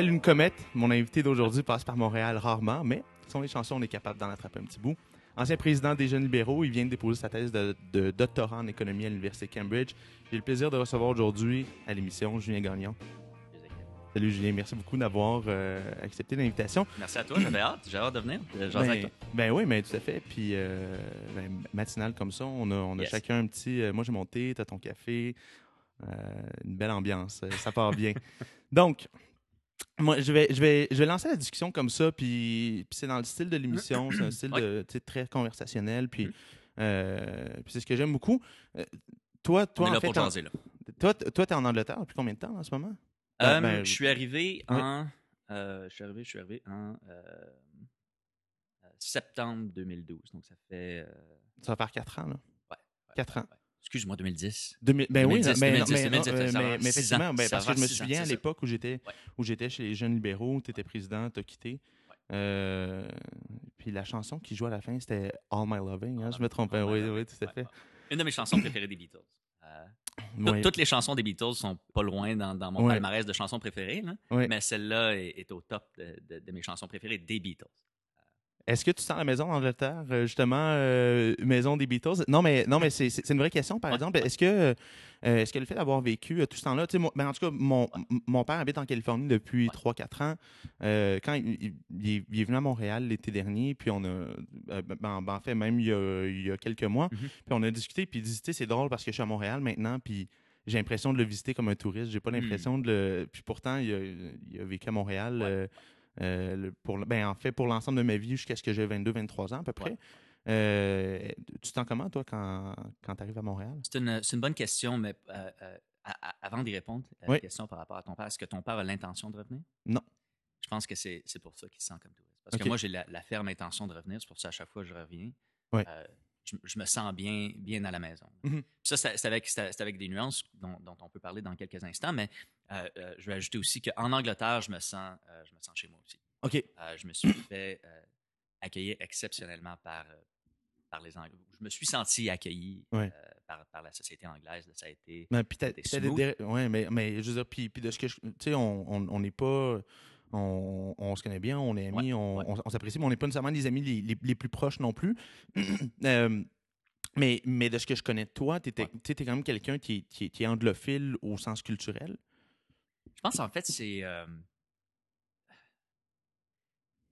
Telle une comète, mon invité d'aujourd'hui passe par Montréal rarement, mais sont les chansons, on est capable d'en attraper un petit bout. Ancien président des Jeunes libéraux, il vient de déposer sa thèse de, de doctorat en économie à l'Université Cambridge. J'ai le plaisir de recevoir aujourd'hui à l'émission Julien Gagnon. Salut Julien, merci beaucoup d'avoir euh, accepté l'invitation. Merci à toi, j'avais hâte, j'avais hâte de venir. avec Ben, toi. ben oui, mais tout à fait. Puis euh, ben, matinal comme ça, on a, on a Yes. chacun un petit. euh, moi j'ai mon thé, t'as ton café, euh, une belle ambiance, ça part bien. Donc, moi je vais, je vais, je vais lancer la discussion comme ça, puis, puis c'est dans le style de l'émission, c'est un style de, très conversationnel, puis, Mhm. euh, puis c'est ce que j'aime beaucoup. Euh, toi, toi, en là fait, pour en- jaser, là. toi, toi, t'es en Angleterre depuis combien de temps en ce moment? Euh, Ben, je suis arrivé oui. en... euh, je suis arrivé, je suis arrivé en septembre 2012. Donc, ça fait... Ça va faire quatre ans, là. ouais, Quatre ans. ouais. Excuse-moi, 2010. 2000 ben oui, 2010, mais, 2010, mais, 2010, euh, ça va mais, mais effectivement, ben, parce que je me ans, souviens à l'époque où j'étais Ouais. où j'étais chez les jeunes libéraux, tu étais président, tu as quitté. Ouais. Euh, puis la chanson qui jouait à la fin, c'était All My Loving, hein, All je me trompais. All My Oui, Loving. oui, tout à fait. Une de mes chansons préférées des Beatles. Euh, tout-. Toutes les chansons des Beatles sont pas loin dans, dans mon palmarès de chansons préférées, là. Mais celle-là est, est au top de, de- de mes chansons préférées des Beatles. Est-ce que tu sens la maison d'Angleterre, euh, justement, euh, maison des Beatles? Non, mais, non, mais c'est une vraie question, par exemple. Est-ce que, euh, est-ce que le fait d'avoir vécu tout ce temps-là, tu sais, moi- ben, en tout cas, mon, mon père habite en Californie depuis Ouais. 3-4 ans. Euh, quand il, il- il est, est venu à Montréal l'été dernier, puis on a, ben, ben, en fait, même il y a, il y a quelques mois, Mhm. puis on a discuté, puis il dit, tu sais, c'est drôle parce que je suis à Montréal maintenant, puis j'ai l'impression de le visiter comme un touriste. J'ai pas l'impression de le. Puis pourtant, il a, il a vécu à Montréal. Hmm. Ouais. Euh, pour, ben, en fait, pour l'ensemble de ma vie, jusqu'à ce que j'ai 22-23 ans à peu près. Ouais. Euh, tu te sens comment, toi, quand, quand tu arrives à Montréal? C'est une, c'est une bonne question, mais euh, à- à- avant d'y répondre, à Oui. la question par rapport à ton père, est-ce que ton père a l'intention de revenir? Non. Je pense que c'est c'est pour ça qu'il se sent comme touriste. Parce que moi, j'ai la, la ferme intention de revenir. C'est pour ça à chaque fois que je reviens, Oui. je, je me sens bien, bien à la maison. Mhm. Puis Ça, c'est avec, avec des nuances dont, dont on peut parler dans quelques instants, mais je vais ajouter aussi qu'en Angleterre, je me sens, euh, je me sens chez moi aussi. OK. Euh, je me suis fait euh, accueillir exceptionnellement par, euh, par les Anglais. Je me suis senti accueilli Ouais. euh, par, par la société anglaise. Ça a été. Ben, puis ouais, mais, mais je veux dire, puis, puis de ce que je. Tu sais, on on- on n'est pas. On, on se connaît bien, on est amis, Ouais, on, on- on s'apprécie, mais on n'est pas nécessairement les amis les, les- les plus proches non plus. Euh, mais, mais de ce que je connais de toi, tu es, quand même quelqu'un qui, qui, qui est anglophile au sens culturel. Je pense en fait, c'est. euh,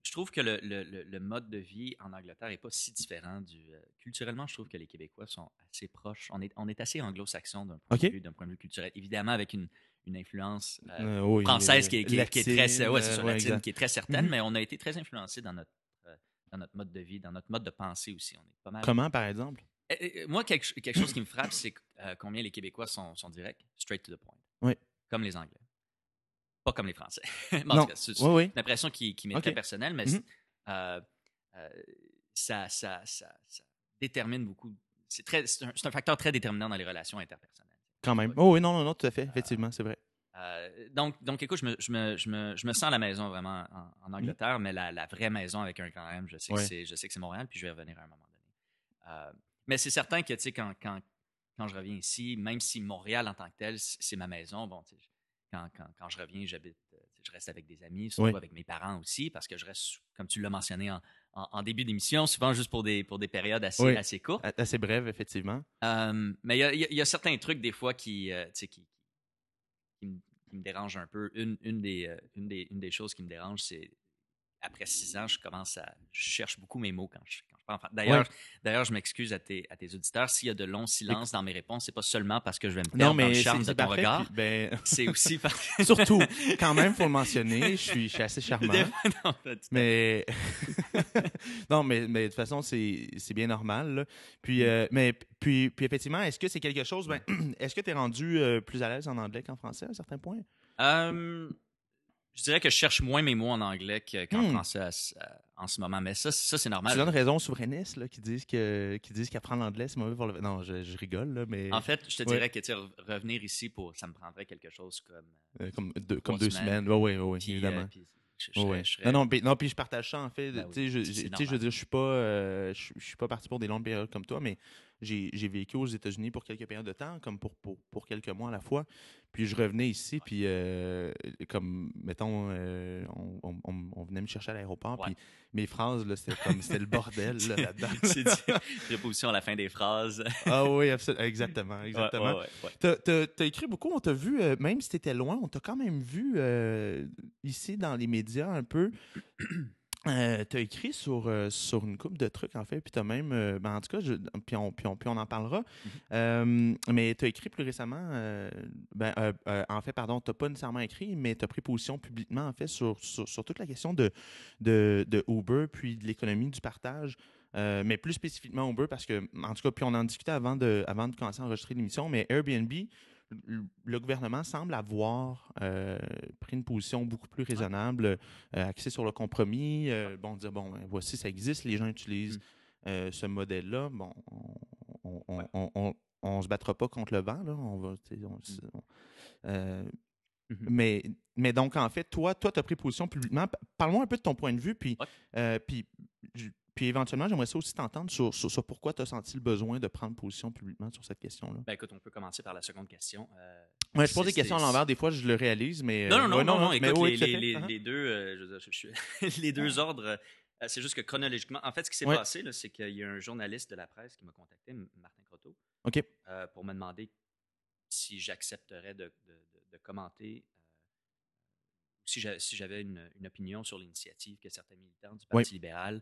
je trouve que le, le- le- mode de vie en Angleterre n'est pas si différent du. euh, culturellement, je trouve que les Québécois sont assez proches. On est, on est assez anglo-saxon d'un point, Ok. de vue- d'un point de vue culturel. Évidemment, avec une, une influence euh, oui, française euh, qui est, qui est- qui est très, ouais, euh, ouais, qui est très certaine, Mhm. mais on a été très influencé dans notre, dans notre mode de vie, dans notre mode de pensée aussi. On est pas mal. Comment, par exemple? Euh, euh, Moi, quelque, quelque chose qui me frappe, c'est combien les Québécois sont, sont directs, straight to the point. Oui. Comme les Anglais. Pas comme les Français. Non. c'est- Oui, oui. une impression qui, qui m'est très personnelle, mais Mhm. euh, euh, ça, ça, ça, ça détermine beaucoup. C'est, très, c'est, un, c'est un facteur très déterminant dans les relations interpersonnelles. Quand même. Oh, oui, non, non, non, tout à fait. Effectivement, c'est vrai. Euh, donc, donc, écoute, je me, je, me, je, me, je me sens à la maison vraiment en, en Angleterre, mais la, la vraie maison avec un grand M, je sais, Ouais. que c'est, je sais que c'est Montréal, puis je vais revenir à un moment donné. Euh, mais c'est certain que, tu sais, quand, quand, quand je reviens ici, même si Montréal en tant que tel, c'est c'est ma maison, bon, tu sais, quand, quand, quand je reviens, j'habite, euh, je reste avec des amis, surtout Oui. avec mes parents aussi, parce que je reste, comme tu l'as mentionné en, en, en début d'émission, souvent juste pour des, pour des périodes assez, Oui. assez courtes. Assez bref, effectivement. Euh, mais il y a, y y certains trucs, des fois, qui, euh, qui, qui, me, qui me dérangent un peu. Une, une, des, euh, une, des, une des choses qui me dérange, c'est après six ans, je commence à. Je cherche beaucoup mes mots quand je, quand. Enfin, D'ailleurs, d'ailleurs, je m'excuse à tes, à tes auditeurs. S'il y a de longs silences dans mes réponses, c'est pas seulement parce que je vais me perdre Non, dans le mais charme de ton parfait. regard. ben, C'est aussi parce que. surtout, quand même, faut le mentionner, je suis, je suis assez charmant. Non. Mais non, mais, mais de toute façon, c'est bien normal. là. Puis, euh, mais puis, puis effectivement, est-ce que c'est quelque chose ben, Est-ce que tu es rendu euh, plus à l'aise en anglais qu'en français à un certain point? Je dirais que je cherche moins mes mots en anglais que- qu'en Hmm. français à ce- à- en ce moment, mais ça, ça c'est normal. Tu donnes raison aux souverainistes là, qui disent que qui disent qu'apprendre l'anglais c'est mauvais pour le. Non, je, je rigole là, mais En fait, je te Ouais. dirais que revenir ici pour ça me prendrait quelque chose comme euh, comme deux, comme deux semaines. Oui, oui, oui, évidemment. euh, puis je, je Ouais, serais- ouais. je serais- Non, non, puis, non, puis je partage ça en fait. Ben tu sais, je, oui, je- veux dire, je suis pas, euh, je, je suis pas parti pour des longues périodes comme toi, mais j'ai vécu aux États-Unis pour quelques périodes de temps, comme pour, pour, pour quelques mois à la fois. Puis je revenais ici, puis euh, comme, mettons, euh, on, on- venait me chercher à l'aéroport, Ouais. puis mes phrases, là, c'était comme, c'était le bordel, là, là-dedans. Dit, préposition à la fin des phrases. ah oui, absolument, exactement, exactement. Ouais, t'as écrit beaucoup, on t'a vu, euh, même si t'étais loin, on t'a quand même vu euh, ici dans les médias un peu. Euh, t'as écrit sur, euh, sur une coupe de trucs, en fait, puis t'as même, euh, ben, en tout cas, je- puis, on, puis, on, puis on en parlera, Euh, mais t'as écrit plus récemment, ben, en fait, pardon, t'as pas nécessairement écrit, mais t'as pris position publiquement, en fait, sur, sur, sur toute la question de, de, de Uber, puis de l'économie du partage. Euh, mais plus spécifiquement Uber, parce que, en tout cas, puis on en discutait avant de, avant de commencer à enregistrer l'émission, mais Airbnb, le- gouvernement semble avoir euh, pris une position beaucoup plus raisonnable, euh, axée sur le compromis. euh, bon, dire, bon, ben, voici, ça existe, les gens utilisent Mm. euh, ce modèle-là. Bon, on, on, on, Ouais. on- on- on se battra pas contre le vent, là. On va, Mm. euh, Mhm. mais, mais donc, en fait, toi, toi, tu as pris position publiquement. Parle-moi un peu de ton point de vue, puis, Ouais. euh, puis, puis éventuellement, j'aimerais ça aussi t'entendre sur, sur, sur pourquoi tu as senti le besoin de prendre position publiquement sur cette question-là. Ben écoute, on peut commencer par la seconde question. Euh, Ouais, je pose des questions à l'envers, des fois je le réalise, mais. Non, euh, non, non, ouais, non, écoute, les, deux, euh, je les deux ordres, euh, c'est juste que chronologiquement, en fait, ce qui s'est Ouais. passé, c'est qu'il y a un journaliste de la presse qui m'a contacté, Martin Croteau, pour me demander si j'accepterais de, de- de- de commenter, si j'a- si j'avais une, une opinion sur l'initiative que certains militants du Parti libéral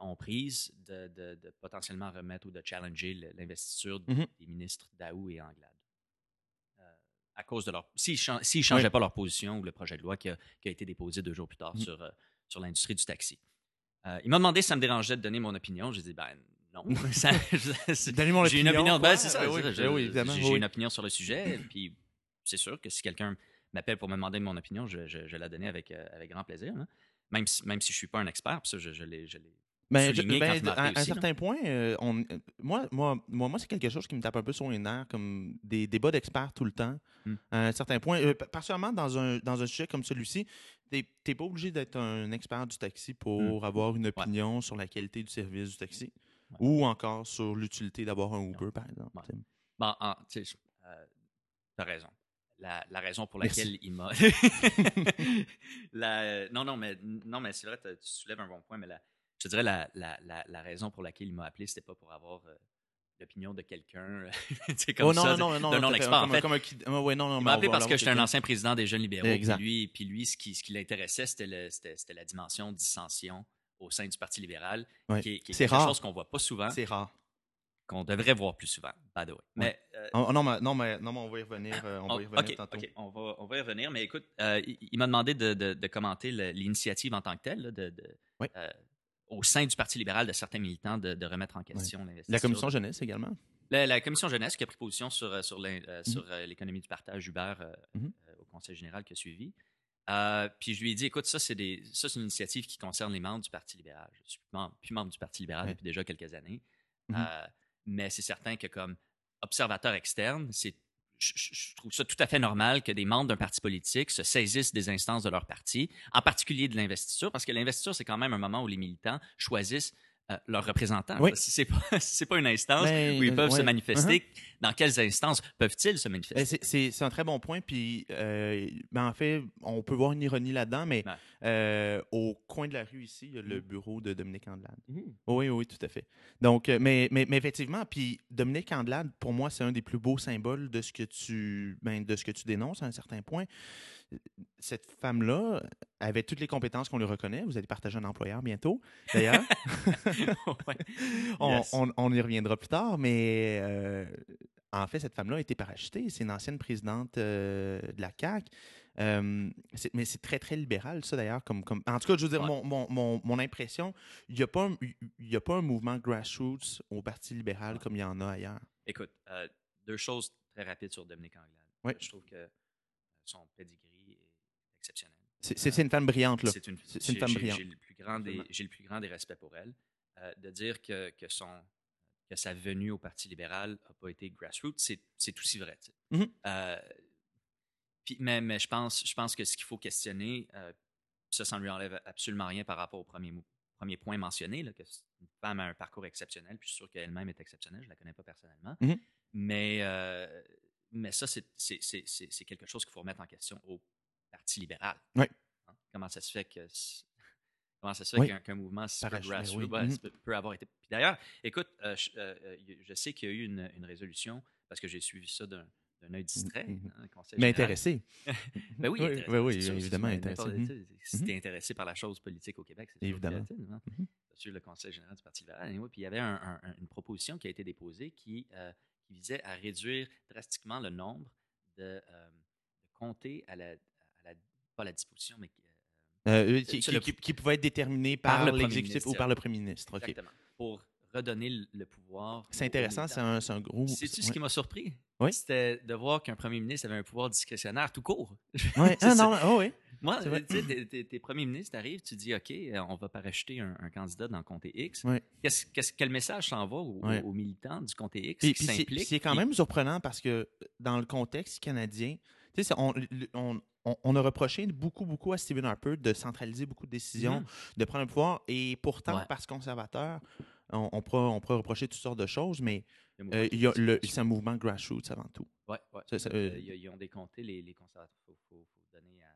ont prise de, de- de potentiellement remettre ou de challenger le- l'investiture Mhm. des ministres Daou et Anglade. Euh, à cause de leur. S'ils ne changeaient pas leur position ou le projet de loi qui a, qui a été déposé deux jours plus tard Mhm. sur, euh, sur l'industrie du taxi. Euh, il m'a demandé si ça me dérangeait de donner mon opinion. J'ai dit, ben non. J'ai une opinion. Ben, c'est ça. Ben oui, oui, J'ai une opinion sur le sujet. Puis c'est sûr que si quelqu'un m'appelle pour me demander mon opinion, je, je, je la donnais avec, euh, avec grand plaisir. Même si, même si je ne suis pas un expert, puis ça, je, je l'ai. Ben, je- ben, à, un certain point, euh, on, euh, moi, moi, moi, moi c'est quelque chose qui me tape un peu sur les nerfs, comme des débats d'experts tout le temps. Hmm. À un certain point, euh, particulièrement dans un, dans un sujet comme celui-ci, tu n'es pas obligé d'être un expert du taxi pour avoir une opinion sur la qualité du service du taxi Ouais. ou encore sur l'utilité d'avoir un Uber, par exemple. Bon, tu euh, t'as raison. La, la raison pour Merci. laquelle il m'a. La- non, non, mais, non, mais c'est vrai, tu soulèves un bon point, mais la, je te dirais la, la, la, la raison pour laquelle il m'a appelé, c'était pas pour avoir euh, l'opinion de quelqu'un. tu sais, comme Oh, non, ça, non, non, non. En Comme- fait, comme un ouais, non, non, il m'a appelé parce que j'étais un ancien président des jeunes libéraux. Puis Exact. lui, puis lui, ce qui, ce qui l'intéressait, c'était, le- c'était, c'était la dimension dissension au sein du Parti libéral, Ouais. qui qui est C'est quelque rare. chose qu'on voit pas souvent, C'est rare. qu'on devrait voir plus souvent, by the way. Mais, euh, Oh, non, mais, non, mais, non, mais on va y revenir, euh, on Oh, va y revenir tantôt. on va, on va y revenir. Mais écoute, euh, il, il m'a demandé de, de- de commenter l'initiative en tant que telle, là, de, de- Oui. euh, au sein du Parti libéral, de certains militants, de, de remettre en question l'investiture. La commission jeunesse également. La, la commission jeunesse qui a pris position sur, euh, sur euh, sur, euh, l'économie du partage Uber euh, Mhm. euh, au Conseil général qui a suivi. Euh, puis je lui ai dit, écoute, ça, c'est des, ça, c'est une initiative qui concerne les membres du Parti libéral. Je suis plus membre, plus membre du Parti libéral Ouais. depuis déjà quelques années. Mhm. Mais c'est certain que comme observateur externe, c'est je, trouve ça tout à fait normal que des membres d'un parti politique se saisissent des instances de leur parti, en particulier de l'investiture, parce que l'investiture, c'est quand même un moment où les militants choisissent euh, leurs représentants. Oui. Si pas, si c'est pas une instance Ben, où ils peuvent se manifester, dans quelles instances peuvent-ils se Ben, manifester? c'est- C'est un très bon point. Puis, euh, ben, en fait, on peut voir une ironie là-dedans, mais Ouais. euh, au coin de la rue ici, il y a le Mhm. bureau de Dominique Andelade. Mhm. Oui, oui, tout à fait. Donc, euh, mais, mais, mais effectivement, puis Dominique Andelade, pour moi, c'est un des plus beaux symboles de ce que tu, ben, de ce que tu dénonces à un certain point. Cette femme-là avait toutes les compétences qu'on lui reconnaît. Vous allez partager un employeur bientôt, d'ailleurs. Ouais. on, Yes. on- on y reviendra plus tard, mais euh, en fait, cette femme-là a été parachetée. C'est une ancienne présidente euh, de la CAQ. Euh, mais c'est très, très libéral, ça, d'ailleurs. Comme, comme... En tout cas, je veux dire, Ouais. mon, mon, mon, mon impression, il n'y a, pas un- y a pas un mouvement grassroots au Parti libéral Ouais. comme il y en a ailleurs. Écoute, deux choses très rapides sur Dominique Anglade. Je trouve que son pedigree exceptionnel. C'est une femme brillante, là. C'est une, femme brillante. J'ai le plus grand des, Absolument. j'ai le plus grand des respects pour elle. Euh, de dire que, que, son, que sa venue au Parti libéral n'a pas été grassroots, c'est, aussi vrai. Mhm. Euh, mais mais je, pense, je pense que ce qu'il faut questionner, euh, ça, ça ne lui enlève absolument rien par rapport au premier, point mentionné, là, que c'est une femme a un parcours exceptionnel, puis je suis sûr qu'elle-même est exceptionnelle, je ne la connais pas personnellement. Mhm. Mais, euh, mais ça, c'est quelque chose qu'il faut remettre en question au Parti libéral. Oui. Hein? Comment ça se fait que comment ça se fait Oui. qu'un mouvement si peu grassroots oui. ouais, Mhm. peut, peut avoir été. D'ailleurs, écoute, euh, je, euh, euh, je sais qu'il y a eu une, une résolution parce que j'ai suivi ça d'un œil distrait. Mhm. hein, le Conseil Mais général. intéressé. Ben oui, Oui, intéressé, évidemment intéressé. Si tu es intéressé par la chose politique au Québec, c'est Évidemment. hein, sur le Conseil général du Parti libéral. Anyway, puis il y avait un- un- un- une proposition qui a été déposée qui, euh, qui visait à réduire drastiquement le nombre de, de comtés à la- pas la disposition, mais euh, Euh, qui, qui- le- qui- qui pouvait être déterminé Par par, le l'exécutif ministre, ou par le premier ministre. OK. exactement, pour redonner le, le pouvoir. C'est intéressant, c'est un, un gros. Sais-tu ce ouais. qui m'a surpris? Oui. C'était de voir qu'un premier ministre avait un pouvoir discrétionnaire tout court. Ouais. Ah, non, oh, oui. Moi, tu sais, t'es- t'es- t'es premier ministre, t'arrives, tu dis, OK, euh, on va parachuter un, un candidat dans le comté X. Ouais. Qu'est-ce, qu'est-ce- quel message t'envoie aux, Ouais. aux militants du comté X Puis, qui s'impliquent? c'est quand puis- même surprenant parce que dans le contexte canadien, tu sais, on, le- on, on- on a reproché beaucoup, beaucoup à Stephen Harper de centraliser beaucoup de décisions, Mhm. de prendre le pouvoir. Et pourtant, Ouais. parce conservateur, on, on, pourra, on pourra reprocher toutes sortes de choses, mais euh, qui- il y a qui- le- qui- c'est un mouvement grassroots avant tout. Ouais, ouais. Euh, euh, ils, ont des comtés, les, les conservateurs. Il faut, faut- faut donner à-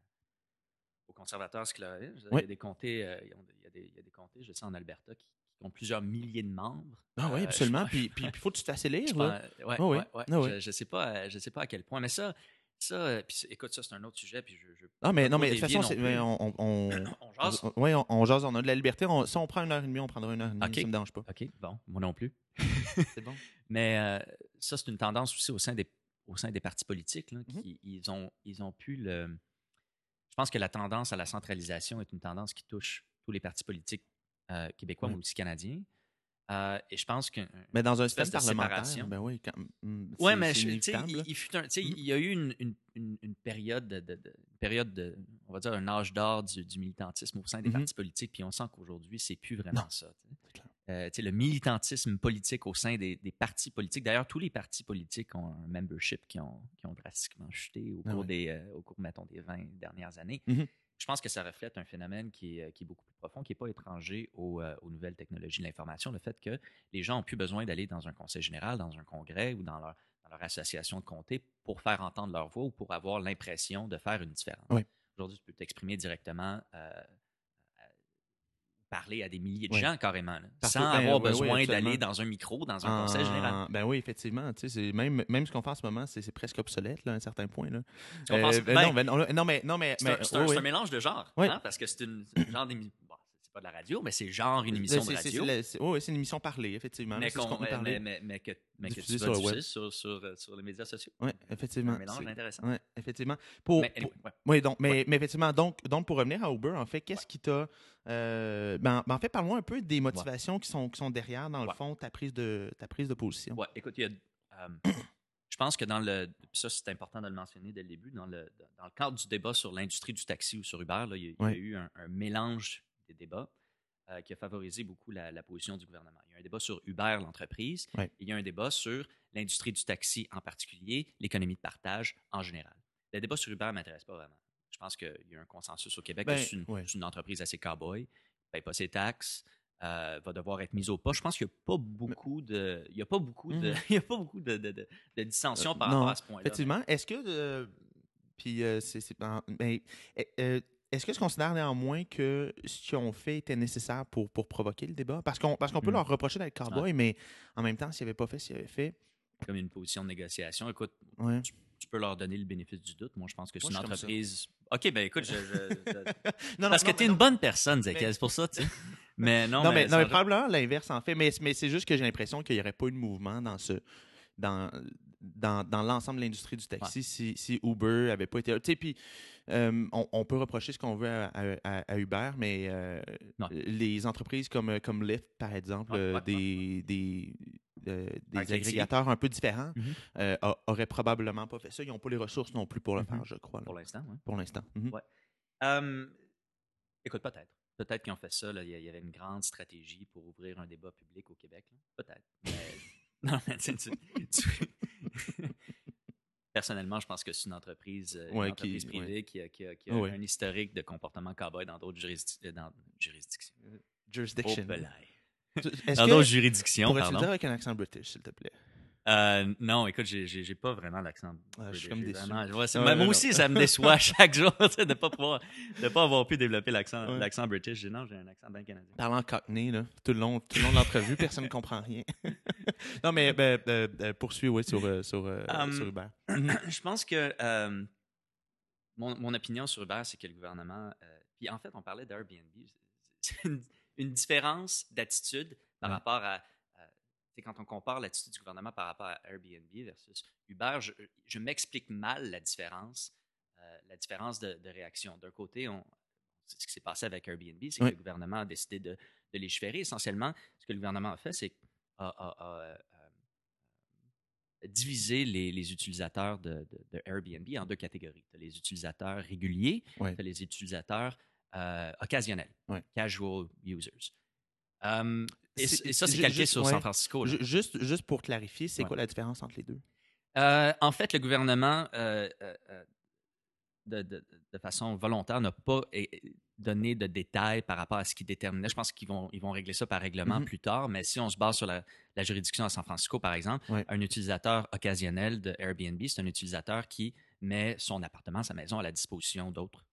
aux conservateurs ce qu'il leur est. Il y a des comtés, euh, il y a des, il y a des comtés, je sais, en Alberta, qui, qui ont plusieurs milliers de membres. Ah oui, Euh, absolument. Puis il faut que tu ouais, Ah oui, ah oui. Je, je sais pas, euh, je sais pas à quel point, mais ça, ça, euh, puis écoute, ça c'est un autre sujet, puis je, je Ah, mais non, mais de toute façon, mais on, on, on, On jase? on- ouais, on, on jase, on a de la liberté. Si on prend une heure et demie, on prendra une heure et demie. Ça me dérange pas. OK, bon, moi non plus. C'est bon. Mais euh, ça, c'est une tendance aussi au sein des, au sein des partis politiques. Là, Mhm. qui, ils, ont, ils ont pu le. Je pense que la tendance à la centralisation est une tendance qui touche tous les partis politiques euh, québécois, mais aussi canadiens. Euh, et je pense que. Mais dans un système de parlementaire, ben oui, quand, Ouais, mais je- il, là. il fut un- tu sais, il y a eu une, une- une- une période de, de- de- une période de, on va dire un âge d'or du, du militantisme au sein des Mhm. partis politiques, puis on sent qu'aujourd'hui c'est plus vraiment Non. ça. Euh, le militantisme politique au sein des, des partis politiques. D'ailleurs, tous les partis politiques ont un membership qui ont, qui ont drastiquement chuté au Ah cours, ouais. des, euh, au cours, mettons, des 20 dernières années. Mhm. Je pense que ça reflète un phénomène qui est, euh, qui est beaucoup plus profond, qui n'est pas étranger aux, euh, aux nouvelles technologies de l'information. Le fait que les gens n'ont plus besoin d'aller dans un conseil général, dans un congrès ou dans leur, dans leur association de comté pour faire entendre leur voix ou pour avoir l'impression de faire une différence. Oui. Aujourd'hui, tu peux t'exprimer directement, euh, parler à des milliers de Oui. gens carrément, là, Partout, sans ben, avoir oui, besoin d'aller dans un micro, dans un conseil général. En- Ben oui, effectivement. tu sais, c'est- Même, même ce qu'on fait en ce moment, c'est presque obsolète là, à un certain point. Là. Euh, ben Ben, non, ben non, mais, non, mais, C'est un, mélange de genres, Oui. hein, parce que c'est une genre d'émission. C'est pas de la radio, mais c'est genre une émission de radio. c'est oui, oui, une émission parlée, effectivement. mais, qu'on mais, mais, mais que, tu vas sur sur, sur, euh, sur les médias sociaux. Oui, effectivement. un mélange intéressant. Ouais, effectivement. Pour, Mais pour- ouais. Oui, donc, mais, Ouais. mais effectivement, donc, donc pour revenir à Uber, en fait, qu'est-ce qui t'a. euh, ben, ben, en fait, parle-moi un peu des motivations qui, sont, qui sont derrière, dans le fond, ta prise de, ta prise de position. Ouais, écoute, il y a, euh, je pense que dans le. Ça, c'est important de le mentionner dès le début. Dans le, dans le cadre du débat sur l'industrie du taxi ou sur Uber, là, il, y a, il y a Ouais. eu un, un mélange des débats euh, qui a favorisé beaucoup la, la position du gouvernement. Il y a un débat sur Uber, l'entreprise, et il y a un débat sur l'industrie du taxi en particulier, l'économie de partage en général. Le débat sur Uber ne m'intéresse pas vraiment. Je pense qu'il y a un consensus au Québec Ben, que c'est une, c'est une entreprise assez cow-boy, ne paye pas ses taxes, euh, va devoir être mise au pas. Je pense qu'il n'y a pas beaucoup de, il y a pas beaucoup de, il y a pas beaucoup de, de, de- de dissensions Euh, par non, rapport à ce point-là. Effectivement. Est-ce que. euh, puis, c'est. ben, ben, euh, est-ce que tu considères néanmoins que ce qu'ils ont fait était nécessaire pour, pour provoquer le débat? Parce qu'on parce qu'on peut Mm. leur reprocher d'être cowboy, mais en même temps, s'ils n'avaient pas fait, s'ils avaient fait. Comme une position de négociation. Écoute, Ouais. tu peux leur donner le bénéfice du doute. Moi, je pense que c'est une entreprise. OK, ben écoute, je, je- je- Non, parce que tu es non, une bonne personne, Mais- Zekiel, c'est pour ça, tu sais. Mais non, Non, mais, mais, non, mais probablement l'inverse en fait. Mais, mais c'est juste que j'ai l'impression qu'il n'y aurait pas eu de mouvement dans ce dans, dans, dans l'ensemble de l'industrie du taxi si, si Uber avait pas été. Tu sais, puis euh, on, on peut reprocher ce qu'on veut à, à- à Uber, mais euh, les entreprises comme, comme Lyft, par exemple, Ouais, euh, ouais, des, des, euh, des agrégateurs un peu différents, Mhm. euh, a- auraient probablement pas fait ça. Ils n'ont pas les ressources non plus pour le Mhm. faire, je crois, là, pour l'instant, pour l'instant. Mhm. Euh, écoute, peut-être. Peut-être qu'ils ont fait ça. là. Il y avait une grande stratégie pour ouvrir un débat public au Québec. là. Peut-être. Mais... non, mais tu tu- tu- Personnellement, je pense que c'est une entreprise, euh, une Ouais, entreprise qui- privée qui a, qui a- qui a Ouais. un historique de comportement cowboy dans d'autres jurisdi- euh, dans- juridictions. Jurisdiction. Oh, pelaye. Tu- Est-ce Pardon, que juridiction, pourrais-tu le dire avec un accent british, s'il te plaît? Euh, non, écoute, j'ai- pas vraiment l'accent. Ah, je suis comme déçu. ouais, Ouais, moi non, aussi, ça me déçoit chaque jour de pas pouvoir, de pas avoir pu développer l'accent, Ouais. l'accent british. Non, j'ai un accent bien canadien. Parlant cockney, là, tout le long, tout le long de l'entrevue, personne ne comprend rien. non, mais ben, euh, euh, poursuis, oui, sur, euh, sur, euh, Um, sur Uber. je pense que mon, mon opinion sur Uber, c'est que le gouvernement. puis en fait, on parlait d'Airbnb. C'est une, une différence d'attitude par Ouais. rapport à. Quand on compare l'attitude du gouvernement par rapport à Airbnb versus Uber, je, je m'explique mal la différence, euh, la différence de, de réaction. D'un côté, on, ce qui s'est passé avec Airbnb, c'est que Oui. le gouvernement a décidé de, de légiférer. Essentiellement, ce que le gouvernement a fait, c'est a, a- a, euh, divisé les, les utilisateurs de, Airbnb en deux catégories. Tu as les utilisateurs réguliers, Ouais. tu as les utilisateurs euh, occasionnels, casual users. Um, et, ça, c'est calqué sur ouais. San Francisco. là. Juste, juste pour clarifier, c'est Ouais. quoi la différence entre les deux? Euh, en fait, le gouvernement, euh, euh, de, de- de façon volontaire, n'a pas donné de détails par rapport à ce qui déterminait. Je pense qu'ils vont, ils vont régler ça par règlement Mhm. plus tard, mais si on se base sur la, la juridiction à San Francisco, par exemple, Ouais. un utilisateur occasionnel de Airbnb, c'est un utilisateur qui met son appartement, sa maison à la disposition d'autres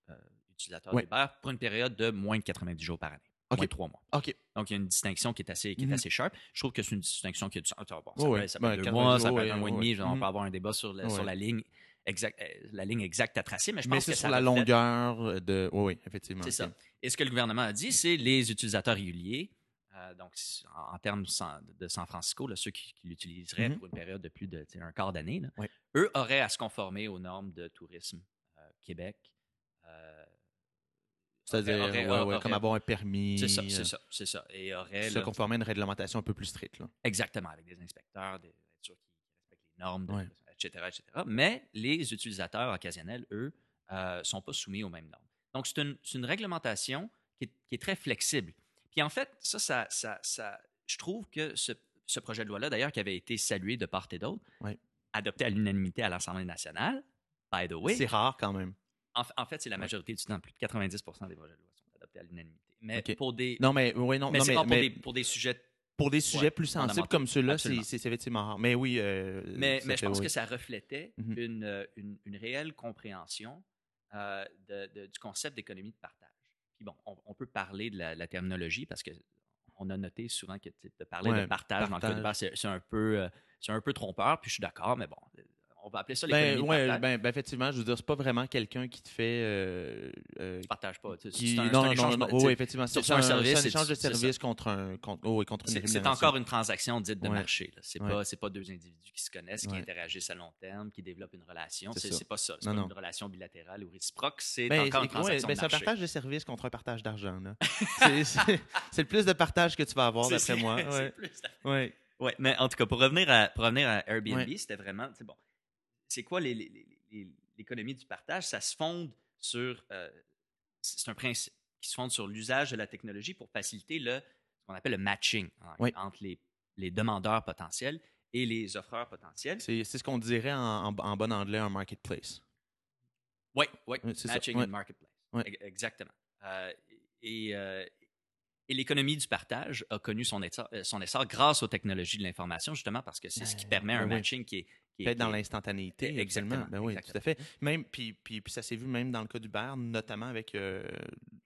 utilisateurs Ouais. pour une période de moins de 90 jours par année, Ok. moins de trois mois. OK. Donc, il y a une distinction qui est assez, qui est Mhm. assez sharp. Je trouve que c'est une distinction qui est du sens. Bon, ça peut, ouais. ça peut Ben, être deux 90 mois, ça peut être un mois et demi. ouais. On Mhm. peut avoir un débat sur, la- sur la ligne exacte, euh, la ligne exacte à tracer, mais je Mais pense c'est que sur ça la longueur de. Oui, oui, effectivement. C'est ça. Et ce que le gouvernement a dit, c'est les utilisateurs réguliers, euh, donc en, en termes de San Francisco, là, ceux qui, qui l'utiliseraient Mhm. pour une période de plus de un quart d'année, eux auraient à se conformer aux normes de tourisme euh, Québec. euh, C'est-à-dire, ouais, ouais, aurait- comme avoir un permis. C'est ça, euh, c'est ça, c'est ça. Et aurait Se conformer à une réglementation un peu plus stricte. Là. Exactement, avec des inspecteurs, des sûr qui respectent les normes, de- Ouais. etc., etc. Mais les utilisateurs occasionnels, eux, ne sont pas soumis aux mêmes normes. Donc, c'est une, réglementation qui est, qui est très flexible. Puis en fait, ça, ça, ça, ça- je trouve que ce, ce projet de loi-là, d'ailleurs, qui avait été salué de part et d'autre, adopté à l'unanimité à l'Assemblée nationale, by the way, C'est rare quand même. En, en fait, c'est la majorité du temps, plus de 90 des projets de loi sont adoptés à l'unanimité. Mais pour des... Non, mais, ouais, non, mais non, c'est mais, rare pour, mais des, pour des sujets pour des sujets Ouais, plus sensibles comme ceux-là, c'est effectivement rare. Mais oui. euh, Mais, mais je pense oui. que ça reflétait Mhm. une, euh, une, une réelle compréhension euh, de- de- du concept d'économie de partage. Puis bon, on, on peut parler de la, la terminologie parce que on a noté souvent que de parler Ouais, de partage, dans le cas de partage. C'est un peu euh, c'est un peu trompeur. Puis je suis d'accord, mais bon, on va appeler ça l'économie Ben, de ouais, partage. ben, ben, effectivement, je veux dire, c'est pas vraiment quelqu'un qui te fait. euh, euh, tu partages pas. qui- un, non, un non, non, oui, effectivement. c'est un un, service, c'est un échange de services contre, un, contre, oh, oui, contre une C'est encore une transaction dite de Ouais. marché. C'est Ouais. pas pas deux individus qui se connaissent, qui interagissent à long terme, qui développent une relation. C'est pas ça. C'est pas une relation bilatérale ou réciproque. C'est Ben, encore une transaction ben, de c'est un partage de services contre un partage d'argent. C'est- le plus de partage que tu vas avoir, d'après moi. c'est plus-. Ouais, mais en tout cas, pour revenir à, pour revenir à Airbnb, Ouais. c'était vraiment, c'est bon. C'est quoi l'économie du partage? Ça se fonde sur, euh, c'est un principe qui se fonde sur l'usage de la technologie pour faciliter le, ce qu'on appelle le matching hein, Oui. entre les, les demandeurs potentiels et les offreurs potentiels. C'est ce qu'on dirait en, en- en bon anglais un marketplace. Oui, oui, ça, matching and marketplace. Exactement. Euh, et euh, et l'économie du partage a connu son essor, son essor grâce aux technologies de l'information, justement parce que c'est ce qui permet un matching qui est- Peut-être dans l'instantanéité, Exactement, absolument. Ben oui, tout à exactement. fait. Même, puis, puis, puis ça s'est vu même dans le cas d'Uber, notamment avec. euh,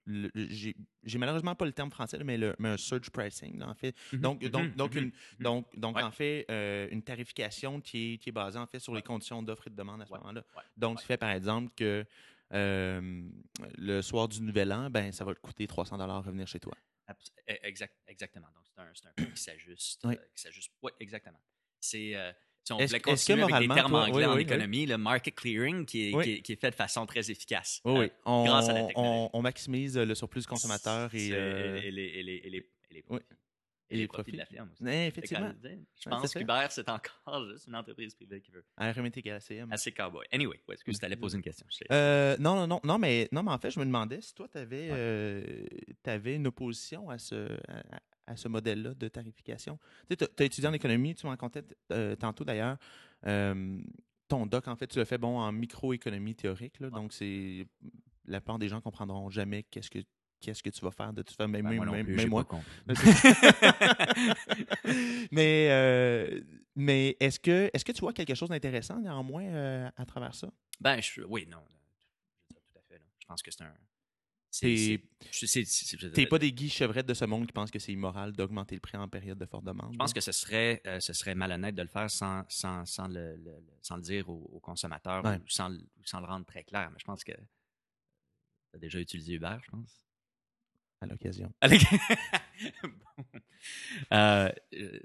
J'ai malheureusement pas le terme français, mais, le, mais un surge pricing, là, en fait. Donc, donc, donc, une, donc, donc Ouais. en fait, euh, une tarification qui est, qui est basée en fait sur les conditions d'offre et de demande à ce Ouais, moment-là. Donc, qui fait par exemple que euh, le soir du Nouvel An, ben, ça va te coûter 300 revenir chez toi. E- exact- exactement. Donc, c'est un, un prix qui s'ajuste. Oui. euh, qui s'ajuste. Oui, exactement. C'est. euh, si on Est-ce- voulait est-ce que continuer avec des termes toi- anglais oui, en oui, oui. économie, le market clearing qui est, Oui. qui est, qui est fait de façon très efficace. Oui, euh, oui. On, grâce à la technologie. on maximise le surplus consommateur et, euh, les, et les, et les, et les Oui. profits. et les profits. de la firme aussi. Que, effectivement. je pense qu'Uber, c'est encore juste une entreprise privée qui veut. RMT ACM. Assez cowboy. Anyway, ouais, excuse, tu allais poser une question? Euh, non, non, non, non, mais, non, mais en fait, je me demandais si toi, tu avais, une opposition à ce, à, à ce modèle-là de tarification. Tu sais, as étudié en économie, tu m'en comptais euh, tantôt d'ailleurs. Euh, ton doc, en fait, tu l'as fait bon en microéconomie théorique. Là, Donc, c'est la plupart des gens comprendront jamais qu'est-ce que qu'est-ce que tu vas faire de toute façon. Même, Ben, moi non même- plus, même j'ai moi. pas compris. mais euh, mais est-ce que, est-ce que tu vois quelque chose d'intéressant néanmoins euh, à travers ça? Ben, je, oui, non. je tout à fait. là. Je pense que c'est un. T'es- C'est. T'es pas des Guy Chevrette de ce monde qui pensent que c'est immoral d'augmenter le prix en période de forte demande. Je pense que ce serait, euh, ce serait malhonnête de le faire sans, sans, sans, le, le- le- sans le dire aux, aux consommateurs Ouais. ou sans, le- ou sans le rendre très clair. Mais je pense que tu as déjà utilisé Uber, je pense. À l'occasion. Euh, euh,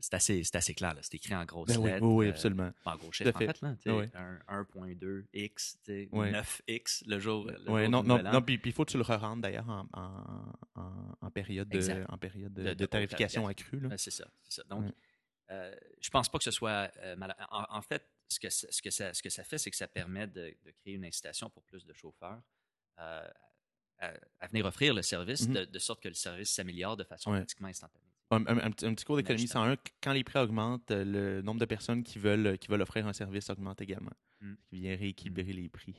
c'est assez, assez clair. C'est écrit en grosses Ben oui, lettres. oui, oui, euh, absolument. en gros à en fait. fait. Là, tu sais, Ah oui. un 1.2x, tu sais, Ouais. 9x le jour. le jour non, non, puis il faut que tu le re-rentres d'ailleurs en, en, en, en période, de, en période de, De- de de tarification accrue. C'est ça, ça. Donc, Ouais. euh, je pense pas que ce soit mal. En, en fait, ce que, ça- ce, que ça, ce que ça fait, c'est que ça permet de, créer une incitation pour plus de chauffeurs à, à venir offrir le service, Mhm. de, de sorte que le service s'améliore de façon Ouais. pratiquement instantanée. Un, un- un petit, un petit cours d'économie Achetant. 101, quand les prix augmentent, euh, le nombre de personnes qui veulent, qui veulent offrir un service augmente également. Mm. Ce qui vient rééquilibrer les prix.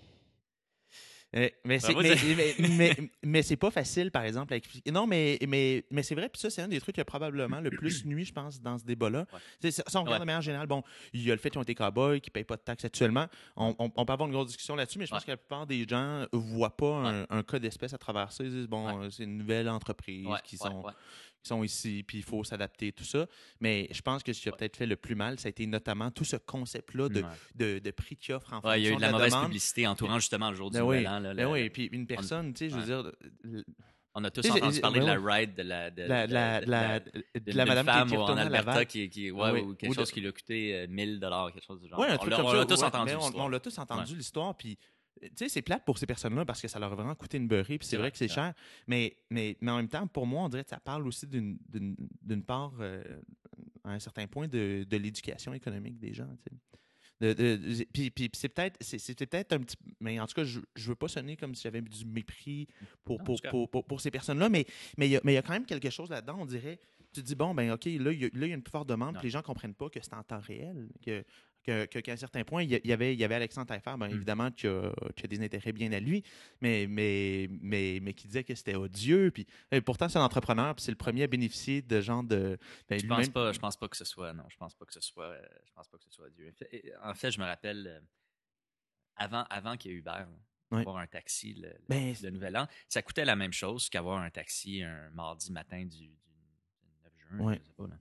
Euh, mais c'est Bravo, mais, c'est- mais, mais- mais pas facile, par exemple, à expliquer. Non, mais, mais, mais c'est vrai, puis ça, c'est un des trucs qui a probablement le plus nuit, je pense, dans ce débat-là. Ouais. Ça, on regarde Ouais. de manière générale, bon, il y a le fait qu'ils ont été cow-boys, qu'ils ne payent pas de taxes actuellement. On, on- on peut avoir une grosse discussion là-dessus, mais je pense Ouais. que la plupart des gens ne voient pas un, un cas d'espèce à travers ça. Ils disent, bon, euh, c'est une nouvelle entreprise qui sont ouais. Qui sont ici, puis il faut s'adapter, tout ça. Mais je pense que ce qui a peut-être fait le plus mal, ça a été notamment tout ce concept-là de, Ouais. de, de prix qui offre en Ouais, il y a eu fonction de la, de mauvaise demande. publicité entourant justement le jour du Ben oui, Nouvel An. là, ben le- oui, puis une personne, tu sais, je veux dire, On a tous entendu parler de ouais, la ride de la, de, la, de- la, de- la, de- de la madame femme qui en Alberta qui, qui ouais, Oui, ou quelque ou de- chose qui lui a coûté euh, 1000 dollars, quelque chose du genre. Ouais, un on truc l'a comme on ça. l'a tous entendu. on- l'histoire. On l'a tous entendu l'histoire, puis tu sais, c'est plate pour ces personnes-là parce que ça leur a vraiment coûté une beurrée, puis c'est vrai que c'est cher. Mais, mais, mais en même temps, pour moi, on dirait que ça parle aussi d'une- part, euh, à un certain point, de, de l'éducation économique des gens. tu sais. De- de- puis puis c'est peut-être c'est- peut-être un petit mais en tout cas je, je veux pas sonner comme si j'avais du mépris pour, pour, pour, pour, pour ces personnes-là mais mais il y, y a quand même quelque chose là-dedans on dirait tu te dis bon ben ok là il y, y a une plus forte demande puis les gens comprennent pas que c'est en temps réel que que- que- qu'à un certain point, il y avait, il y avait Alexandre Taillefer, bien Mm. évidemment, qui a, qui a des intérêts bien à lui, mais, mais, mais, mais qui disait que c'était odieux. Puis, et pourtant, c'est un entrepreneur, puis c'est le premier à bénéficier de genre de. ben, Je pense pas, je pense pas que ce soit, non, je pense pas que ce soit, euh, je pense pas que ce soit Dieu. En fait, je me rappelle euh, avant, avant qu'il y ait Uber, Ouais. avoir un taxi le, le- Ben, le Nouvel An, ça coûtait la même chose qu'avoir un taxi un mardi matin du, du- du 9 juin. Je sais pas, là.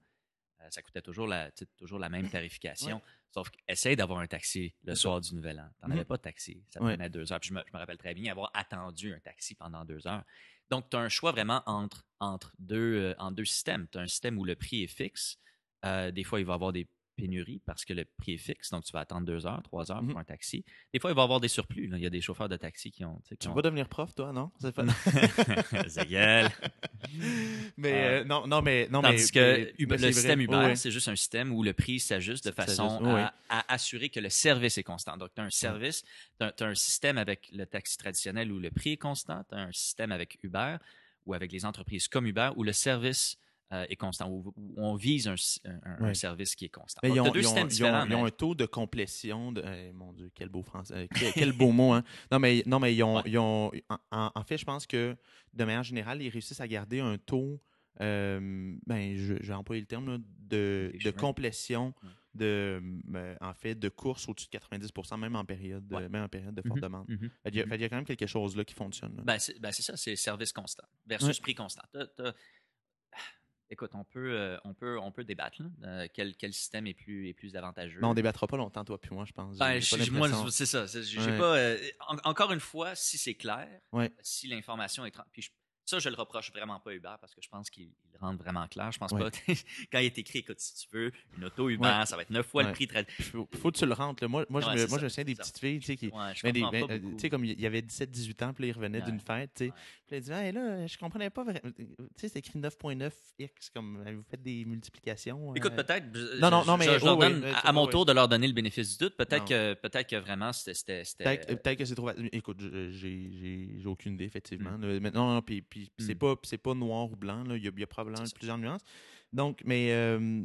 Euh, ça coûtait toujours la, toujours la même tarification. Sauf qu'essaye d'avoir un taxi le soir du Nouvel An. T'en Mhm. avais pas de taxi. Ça Ouais. prenait deux heures. Puis je me, je me rappelle très bien avoir attendu un taxi pendant deux heures. Donc, tu as un choix vraiment entre, entre, deux, euh, entre deux systèmes. Tu as un système où le prix est fixe. Euh, des fois, il va y avoir des pénuries parce que le prix est fixe. Donc, tu vas attendre deux heures, trois heures pour un taxi. Des fois, il va y avoir des surplus. là. Il y a des chauffeurs de taxi qui ont. tu sais, qui Tu ont- veux pas devenir prof, toi, non? Ça gueule. mais Euh, euh, non, non, mais. Non, Tandis mais, que mais- Uber- mais le système. Uber, ouais. c'est juste un système où le prix s'ajuste de façon à, à assurer que le service est constant. Donc, tu as un service, tu as, un système avec le taxi traditionnel où le prix est constant, tu as un système avec Uber ou avec les entreprises comme Uber où le service euh, est constant, où, où on vise un, un- un Ouais. service qui est constant. Mais ils, ont, deux ils ont- systèmes ils ont- différents. ils ont mais- un taux de complétion de. mon Dieu, quel beau français. euh, quel, quel beau mot, hein? Non, mais, non, mais ils ont. Ouais. ils ont en, fait, je pense que de manière générale, ils réussissent à garder un taux. euh, ben, je, je vais employer le terme là, de, de complétion Ouais. de, euh, en fait, de course au-dessus de 90% même en période de, Ouais. même en période de forte Mhm, demande. mhm. Fait qu'il y a- y quand même quelque chose là qui fonctionne. là. Ben, c'est ben, c'est ça, c'est service constant versus Ouais. prix constant. Écoute, on peut, euh, on peut, on peut débattre. là, euh, quel, quel système est plus, est plus avantageux? mais on débattra pas longtemps, toi puis moi, je pense. Ben, moi, c'est ça. Ouais. pas. euh, en- encore une fois, si c'est clair, Ouais. si l'information est. tran- Puis je- ça, je le reproche vraiment pas à Uber parce que je pense qu'il rend vraiment clair. Je pense Ouais. pas. quand il est écrit, écoute, si tu veux, une auto Uber, Ouais. ça va être neuf fois Ouais. le prix. Il faut, faut que tu le rentres. là. Moi, moi, je me, moi je me souviens des petites filles tu sais, qui, Ben, ben, euh, tu sais, comme il y avait 17-18 ans, puis là, il revenait Ouais. d'une fête, tu sais. Puis il disait, hey, là, je comprenais pas vraiment. Tu sais, c'est écrit 9.9x, comme vous faites des multiplications. Écoute, euh, peut-être. je- Non, non, non, mais- je leur ouais, donne ouais, à, mon tour de leur donner le bénéfice du doute. Peut-être que, peut-être que vraiment, c'était. Peut-être peut-être que c'est trop. Écoute, j'ai aucune idée, effectivement. Mm. là. Puis, puis c'est Mm. pas, c'est pas noir ou blanc. là. Il, y a, il y a probablement plusieurs nuances. Donc, mais. euh,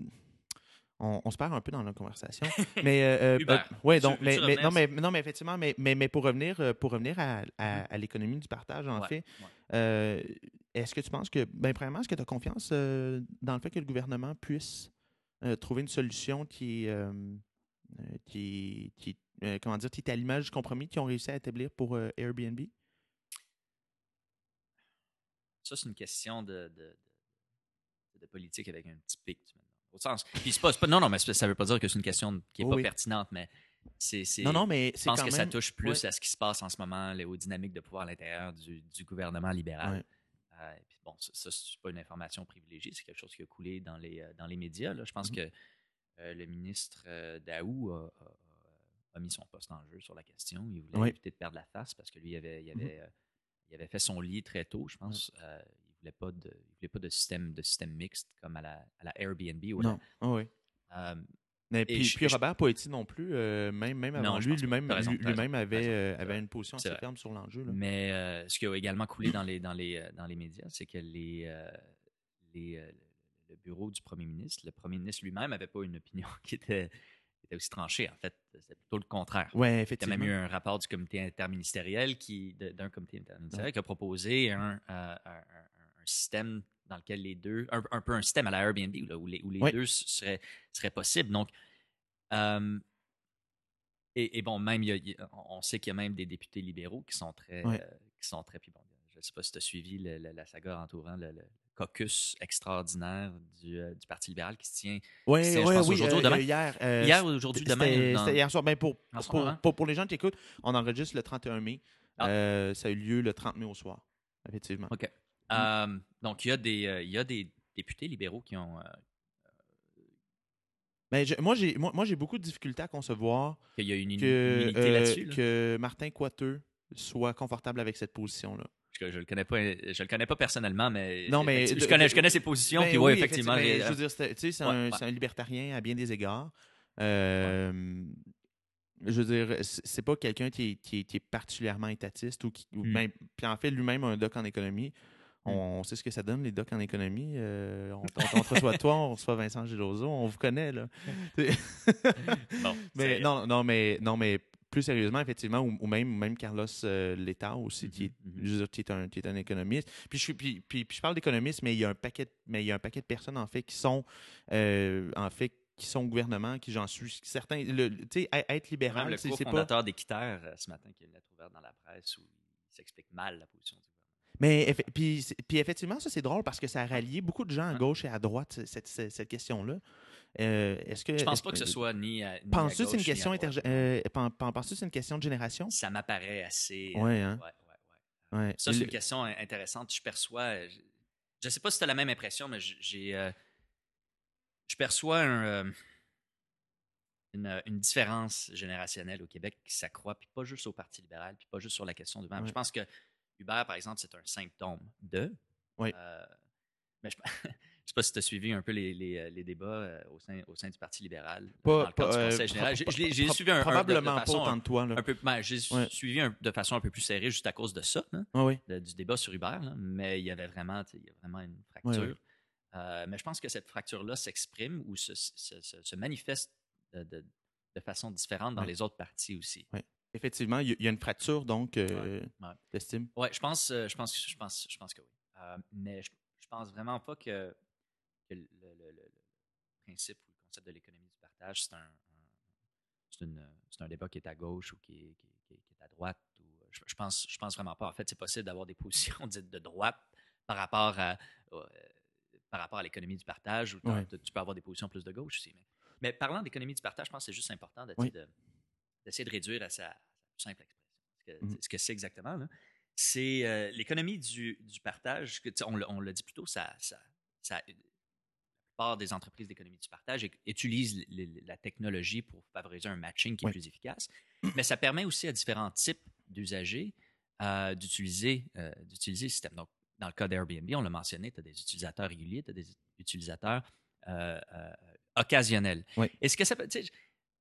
on, on se perd un peu dans la conversation. mais euh, euh, euh, ouais, donc, mais, non, mais non, mais effectivement, mais, mais, mais pour revenir, euh, pour revenir à, à- à l'économie du partage, en Ouais, fait, ouais. euh, est-ce que tu penses que, ben, premièrement, est-ce que tu as confiance dans le fait que le gouvernement puisse trouver une solution qui est, qui, qui comment dire, qui est à l'image du compromis qu'ils ont réussi à établir pour Airbnb? Ça, c'est une question de, de, de- de politique avec un petit pic. Au sens. Puis pas, pas- non, non, mais ça veut pas dire que c'est une question qui est Oui, pas oui. pertinente, mais c'est. Non, non, mais Je pense que ça touche plus ouais. à ce qui se passe en ce moment, les- aux dynamiques de pouvoir à l'intérieur du, du gouvernement libéral. Ouais. Euh, et puis bon, ça, ça, c'est pas une information privilégiée, c'est quelque chose qui a coulé dans les, euh, dans les médias. là. Je pense Mhm. que euh, le ministre euh, Daou a, a- a mis son poste en jeu sur la question. Il voulait Oui. éviter de perdre la face parce que lui, il avait, il Mhm. avait, il avait fait son lit très tôt, je pense. Euh, il voulait pas de, il voulait pas de système, de système mixte comme à la, à la Airbnb. Ou la- Non, ah oui. euh, Mais puis, je- puis je- Robert Poetti non plus, euh, même, avant lui, lui-même lui- avait, euh, une position assez ferme sur l'enjeu. Mais euh, ce qui a également coulé dans les, dans les, dans les médias, c'est que les, les, le bureau du premier ministre, le premier ministre lui-même n'avait pas une opinion qui était, était aussi tranchée. En fait, c'était plutôt le contraire. Ouais, Il y a effectivement. même eu un rapport du comité interministériel qui, d'un comité interministériel qui a proposé un, euh, un- un- système dans lequel les deux, un, un peu un système à la Airbnb là, où les, où les Oui. deux seraient, seraient possibles. Donc, euh, et, et bon, même, il y a- on sait qu'il y a même des députés libéraux qui sont très, Ouais. euh, qui sont très, puis bon, je ne sais pas si tu as suivi le- le- la saga entourant le caucus extraordinaire du, euh, du Parti libéral qui se tient je pense, oui, aujourd'hui ou euh, demain? hier. euh, hier ou aujourd'hui, demain. dans- C'était hier soir. Ben, pour, ce pour, pour- pour les gens qui écoutent, on enregistre le 31 mai. Ah. Euh, ça a eu lieu le 30 mai au soir, effectivement. OK. Euh, donc, il y, a des, euh, il y a des députés libéraux qui ont. Ben, je- moi, j'ai moi, moi, j'ai beaucoup de difficultés à concevoir qu'il y a une, unité là-dessus. là? que Martin Coiteux soit confortable avec cette position-là. Je, je le connais pas, je le connais pas personnellement, mais, Non, mais je, connais, je connais ses positions. Ben puis ouais, oui, effectivement, mais les- je veux dire, c'est- tu sais, c'est Ouais, un, ouais. un libertarien à bien des égards. Euh, Je veux dire, c'est pas quelqu'un qui, est- qui qui est particulièrement étatiste ou qui. ou Mm. ben, puis en fait, lui-même a un doc en économie. On sait ce que ça donne, les docs en économie. Euh, on, on, on reçoit toi, on reçoit Vincent Geloso, on vous connaît, là. Bon, mais non, non, mais non, mais plus sérieusement, effectivement, ou, ou même, même Carlos euh, Letta aussi, qui, est, Mhm, qui est un, qui est un économiste. Puis je, suis- puis, puis, puis je parle d'économiste, mais il y a un paquet, de- mais il y a un paquet de personnes en fait qui sont, euh, en fait, qui sont au gouvernement, qui j'en suis certain. Le, le- tu sais, être Même libéral, le c'est c'est pas. cofondateur d'Équiterre euh, ce matin qui a une lettre ouverte dans la presse où il s'explique mal la position du gouvernement. Mais puis, puis effectivement, ça c'est drôle parce que ça a rallié beaucoup de gens à gauche et à droite cette, cette, cette question-là. Euh, est-ce que Je pense pas que ce soit ni à, ni Penses-tu que c'est une question euh, pen- pen- penses-tu c'est une question de génération? Ça m'apparaît assez. euh, Ouais, hein? ouais, ouais, ouais. Ouais. Ça, c'est une question in- intéressante. Je perçois. euh, Je, je sais pas si tu as la même impression, mais j'ai. euh, je perçois un, une, une différence générationnelle au Québec qui s'accroît, puis pas juste au Parti libéral, puis pas juste sur la question du. Je pense que Hubert, par exemple, c'est un symptôme de. Oui. Mais je sais pas si tu as suivi un peu les, les, euh, les débats euh, au, sein, au sein du Parti libéral euh, Pas- dans le cadre pas, du Conseil général. J'ai- suivi un, un- de- de Probablement pas façon autant de toi. Là. un peu, ben, j'ai Ouais. suivi un- de façon un peu plus serrée juste à cause de ça, hein, Ah oui. de- du débat sur Uber, là, mais il y avait vraiment, il y a vraiment une Ouais, fracture. ouais. Euh, mais je pense que cette fracture-là s'exprime ou se, se- se- se manifeste de, de- de façon différente dans Ouais. les autres partis aussi. Effectivement, il y, a- il y a une fracture, donc, euh, Ouais, ouais. Ouais, je pense, je pense, je pense, je pense que oui. Euh, mais je, je pense vraiment pas que, que le, le- le- le principe ou le concept de l'économie du partage, c'est un, un- c'est un débat qui est à gauche ou qui est, qui est- qui est- à droite. Ou, euh, je, je pense, je pense vraiment pas. En fait, c'est possible d'avoir des positions dites de droite par rapport à, euh, par rapport à l'économie du partage ou Ouais. tu peux avoir des positions plus de gauche aussi. Mais, mais parlant d'économie du partage, je pense que c'est juste important de- Oui. de- d'essayer de réduire à sa, simple expression. Ce que, Mhm. que c'est exactement, c'est euh, l'économie du, du partage. Que, on, l'a- on l'a dit plus tôt, ça, ça, ça- plupart des entreprises d'économie du partage é- utilisent la technologie pour favoriser un matching qui est Oui. plus efficace. Mais ça permet aussi à différents types d'usagers euh, d'utiliser euh, d'utiliser le système. Donc, dans le cas d'Airbnb, on l'a mentionné, tu as des utilisateurs réguliers, tu as des utilisateurs euh, occasionnels. Oui. Est-ce que ça peut. Tu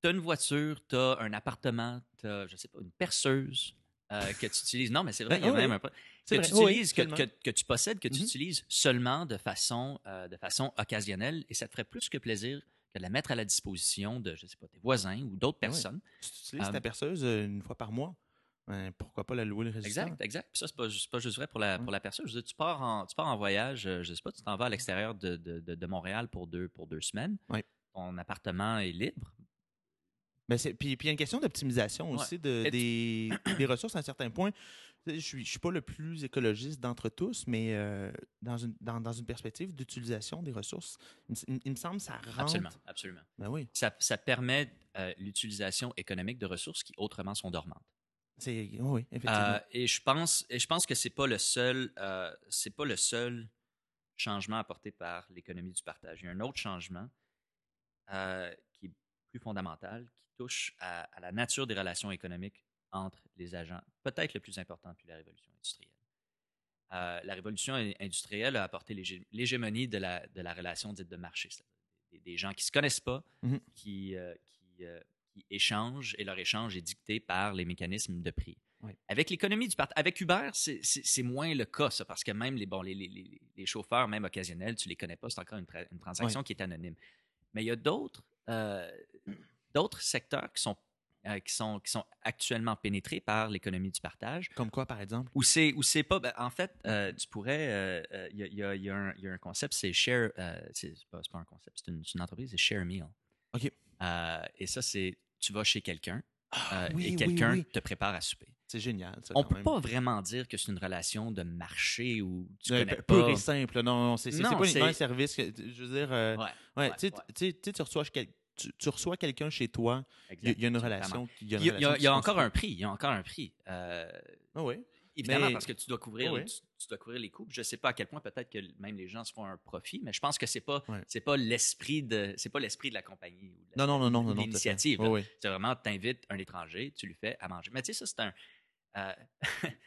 as une voiture, tu as un appartement, tu as, je sais pas, une perceuse que tu utilises? Non, mais c'est vrai, Ben, il y a oui, même un. Que tu. Oui, utilises, que, que, que tu possèdes, que tu Mhm. utilises seulement de façon, euh, de façon occasionnelle et ça te ferait plus que plaisir que de la mettre à la disposition de, je sais pas, tes voisins ou d'autres Ben oui. personnes. Si tu utilises ta perceuse euh, une fois par mois, ben, pourquoi pas la louer le résistant? Exact, exact. Puis ça, c'est pas, pas juste vrai pour la, pour la personne. Je veux dire, tu pars en, tu pars en voyage, euh, je sais pas, tu t'en vas à l'extérieur de, de, de- de Montréal pour deux, pour deux semaines. Ouais. Ton appartement est libre. Ben, c'est- puis, puis il y a une question d'optimisation Ouais. aussi de, des, des ressources à un certain point. Je suis, je suis pas le plus écologiste d'entre tous, mais euh, dans, une, dans, dans une perspective d'utilisation des ressources, il, me- il me- il me semble que ça rentre. Absolument, absolument. Ben oui, Ça, ça permet euh, l'utilisation économique de ressources qui autrement sont dormantes. c'est oui, effectivement. Euh, et je pense, et je pense que c'est pas le seul, c'est pas le seul changement apporté par l'économie du partage. Il y a un autre changement qui est plus fondamental, qui touche à, à la nature des relations économiques entre les agents. Peut-être le plus important depuis la révolution industrielle. Euh, la révolution in- industrielle a apporté l'hégé- l'hégémonie de la, de la relation dite de marché, des, des gens qui se connaissent pas, Mhm. qui, euh, qui, euh, qui échangent et leur échange est dicté par les mécanismes de prix. Oui. Avec l'économie du partage, avec Uber, c'est- moins le cas, ça, parce que même les, bon, les, les- les- les chauffeurs, même occasionnels, tu les connais pas, c'est encore une, tra- une transaction qui est anonyme. Mais il y a d'autres d'autres secteurs qui sont, euh, qui, sont, qui sont actuellement pénétrés par l'économie du partage, Comme quoi, par exemple? où c'est pas. ben, en fait, euh, tu pourrais. euh, euh, Il y, a, il y a- il un- il y a un concept, c'est Share. c'est pas, pas un concept, c'est une, entreprise, c'est Share Meal. OK. Et ça, c'est. Tu vas chez quelqu'un Ah, oui, et quelqu'un oui. te prépare à souper. C'est génial, ça, On quand peut même. pas vraiment dire que c'est une relation de marché où tu connais pas. Pur et simple. Non, c'est pas un service. que- je veux dire, euh, Ouais, ouais, ouais, tu sais, tu reçois, tu, tu reçois quelqu'un chez toi, il y a- une relation. Il y a, une relation il y a encore un prix. Il y a encore un prix. Euh, Ah oui? Évidemment, Mais- parce que tu dois couvrir, Oui. tu, tu dois couvrir les coûts. Je ne sais pas à quel point peut-être que même les gens se font un profit, mais je pense que c'est pas c'est pas l'esprit de c'est pas l'esprit de la compagnie ou de la- Non, non, non, non, l'initiative. Oui. C'est vraiment tu invites un étranger, tu lui fais à manger. Mais tu sais ça c'est un euh,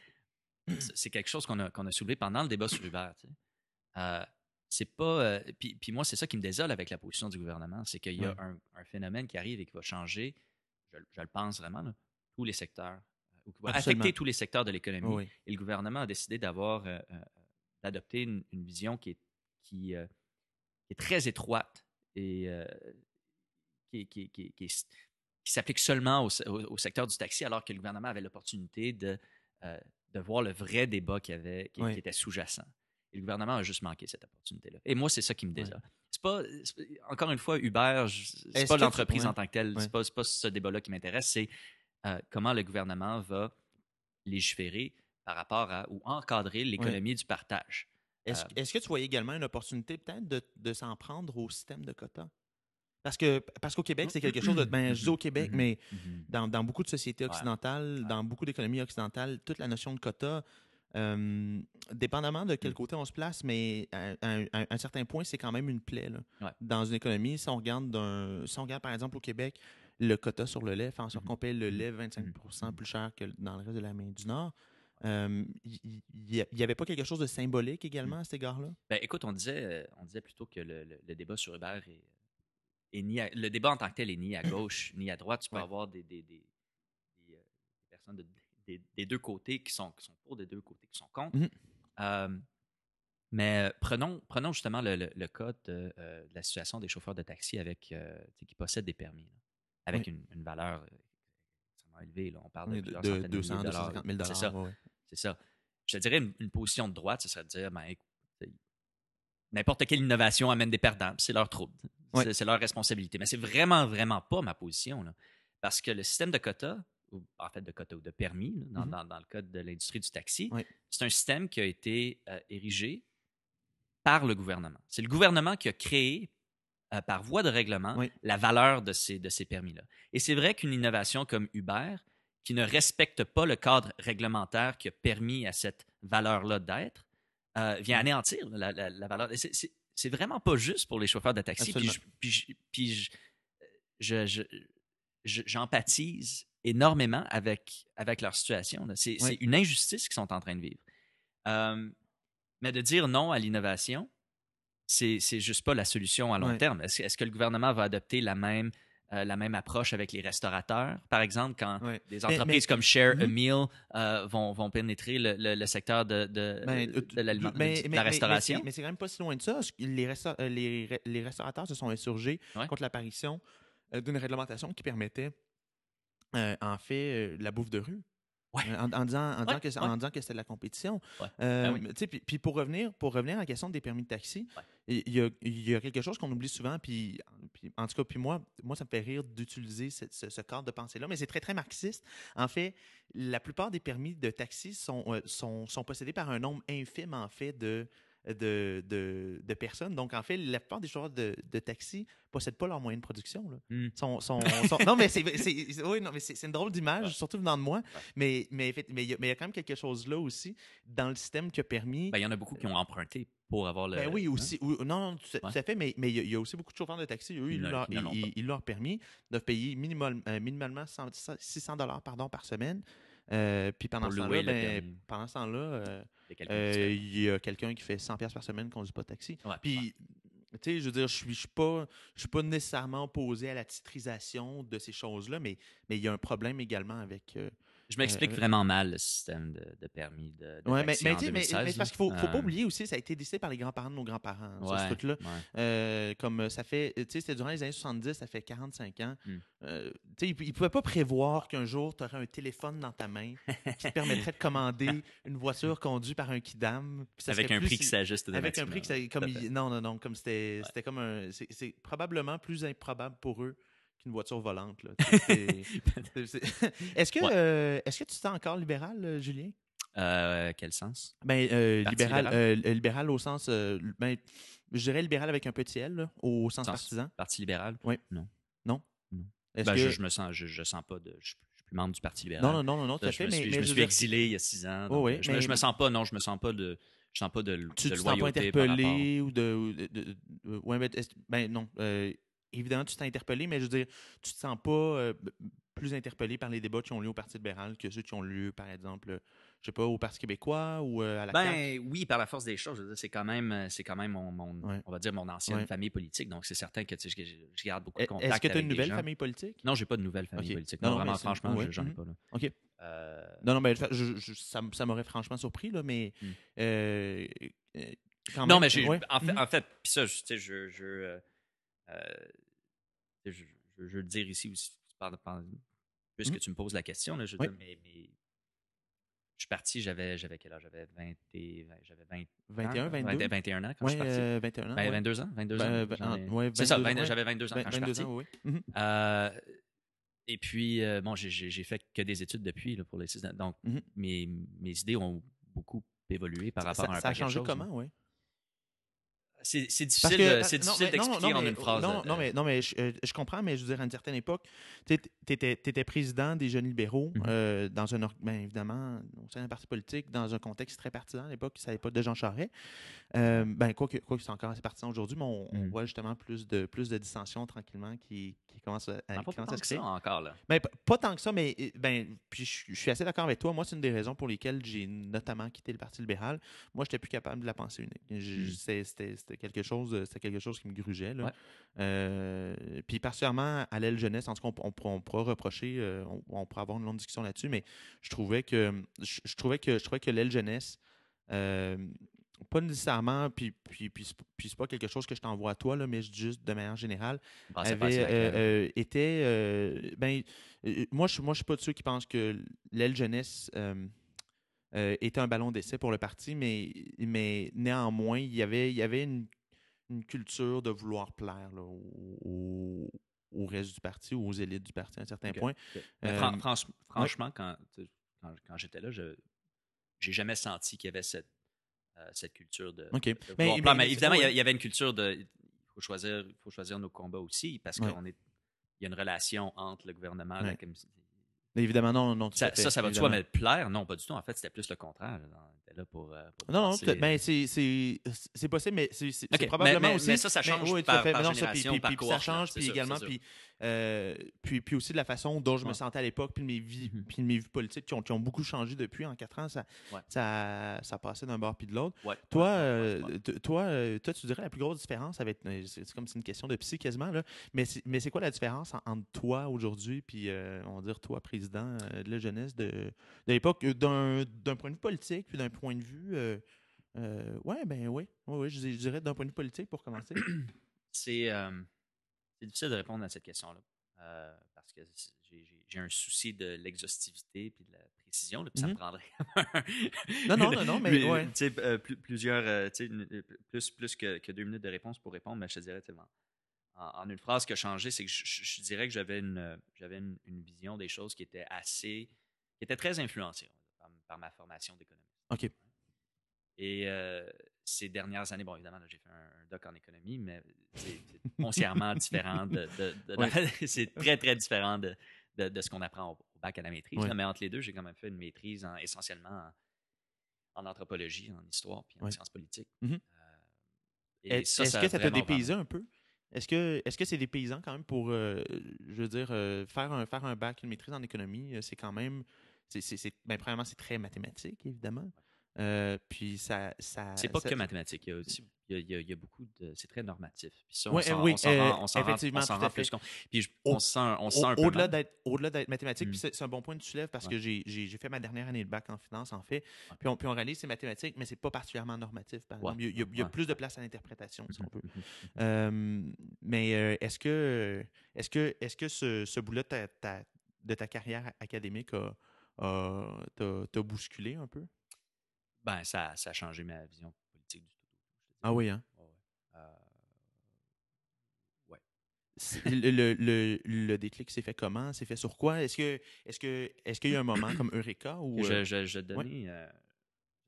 c'est- c'est quelque chose qu'on a qu'on a soulevé pendant le débat sur Uber. tu sais. Euh, c'est pas euh, puis, puis moi c'est ça qui me désole avec la position du gouvernement, c'est qu'il y a un, un phénomène qui arrive et qui va changer. Je, je le pense vraiment là, tous les secteurs euh, ou qui va Absolument. affecter tous les secteurs de l'économie. Oui. Et le gouvernement a décidé d'avoir, euh, d'adopter une, une vision qui est, qui, euh, qui est très étroite et qui, s'applique seulement au, au- au secteur du taxi, alors que le gouvernement avait l'opportunité de, de voir le vrai débat qui, avait, qui, Oui. qui était sous-jacent. Et le gouvernement a juste manqué cette opportunité-là. Et moi, c'est ça qui me désole. C'est pas, c'est pas- encore une fois, Uber, c'est que pas l'entreprise en tant que telle, Ouais. c'est pas, ce débat-là qui m'intéresse, c'est euh, comment le gouvernement va légiférer par rapport à ou encadrer l'économie du partage. Est-ce Euh, est-ce que tu voyais également une opportunité peut-être de, de s'en prendre au système de quotas? Parce que parce qu'au Québec, c'est quelque chose de. Ben, je dis au Québec, Mhm. mais Mhm. dans, dans beaucoup de sociétés occidentales, Ouais. dans beaucoup d'économies occidentales, toute la notion de quota, euh, dépendamment de quel Mm. côté on se place, mais à, à un- à un certain point, c'est quand même une plaie. là. Ouais. Dans une économie, si on, regarde si on regarde par exemple au Québec, le quota sur le lait fait en sorte Mhm. qu'on paye le Mhm. lait 25 Mhm. plus cher que dans le reste de l'Amérique du Nord. Euh, Il n'y avait pas quelque chose de symbolique également à cet égard-là? Ben, écoute, on disait, euh, on disait plutôt que le, le- le débat sur Uber est, est ni à- le débat en tant que tel est ni à gauche ni à droite. Tu peux Ouais. avoir des, des, des- des, euh, des personnes de- des, des deux côtés qui sont, qui sont pour, des deux côtés qui sont contre. Mhm. Euh, mais euh, prenons, prenons justement le, le- le cas de, euh, de la situation des chauffeurs de taxi avec, qui possèdent des permis, là, avec une, une valeur extrêmement élevée. Là. On parle de, De, de centaines de milliers 200, de dollars. 250 000 C'est ça. ouais. C'est ça. Je te dirais une, une position de droite, ce serait de dire ben, n'importe quelle innovation amène des perdants, c'est leur trouble. C'est leur responsabilité. Mais c'est vraiment, vraiment pas ma position. là. Parce que le système de quotas, ou en fait de quotas ou de permis, là, dans, dans- dans le cas de l'industrie du taxi, c'est un système qui a été euh, érigé par le gouvernement. C'est le gouvernement qui a créé, euh, par voie de règlement, Oui. la valeur de ces, de ces permis-là. Et c'est vrai qu'une innovation comme Uber, qui ne respecte pas le cadre réglementaire qui a permis à cette valeur-là d'être, euh, vient anéantir la, la- la valeur. C'est- vraiment pas juste pour les chauffeurs de taxi. Puis, je- Absolument. puis je- puis je- je- je- je- j'empathise énormément avec, avec leur situation. C'est Oui. une injustice qu'ils sont en train de vivre. Euh, mais de dire non à l'innovation, c'est juste pas la solution à long terme. Est-ce que le gouvernement va adopter la même, euh, la même approche avec les restaurateurs? Par exemple, quand des entreprises mais- comme Share a Mhm. Meal euh, vont, vont pénétrer le, le- le secteur de, la restauration. Mais, c'est- quand même pas si loin de ça. Les, resta- les, re- les restaurateurs se sont insurgés contre l'apparition d'une réglementation qui permettait, euh, en fait, euh, la bouffe de rue. Ouais. Euh, En, en disant, en, disant que, c'est- ouais. en disant que c'était de la compétition. Euh, Ben oui. Puis, pour revenir, pour revenir à la question des permis de taxi, il y, a, il y a quelque chose qu'on oublie souvent, puis, puis en tout cas, puis moi, moi, ça me fait rire d'utiliser ce, ce- ce cadre de pensée-là, mais c'est très, très marxiste. En fait, la plupart des permis de taxi sont, euh, sont, sont possédés par un nombre infime, en fait, de, de, de, de personnes. Donc, en fait, la plupart des chauffeurs de, de taxi ne possèdent pas leurs moyens de production. Là. Hmm. Non, mais c'est oui, non, mais c'est- c'est une drôle d'image, Ouais. surtout venant de moi. Mais mais mais il y, a- mais il y a quand même quelque chose là aussi dans le système qui a permis. Ben, il y en a beaucoup qui ont emprunté pour avoir le. Ben oui, hein? aussi. non, non, tout, à- Ouais. fait, mais mais il y, a- il y a aussi beaucoup de chauffeurs de taxi. Eux, Ils leur, ils ils- leur permis de payer minimal- euh, minimalement 100 600 dollars pardon, par semaine. Euh, puis pendant ben, pendant ce temps-là, euh, Il y a quelqu'un qui euh, il y a quelqu'un qui fait 100 pièces par semaine qui conduit pas de taxi. Ouais, Puis, tu sais, je veux dire, je suis, je suis pas, je suis pas nécessairement opposé à la titrisation de ces choses-là, mais mais il y a un problème également avec. Euh, Je m'explique euh, vraiment mal le système de, de permis de, de ouais, mais, taxi mais, en tu sais, mais- 2016, mais c'est parce qu'il faut, faut pas Euh, oublier aussi, ça a été décidé par les grands-parents de nos grands-parents, ça, ce ouais, truc-là. ouais. Euh, comme euh, ça fait, tu sais, c'était durant les années 70, ça fait 45 ans. Hmm. Euh, tu sais, ils ne pouvaient pas prévoir qu'un jour, tu aurais un téléphone dans ta main qui te permettrait de commander une voiture conduite par un kidam. Avec un plus prix qui s'ajuste Avec un prix ça, comme il- non non non comme c'était Ouais. c'était comme un c'est probablement plus improbable pour eux qu'une voiture volante. Tu Est-ce que Ouais. euh, est-ce que tu te sens encore libéral euh, Julien? Euh, quel sens? Ben euh, libéral libéral? euh, euh, libéral au sens ben je dirais libéral avec un petit L là, au sens Sens- partisan. Parti libéral? Est-ce Ben, que je, je me sens, je, je sens pas de. Je, je suis plus membre du Parti libéral. non non non non non tout à je fait me mais, suis, mais je me je suis dire, exilé il y a six ans. Oh oui, je, me, mais- je me sens pas, non, je me sens pas de. Je sens pas de, tu de te sens pas rapport- interpellé ou de, de- ouais, est-ce- ben non évidemment tu t'es interpellé mais je veux dire tu te sens pas euh, plus interpellé par les débats qui ont lieu au Parti libéral que ceux qui ont lieu par exemple euh, je sais pas au Parti québécois ou euh, à la CAQ? Ben oui, par la force des choses. C'est quand même, c'est quand même mon, mon- Ouais. on va dire mon ancienne Ouais. famille politique. Donc c'est certain que tu sais, je, je garde beaucoup de Est-ce contacts que tu as une nouvelle gens. famille politique? Non, j'ai pas de nouvelle famille politique. Non, Non, non, vraiment, franchement, ouais, je- j'en ai mhm. pas. Là. OK. Euh, Non, non, mais je- je- je- ça, m'aurait franchement surpris, là, mais. Hmm. euh, quand non, même, mais en, fait, Mhm. en fait, puis ça, je, tu sais, je, je, je, je, je veux le dire ici aussi, puisque Mhm. tu me poses la question, là, je Oui. mais, mais je suis parti, j'avais, j'avais quel âge? J'avais 20, et- j'avais 20 21, ans, 22. 21 ans quand Ouais, je suis parti. euh, 21 ans. Ben, ouais. 22 ans, 22 Ben, ans. ben, j'en ai- ouais, c'est ça, 22 20 ouais. j'avais 22 ans quand je suis 22 parti. ans, oui. Euh, et puis, euh, bon, j'ai- fait que des études depuis là, pour les six ans. Donc, Mhm. mes, mes idées ont beaucoup évolué par rapport Ça, à un ça a changé comment, oui? C'est difficile, d'expliquer en une phrase. Non, de- mais, non, mais je, euh, je comprends, mais je veux dire, à une certaine époque, tu étais, président des jeunes libéraux Mhm. euh, dans un, ben, évidemment, au sein d'un parti politique, dans un contexte très partisan à l'époque, ça n'avait pas de Jean Charest. Euh, ben, quoi que, quoi que c'est encore assez partisan aujourd'hui, mais on, on Mhm. voit justement plus de, plus de dissensions tranquillement qui, qui commencent à, Non, qui pas commencent tant à se que ça créer. encore. Là. Ben, pas tant que ça, mais euh, ben, puis je, je suis assez d'accord avec toi. Moi, c'est une des raisons pour lesquelles j'ai notamment quitté le Parti libéral. Moi, j'étais plus capable de la pensée unique. Je- Mm. c'est- C'était c'était quelque chose, euh, c'était quelque chose qui me grugeait. Là. Ouais. Euh, puis particulièrement à l'aile jeunesse, en tout cas, on, on pourra- on pourra reprocher, euh, on, on pourra avoir une longue discussion là-dessus, mais je trouvais que je, je trouvais que je trouvais que l'aile jeunesse euh, pas nécessairement, puis, puis, puis, c'est- puis c'est pas quelque chose que je t'envoie à toi, là, mais juste de manière générale, Bon, avait, était. ben, moi, je moi, je suis pas de ceux qui pensent que l'aile jeunesse euh, était un ballon d'essai pour le parti, mais, mais néanmoins, il y avait, il y avait une, une culture de vouloir plaire là, au, reste du parti ou aux élites du parti à un certain point. Mais euh, fran- franch- franchement, quand, quand, quand j'étais là, je j'ai jamais senti qu'il y avait cette, euh, cette culture de, OK. de Mais- vouloir mais- plaire. évidemment, il y avait une culture de. Il faut choisir, faut choisir nos combats aussi parce Ouais. qu'on est. Il y a une relation entre le gouvernement. la Ouais. commission- Évidemment, non, non, Ça, ça, ça va de soi, mais plaire, non, pas du tout. En fait, c'était plus le contraire. Là. pour. euh, pour Non, non, ben, c'est- c'est possible, mais c'est c'est- Ok, c'est probablement mais- mais- aussi. mais ça, ça change oui, par- fait. par non, ça, puis- par puis- ça change, puis sûr, également, puis, euh, puis, puis aussi de la façon dont je me Ouais. sentais à l'époque, puis mes vies, Mhm. puis mes vues politiques qui ont, qui ont beaucoup changé depuis en quatre ans. Ça, Ouais. ça, ça passait d'un bord puis de l'autre. Ouais, Toi, euh, toi, euh, toi, tu dirais la plus grosse différence avec. euh, C'est comme c'est une question de psy quasiment, là. Mais c'est quoi la différence en- entre toi aujourd'hui puis, euh, on va dire, toi, président euh, de la jeunesse de, de l'époque, euh, d'un d'un point de vue politique puis d'un point de vue. euh, euh, ouais, ben oui. Ouais, ouais, je, dirais d'un point de vue politique pour commencer. C'est euh, c'est difficile de répondre à cette question-là. euh, parce que j'ai- un souci de l'exhaustivité puis de la précision. là, puis Ça me Mhm. prendrait. Non, non, non, non, mais ouais. sais, euh, plus- plusieurs. plus, plus que, que deux minutes de réponse pour répondre, mais je te dirais, sais, en, une phrase qui a changé, c'est que je, je- je dirais que j'avais une, j'avais une, une vision des choses qui était assez. qui était très influencée par, par ma formation d'économiste. OK. Et euh, ces dernières années, bon, évidemment, j'ai fait un, un doc en économie, mais c'est foncièrement différent de. de- de- c'est très, très différent de, de, ce qu'on apprend au, au bac à la maîtrise. Ouais. là. mais entre les deux, j'ai quand même fait une maîtrise en- essentiellement en, en anthropologie, en histoire, puis en Ouais. sciences politiques. Mhm. Euh, Est- Est-ce que ça t'a dépaysé un peu? Est-ce que est-ce que c'est des paysans quand même pour, euh, je veux dire, euh, faire, un, faire un bac, une maîtrise en économie, c'est quand même, c'est, ben, premièrement, c'est très mathématique, évidemment. Euh, puis ça... ça C'est pas ça- que mathématique. Il y a aussi il y a, il y a- beaucoup de. C'est très normatif. Puis ça, on s'en, oui, on s'en euh, rend, rend- rend plus compte. Puis je- on se sent, on se Au- sent un peu au-delà d'être au-delà d'être mathématique, Mm. puis c'est, un bon point que tu soulèves parce Ouais. que j'ai, fait ma dernière année de bac en finance, en fait. Puis, on, puis on réalise c'est mathématique, mais c'est pas particulièrement normatif, par exemple. Il y a, il y a- il y a ouais. plus de place à l'interprétation, si on. Mhm. Euh, mais euh, est-ce que est-ce que est-ce que ce, ce bout-là de ta, ta- de ta carrière académique a, a- t'a, bousculé un peu? Ben, ça, ça a changé ma vision politique du tout. Ah oui, hein? Ouais, ouais. Euh, Le, le, le, le déclic s'est fait comment? C'est fait sur quoi? Est-ce que est-ce que est-ce qu'il y a un moment comme Eureka ou je, euh, je, je donnais, euh,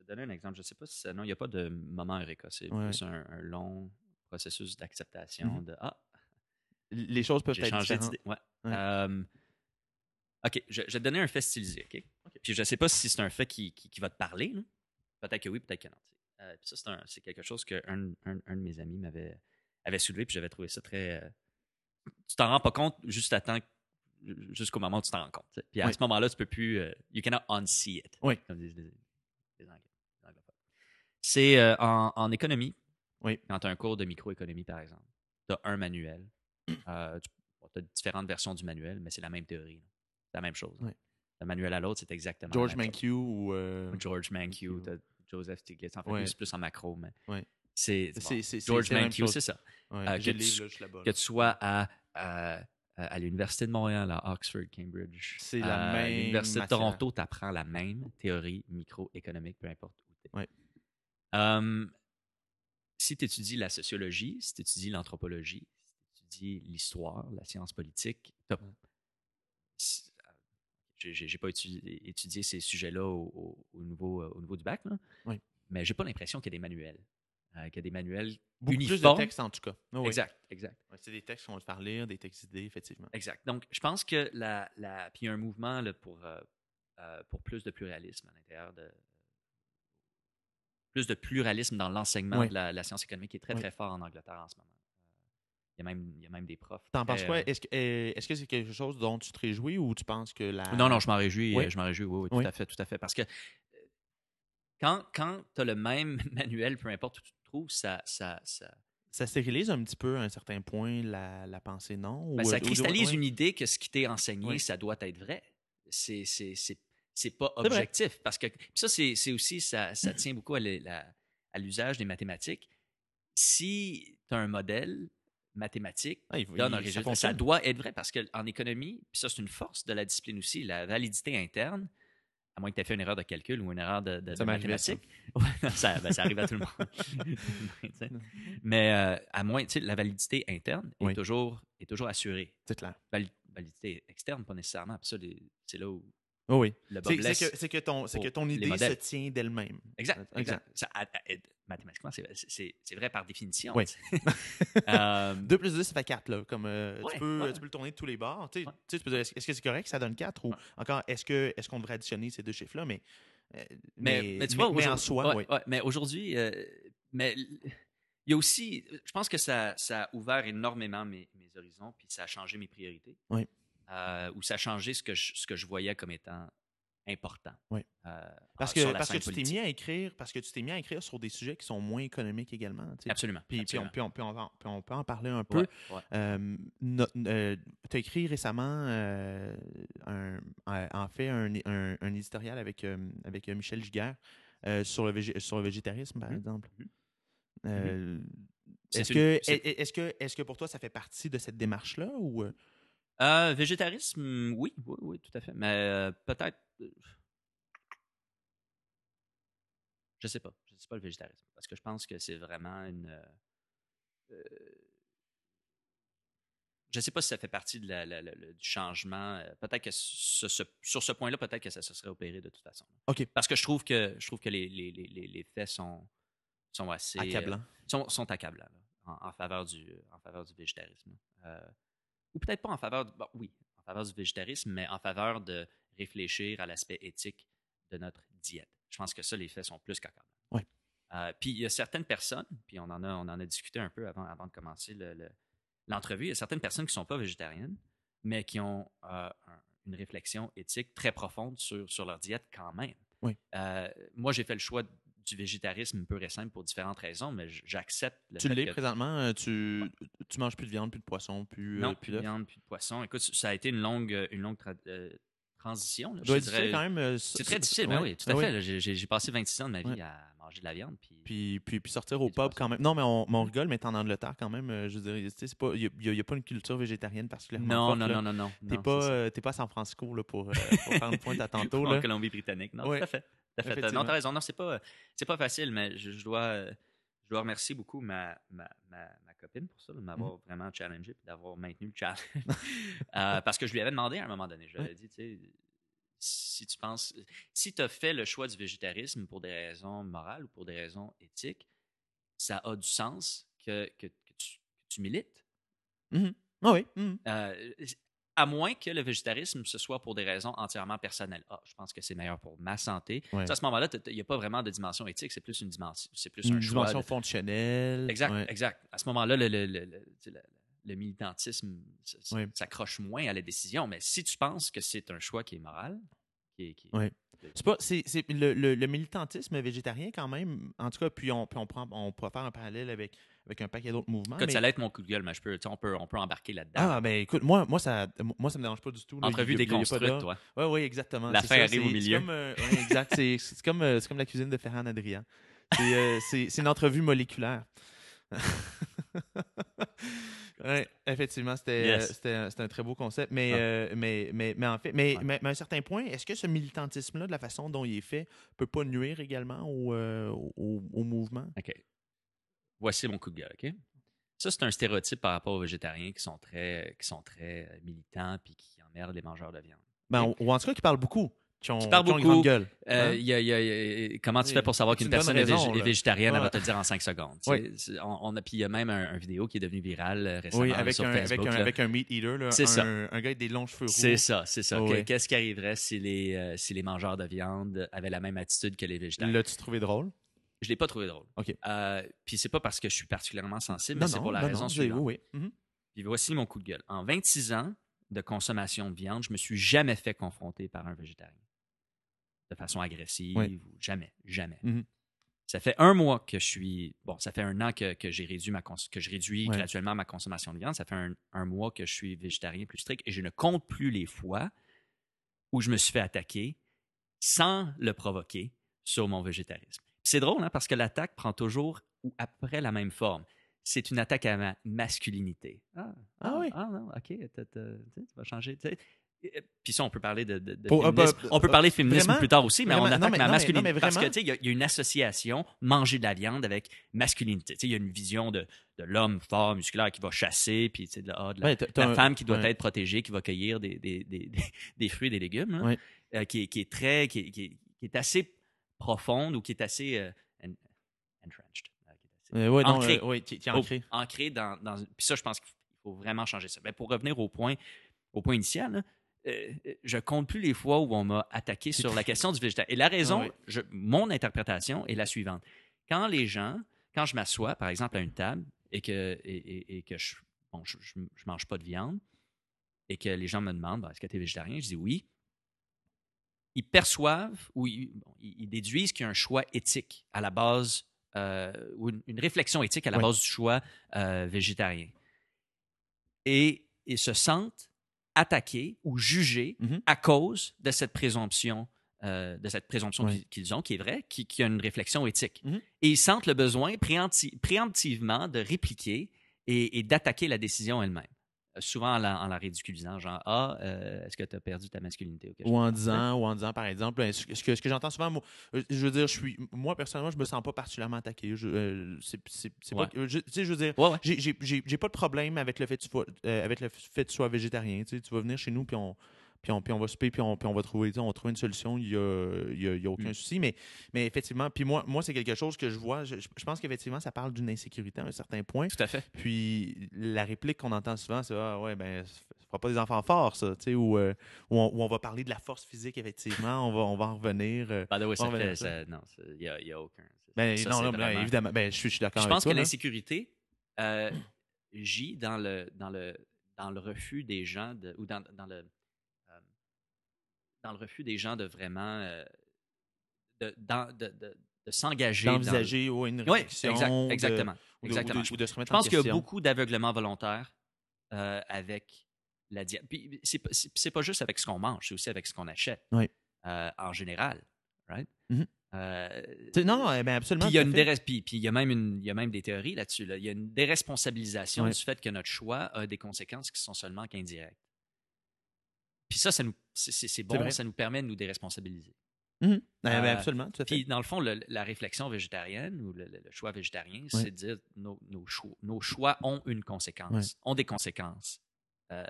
je donnais un exemple. Je ne sais pas si ça. Non, il n'y a pas de moment Eureka. C'est Ouais. plus un, un long processus d'acceptation Mhm. de Ah, les choses peuvent être différentes? Ouais. Ouais. Euh, OK, je, je vais te donner un fait stylisé. OK? Puis je ne sais pas si c'est un fait qui, qui, qui va te parler. là. Peut-être que oui, peut-être que non. Euh, puis ça, c'est, quelque chose qu'un un, un de mes amis m'avait avait soulevé, puis j'avais trouvé ça très. euh, tu t'en rends pas compte juste à temps jusqu'au moment où tu t'en rends compte. Puis à Oui. ce moment-là, tu peux plus. euh, you cannot unsee it. Oui. Comme disent les, les Anglais-. C'est euh, en, en économie. Oui. Quand tu as un cours de microéconomie, par exemple, tu as un manuel. Tu as différentes versions du manuel, mais c'est la même théorie. là. La même chose. Oui. D'un manuel à l'autre, c'est exactement George. Mankiw ou euh, George Mankiw, Joseph Stiglitz. En fait, Ouais. c'est plus en macro, mais Ouais. c'est, bon, George Mankiw, c'est ça. Ouais, Euh, que tu- livre là, juste là-bas. Que tu sois à, à, à l'Université de Montréal, à Oxford, Cambridge, C'est la à même l'Université de. Toronto, tu apprends la même théorie microéconomique, peu importe où tu es. Euh, si tu étudies la sociologie, si tu étudies l'anthropologie, si tu étudies l'histoire, la science politique, j'ai- pas étudié, étudié ces sujets-là au, au- au niveau, euh, au niveau du bac, là, Oui. mais j'ai pas l'impression qu'il y a des manuels. euh, qu'il y a des manuels Beaucoup plus de textes en tout cas. Oui. Exact, exact. Ouais, c'est des textes qu'on va faire lire, des textes d'idées, effectivement. Exact. Donc, je pense que la, la puis il y a un mouvement là, pour, euh, euh, pour plus de pluralisme à l'intérieur de plus de pluralisme dans l'enseignement Oui. de la, la science économique qui est très Oui. très fort en Angleterre en ce moment. Il y a même, il y a même des profs. T'en penses quoi? euh, Est-ce que euh, est-ce que c'est quelque chose dont tu te réjouis ou tu penses que la. Non, non, je m'en réjouis. Oui. euh, Je m'en réjouis, oui, oui, tout Oui. à fait, tout à fait. Parce que quand, quand tu as le même manuel, peu importe où tu te trouves, ça, ça, ça, Ça stérilise un petit peu à un certain point la, la pensée, non? Ben, ça ou- cristallise une idée que ce qui t'est enseigné, Oui. ça doit être vrai. C'est, c'est, pas objectif. Parce que puis ça, c'est, aussi, ça, ça tient beaucoup à l'usage des mathématiques. Si tu as un modèle mathématique, Ah, il donne un ça résultat, ça doit être vrai. Parce qu'en économie, puis ça, c'est une force de la discipline aussi, la validité interne, à moins que tu aies fait une erreur de calcul ou une erreur de, de- Ça de mathématiques. Ça, ben, ça arrive à tout le monde. Mais euh, à moins, tu sais, la validité interne est, Oui. toujours, est toujours assurée. C'est clair. Vali- validité externe, pas nécessairement. Puis ça, les- c'est là où Oh oui. C'est que, que ton, que ton idée se tient d'elle-même. Exact, Exact. exact. Ça, à- à- mathématiquement, c'est- vrai par définition. Oui. tu sais. Euh, 2 plus 2, ça fait 4. Là, comme, euh, Ouais, tu, peux, ouais. tu peux le tourner de tous les bords. Tu sais, Ouais. tu peux dire, est-ce que c'est correct que ça donne 4 ou encore, est-ce que est-ce qu'on devrait additionner ces deux chiffres-là? Mais Euh, Mais, mais, mais tu vois, mais en aujourd'hui- soi, oui. mais aujourd'hui, euh, mais il y a aussi, je pense que ça, ça a ouvert énormément mes, mes horizons, puis ça a changé mes priorités. Oui. Euh, ou ça a changé ce que je, ce que je voyais comme étant important. Oui. euh, Parce que, parce que tu t'es mis à écrire, parce que tu t'es mis à écrire sur des sujets qui sont moins économiques également. tu sais. Absolument. Puis, puis on, puis on- puis on peut en parler un peu. Ouais, ouais. Euh, tu as écrit récemment, euh, un- en fait, un, un- un éditorial avec, euh, avec euh, Michel Giguère euh, sur, le sur le végétarisme, par Mhm. exemple. Mhm. Euh, Est-ce que, est- est-ce que, est-ce que pour toi, ça fait partie de cette démarche-là ou... euh, végétarisme, oui, oui, oui, tout à fait. Mais euh, peut-être. euh, Je sais pas. Je sais pas le végétarisme. Parce que je pense que c'est vraiment une. euh, je sais pas si ça fait partie de la- la- la- la- du changement. Peut-être que ce- ce- sur ce point-là, peut-être que ça se serait opéré de toute façon. OK. Parce que je trouve que je trouve que les, les, les, les- faits sont, sont assez. euh, Accablant. sont, sont accablants là, en, en faveur du, en faveur du végétarisme. Euh, ou peut-être pas en faveur, bon, oui, en faveur du végétarisme, mais en faveur de réfléchir à l'aspect éthique de notre diète. Je pense que ça, les faits sont plus. Ouais. Euh, puis il y a certaines personnes, puis on en a, on en a discuté un peu avant, avant de commencer le- le- l'entrevue, il y a certaines personnes qui ne sont pas végétariennes, mais qui ont euh, un- une réflexion éthique très profonde sur, sur leur diète quand même. Oui. Euh, moi, j'ai fait le choix du végétarisme pur et simple pour différentes raisons, mais j'accepte le Tu l'es que- présentement, euh, tu, tu manges plus de viande, plus de poisson, plus, euh, non, plus plus de viande, plus de poisson. Écoute, ça a été une longue, une longue tra- euh, transition. euh, C'est très difficile, ouais, ben oui, tout à ouais, fait. J'ai- passé 26 ans de ma vie Ouais. à manger de la viande. Puis, Puis, puis, puis sortir au pub quand même. Non, mais on, rigole, mais t'es en Angleterre quand même. euh, je veux dire, tu il n'y a, pas une culture végétarienne particulièrement non, non, non, non, non, T'es pas, euh, pas à San Francisco là, pour, euh, pour faire une pointe à tantôt. en. Colombie-Britannique. Non, Ouais. tout à fait. Fait. Non, t'as raison. Non, c'est pas, c'est pas facile, mais je, je dois, euh, je dois remercier beaucoup ma, ma, ma, ma copine pour ça, de m'avoir Mm. vraiment challengé et d'avoir maintenu le challenge. Euh, parce que je lui avais demandé à un moment donné, je lui avais dit, tu sais, si tu penses, si tu as fait le choix du végétarisme pour des raisons morales ou pour des raisons éthiques, ça a du sens que, que, que tu, que tu milites. Ah oui. mhm. Euh, à moins que le végétarisme, ce soit pour des raisons entièrement personnelles. Ah, je pense que c'est meilleur pour ma santé. Ouais. Ça, À ce moment-là, il n'y a pas vraiment de dimension éthique, c'est plus une dimension, c'est plus Une un choix. dimension de- fonctionnelle. Exact, ouais. exact. À ce moment-là, le, militantisme Ouais. s'accroche moins à la décision. Mais si tu penses que c'est un choix qui est moral, qui est, qui est- Ouais. C'est pas, c'est, c'est le, le- le militantisme végétarien quand même. En tout cas, puis on, puis on prend, on pourrait faire un parallèle avec, avec un paquet d'autres mouvements. Écoute, mais- ça allait être mon coup de gueule, mais je peux, on, peut, on peut embarquer là-dedans. Ah, ben écoute, moi, moi, ça, moi, ça me dérange pas du tout. Entrevue déconstruite, toi. Oui, oui, exactement. La fin arrive au milieu. Comme, euh, ouais, exact. c'est, comme, euh, comme la cuisine de Ferran Adrian. C'est, euh, c'est, une entrevue moléculaire. Oui, effectivement, c'était, Yes. euh, c'était, un- très beau concept. Mais, Ah. euh, mais, mais, mais en fait, mais, Ouais. mais, mais à un certain point, est-ce que ce militantisme-là, de la façon dont il est fait, peut pas nuire également au, euh, au, au mouvement? OK. Voici mon coup de gueule, OK? Ça, c'est un stéréotype par rapport aux végétariens qui sont très, qui sont très euh, militants puis qui emmerdent les mangeurs de viande. Ben, ou, en tout cas, qui parle beaucoup. Qui ont, Qui parlent qui ont une beaucoup. grande gueule. Euh, Hein? y a- y a- il y a- comment tu fais pour savoir qu'une personne est, raison, là. végétarienne? Elle va te le dire en cinq secondes. tu Oui. On, on a, puis il y a même un, un vidéo qui est devenu virale euh, récemment Oui, avec sur un, avec, Facebook. un, là. avec un meat eater, là, C'est un, ça. un gars avec des longs cheveux roux. C'est ça, c'est ça. Oh, oui. Qu'est-ce qui arriverait si les, euh, si les mangeurs de viande avaient la même attitude que les végétariens? L'as-tu trouvé drôle? Je l'ai pas trouvé drôle. OK. Euh, puis c'est pas parce que je suis particulièrement sensible, Non, mais c'est pour la non, raison non, suivante. oui, oui. Mhm. Puis voici mon coup de gueule. En 26 ans de consommation de viande, je me suis jamais fait confronter par un végétarien. De façon agressive Oui. ou jamais, jamais. Mhm. Ça fait un mois que je suis. Bon, ça fait un an que, que j'ai réduit ma cons- que je réduis Ouais. graduellement ma consommation de viande. Ça fait un, un mois que je suis végétarien plus strict et je ne compte plus les fois où je me suis fait attaquer sans le provoquer sur mon végétarisme. C'est drôle, hein, parce que l'attaque prend toujours ou après la même forme. C'est une attaque à ma masculinité. Ah, Ah oui. Ah non, ok, tu vas changer. Puis ça, on peut parler de, de- de euh, féminisme. bah, on peut parler de féminisme vraiment? plus tard aussi, mais on attaque Non, mais- ma non, mais- masculinité. non, parce que vraiment? tu sais, il y a- il y, a une association manger de la viande avec masculinité. Tu sais, Il y a une vision de, de l'homme fort, musculaire qui va chasser, puis tu sais, de, la, ah, de la- Ouais, t'as- la t'as un- femme qui doit ouais. être protégée, qui va cueillir des, des, des, des- fruits et des légumes, Ouais. euh, qui, est- qui est très, qui est assez profonde ou qui est assez euh, en- entrenched. euh, qui est assez- Euh, ouais, non, ancré. euh, ouais, qui, qui est au- ancré. dans, dans- Puis ça, je pense qu'il faut vraiment changer ça. Mais pour revenir au point, au point initial, là, euh, je compte plus les fois où on m'a attaqué sur la question du végétarien. Et la raison, Ouais. je- mon interprétation est la suivante. Quand les gens, quand je m'assois, par exemple, à une table et que, et, et- et que je, bon, je, je, je mange pas de viande et que les gens me demandent est-ce que tu es végétarien? Je dis oui. Ils perçoivent ou ils, déduisent qu'il y a un choix éthique à la base, euh, ou une, une réflexion éthique à la base du choix euh, végétarien. Et ils se sentent attaqués ou jugés Mhm. à cause de cette présomption, euh, de cette présomption Ouais. qu'ils- ont, qui est vraie, qui, qui a une réflexion éthique. Mhm. Et ils sentent le besoin préempti- préemptivement de répliquer et, et d'attaquer la décision elle-même. Euh, Souvent en la, en la ridiculisant, genre Ah, euh, est-ce que tu as perdu ta masculinité ou quelque Ou en chose disant, ou en disant, par exemple, ben, ce que, ce que j'entends souvent, moi, euh, je veux dire, je suis, moi, personnellement, je me sens pas particulièrement attaqué. Je, euh, c'est, c'est- c'est Ouais. pas, je, tu sais, je veux dire, Ouais, ouais. j'ai, j'ai, j'ai, j'ai pas de problème avec le fait que tu, sois- euh, avec le fait que tu sois végétarien. Tu sais, tu vas venir chez nous, puis on, puis on, puis on va souper, puis on, puis on va trouver, on va trouver une solution. Il y a, y a, il y a aucun Mm. souci. Mais, mais effectivement, puis moi, moi c'est quelque chose que je vois. Je, je pense qu'effectivement, ça parle d'une insécurité à un certain point. Tout à fait. Puis la réplique qu'on entend souvent, c'est Ah ouais, ben, ça fera pas des enfants forts, ça. Tu sais, ou euh, où, on, où on va parler de la force physique, effectivement. On va, on va en revenir. euh. Way, ça fait- vers ça. ça- non, il n'y a, y a aucun. Ben, ça, non, non, ben, évidemment. Ben, je suis, je suis d'accord Je pense toi. que l'insécurité euh, gît dans le, dans, le, dans le refus des gens, de, ou dans, dans le, dans le refus des gens de vraiment euh, de, dans- de, de- de s'engager. dans- D'envisager ouais, une Oui, exact- de- exactement. exactement. Ou de, ou de se remettre Je pense en qu'il y a beaucoup d'aveuglement volontaire euh, avec la diète. Puis c'est pas- juste avec ce qu'on mange, c'est aussi avec ce qu'on achète. Oui. Euh, en général, right? Euh, sais, Non, non, ben, absolument. puis il y a même une, il y a même des théories là-dessus. là. Il y a une déresponsabilisation du fait que notre choix a des conséquences qui sont seulement qu'indirectes. Puis ça, ça nous, c'est, bon, ça nous permet de nous déresponsabiliser. Mhm. Ben, ben, Euh, absolument, tout à fait. Puis dans le fond, le- la réflexion végétarienne ou le, choix végétarien, c'est de dire nos, nos choix, nos choix ont une conséquence, Ouais. ont des conséquences euh,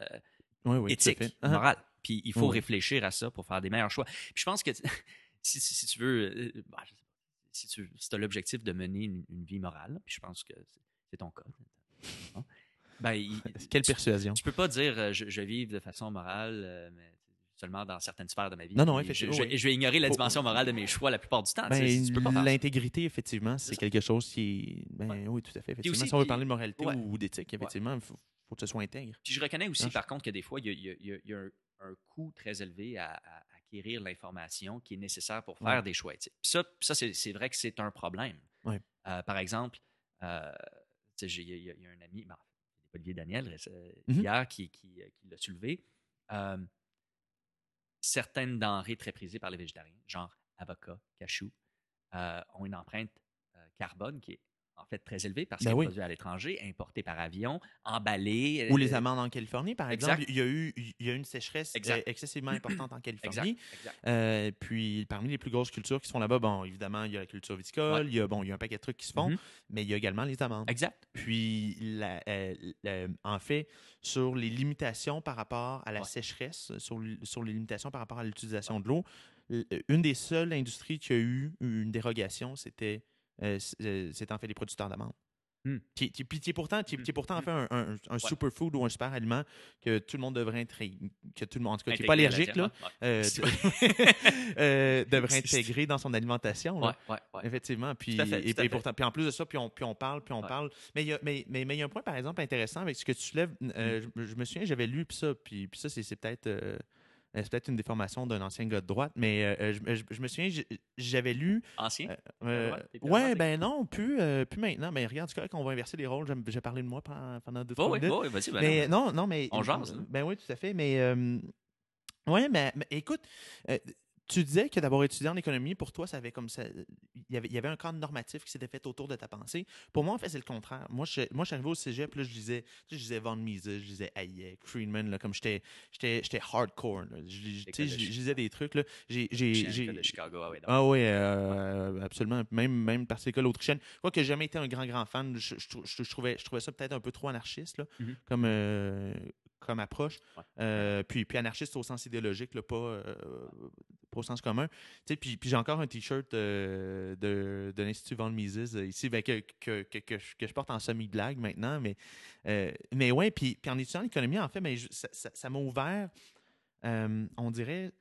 oui, oui, éthiques. Ah, morales. Puis il faut Oui. réfléchir à ça pour faire des meilleurs choix. Puis je pense que si, si- si tu veux, euh, bah, si tu as l'objectif de mener une, une vie morale, puis je pense que c'est- c'est ton cas, hein, ben, il- Quelle tu- persuasion. tu peux pas dire euh, je, je vis de façon morale, euh, mais seulement dans certaines sphères de ma vie. Non, non, je, effectivement, je- vais ignorer la dimension morale de mes choix la plupart du temps. tu Ben, tu peux pas. L'intégrité, effectivement, c'est quelque chose qui. Ben, Oui, tout à fait. Effectivement, aussi, si on veut parler de moralité ouais. ou d'éthique, effectivement, il faut, faut que ce soit intègre. Puis je reconnais aussi, par contre, que des fois, il y a, y y un, un coût très élevé à, à acquérir l'information qui est nécessaire pour faire des choix éthiques. Puis ça, c'est vrai que c'est un problème. Euh, par exemple, euh, y, il y a un ami, ben, Olivier Daniel, euh, Mhm. hier, qui, qui, euh, qui l'a soulevé. Euh, certaines denrées très prisées par les végétariens, genre avocat, cachou, ont une empreinte carbone qui est en fait très élevée parce Ben est oui. produite à l'étranger, importée par avion, emballée. Ou euh, les amandes en Californie, par exact. exemple. Il y a eu il y a une sécheresse Exact. euh, excessivement importante en. Californie. exact. Euh, puis parmi les plus grosses cultures qui se font là-bas, bon, évidemment, il y a la culture viticole, Ouais. il y a bon, il y a un paquet de trucs qui se font, Mhm. mais il y a également les amandes. Exact. Puis, la- euh, la- en fait, sur les limitations par rapport à la Ouais. sécheresse, sur, sur les limitations par rapport à l'utilisation de l'eau, une des seules industries qui a eu une dérogation, c'était euh, euh, c'était en fait les producteurs d'amandes. Qui, qui- puis qui est pourtant, qui, qui est pourtant en Hmm. fait un, un- un superfood ou un super aliment que tout le monde devrait être, que tout le monde, en tout cas, qui n'est pas Intégrer allergique, là, diète, euh, C'est- euh, devrait C'est- intégrer dans son alimentation. Ouais, là. ouais, ouais. Effectivement. Puis, fait, et, et pourtant, puis en plus de ça, puis on, puis on parle, puis on Ouais. parle. Mais il y a, mais, mais, mais il y a un point, par exemple, intéressant avec ce que tu soulèves. euh, Mm. je, je me souviens, j'avais lu puis ça, puis, puis ça, c'est c'est peut-être c'est peut-être une déformation d'un ancien gars de droite, mais euh, euh, je, je- je me souviens, j'avais lu. Ancien? euh, Ouais, euh, ben non, plus, euh, plus maintenant. Mais regarde, c'est qu'on va inverser les rôles. J'ai- parlé de moi pendant, pendant deux, Oh, trois oui, minutes. oh, oui, vas-y, ben Mais non. non, mais. On jase. Ben oui, tout à fait. Mais. euh, ouais, mais, mais écoute, euh, tu disais que d'avoir étudié en économie, pour toi, ça avait comme ça. Il y avait, il y avait un cadre normatif qui s'était fait autour de ta pensée. Pour moi, en fait, c'est le contraire. Moi, je, moi, je suis arrivé au cégep, là, je lisais, tu sais, je lisais Von Mises, je lisais Hayek, Friedman, là, comme j'étais j'étais j'étais hardcore. là. Je, tu sais, je, lisais des trucs. Là. J'ai. j'ai- de Chicago, ah donc. ah oui, euh, absolument. Même, même par l'école autrichienne. Quoi que j'ai jamais été un grand, grand fan, je, je trou- je- je trouvais, je trouvais ça peut-être un peu trop anarchiste là, Mhm. comme, euh, comme approche. Ouais. Euh, puis, puis anarchiste au sens idéologique, là, pas, euh, pas au sens commun. Tu sais, puis, puis j'ai encore un T-shirt euh, de, de l'Institut Von Mises ici, ben, que, que, que, que je, porte en semi-blague maintenant. Mais, mais ouais, puis, puis en étudiant l'économie, en fait, ben, je- ça- m'a ouvert on dirait,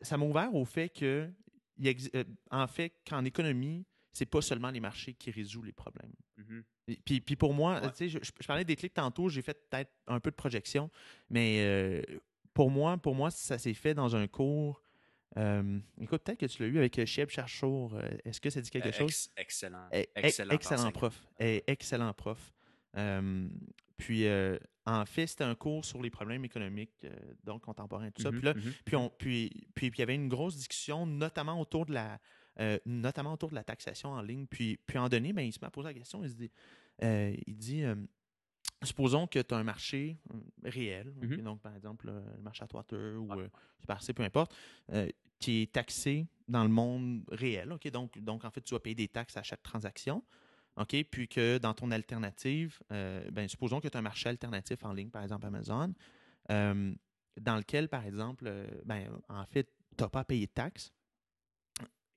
ça m'a ouvert au fait que, en fait, qu'en économie, c'est pas seulement les marchés qui résolvent les problèmes. Mhm. Et Puis, puis pour moi, Ouais. tu sais, je, parlais des clics tantôt, j'ai fait peut-être un peu de projection, mais euh, pour moi, pour moi, ça s'est fait dans un cours. euh, écoute, peut-être que tu l'as eu avec euh, Chieb Charchour. Est-ce que ça dit quelque Euh, chose? ex- excellent. Eh, eh, excellent. prof. Eh, excellent prof. Puis, euh, en fait, c'était un cours sur les problèmes économiques, donc contemporains, tout ça. Mhm, Puis là, mhm. puis, on, puis, puis, puis il y avait une grosse discussion, notamment autour de la, euh, notamment autour de la taxation en ligne. Puis, puis en donné, ben, il se m'a posé la question. Il se dit, euh, il dit euh, supposons que tu as un marché euh, réel, Mhm. donc par exemple euh, le marché à Twitter ou euh, Super C, peu importe, euh, qui est taxé dans le monde réel. donc, donc, en fait, tu vas payer des taxes à chaque transaction. Puis que dans ton alternative, euh, ben, supposons que tu as un marché alternatif en ligne, par exemple Amazon, euh, dans lequel, par exemple, euh, ben, en fait, tu n'as pas à payer de taxes.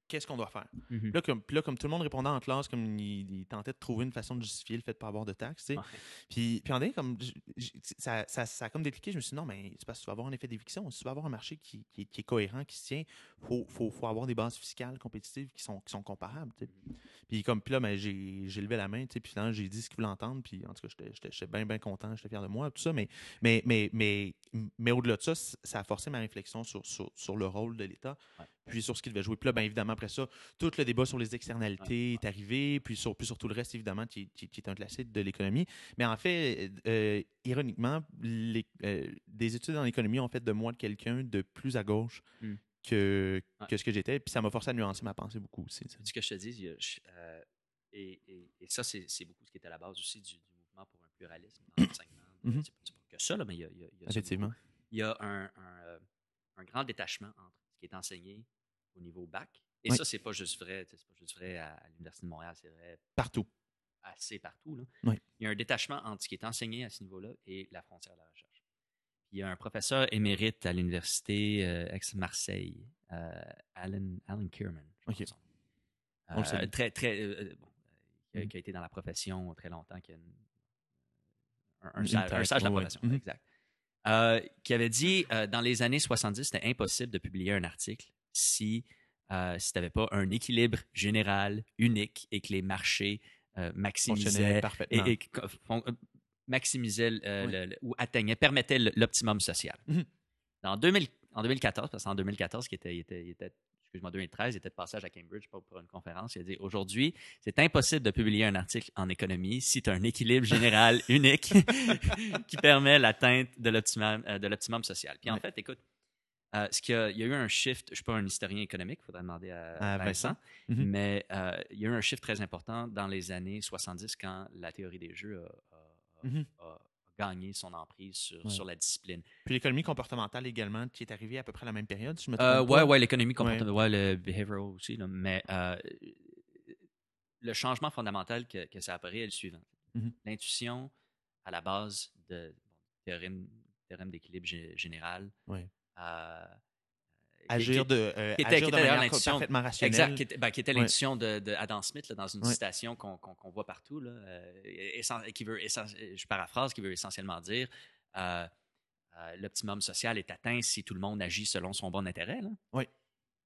Qu'est-ce qu'on doit faire? Puis là, comme, là, comme tout le monde répondait en classe, comme il, il tentait de trouver une façon de justifier le fait de ne pas avoir de taxes, tu sais. Ouais. Puis, puis en donné, comme, j- j- ça, ça, ça a comme décliqué. Je me suis dit, non, mais c'est parce que tu vas avoir un effet d'éviction. Si tu vas avoir un marché qui, qui, qui est cohérent, qui se tient, il faut, faut, faut avoir des bases fiscales compétitives qui sont, qui sont comparables. Puis, comme, puis là, ben, j'ai levé la main, tu sais, puis finalement, j'ai dit ce qu'il voulait entendre. Puis en tout cas, j'étais- bien, bien content, j'étais fier de moi, tout ça. Mais, mais, mais, mais, mais au-delà de ça, ça a forcé ma réflexion sur, sur, sur le rôle de l'État, Ouais. Puis sur ce qu'il devait jouer. Puis là, bien évidemment, après ça, tout le débat sur les externalités est arrivé, puis sur, puis sur tout le reste, évidemment, qui, qui- qui est un classique de l'économie. Mais en fait, euh, ironiquement, les, euh, des études en économie ont fait de moi quelqu'un de plus à gauche Mm. que, Ouais. que ce que j'étais, puis ça m'a forcé à nuancer ma pensée beaucoup aussi. Ce que je te dis, je- euh, et, et- et ça, c'est c'est beaucoup ce qui est à la base aussi du, du mouvement pour un pluralisme dans l'enseignement. Mhm. C'est c'est pas que ça, là, mais il y a, il y a- il y a ça Effectivement. Il y a un, un, euh, un grand détachement entre ce qui est enseigné au niveau bac. Et Oui. ça, c'est pas juste vrai. C'est pas juste vrai à, à l'Université de Montréal, c'est vrai Partout. assez partout. Là. Oui. Il y a un détachement entre ce qui est enseigné à ce niveau-là et la frontière de la recherche. Il y a un professeur émérite à l'Université euh, ex-Marseille, euh, Alan, Alan Kierman. On Euh, très, très, euh, bon, euh, qui, a, qui a été dans la profession très longtemps, qui a une- un, sage, un sage de la profession, exact. Qui avait dit dans les années 70, c'était impossible de publier un article si, euh, si tu n'avais pas un équilibre général unique et que les marchés euh, maximisaient et, euh, maximisaient le- le- ou atteignaient, permettaient l'optimum social. Mhm. En, 2000 en 2014, parce qu'en 2014, qui était, il était, il était excuse-moi, 2013, il était de passage à Cambridge pour, une conférence. Il a dit Aujourd'hui, c'est impossible de publier un article en économie si tu as un équilibre général unique qui permet l'atteinte de l'optimum, euh, social. Puis en Ouais. fait, écoute, euh, ce qu'il y a, il y a eu un shift, je ne suis pas un historien économique, il faudrait demander à, À Vincent, Vincent. Mais euh, il y a eu un shift très important dans les années 70 quand la théorie des jeux a, Mhm. a gagné son emprise sur, Ouais. sur la discipline. Puis l'économie comportementale également, qui est arrivée à peu près à la même période, si je me Euh, trompe ouais, pas. ouais, l'économie comportementale, ouais. le behavioral aussi, là, mais euh, le changement fondamental que, que ça a apparu est le suivant. Mhm. L'intuition à la base de bon, théorème, théorème d'équilibre gé- général. Euh, Agir de, euh, qui était- agir qui était manière parfaitement rationnelle. Exact, qui était, ben, qui était Ouais. l'intuition de, de Adam Smith là, dans une Ouais. citation qu'on voit partout, là, euh, qui veut, je paraphrase, qui veut essentiellement dire euh, l'optimum social est atteint si tout le monde agit selon son bon intérêt. là. Oui.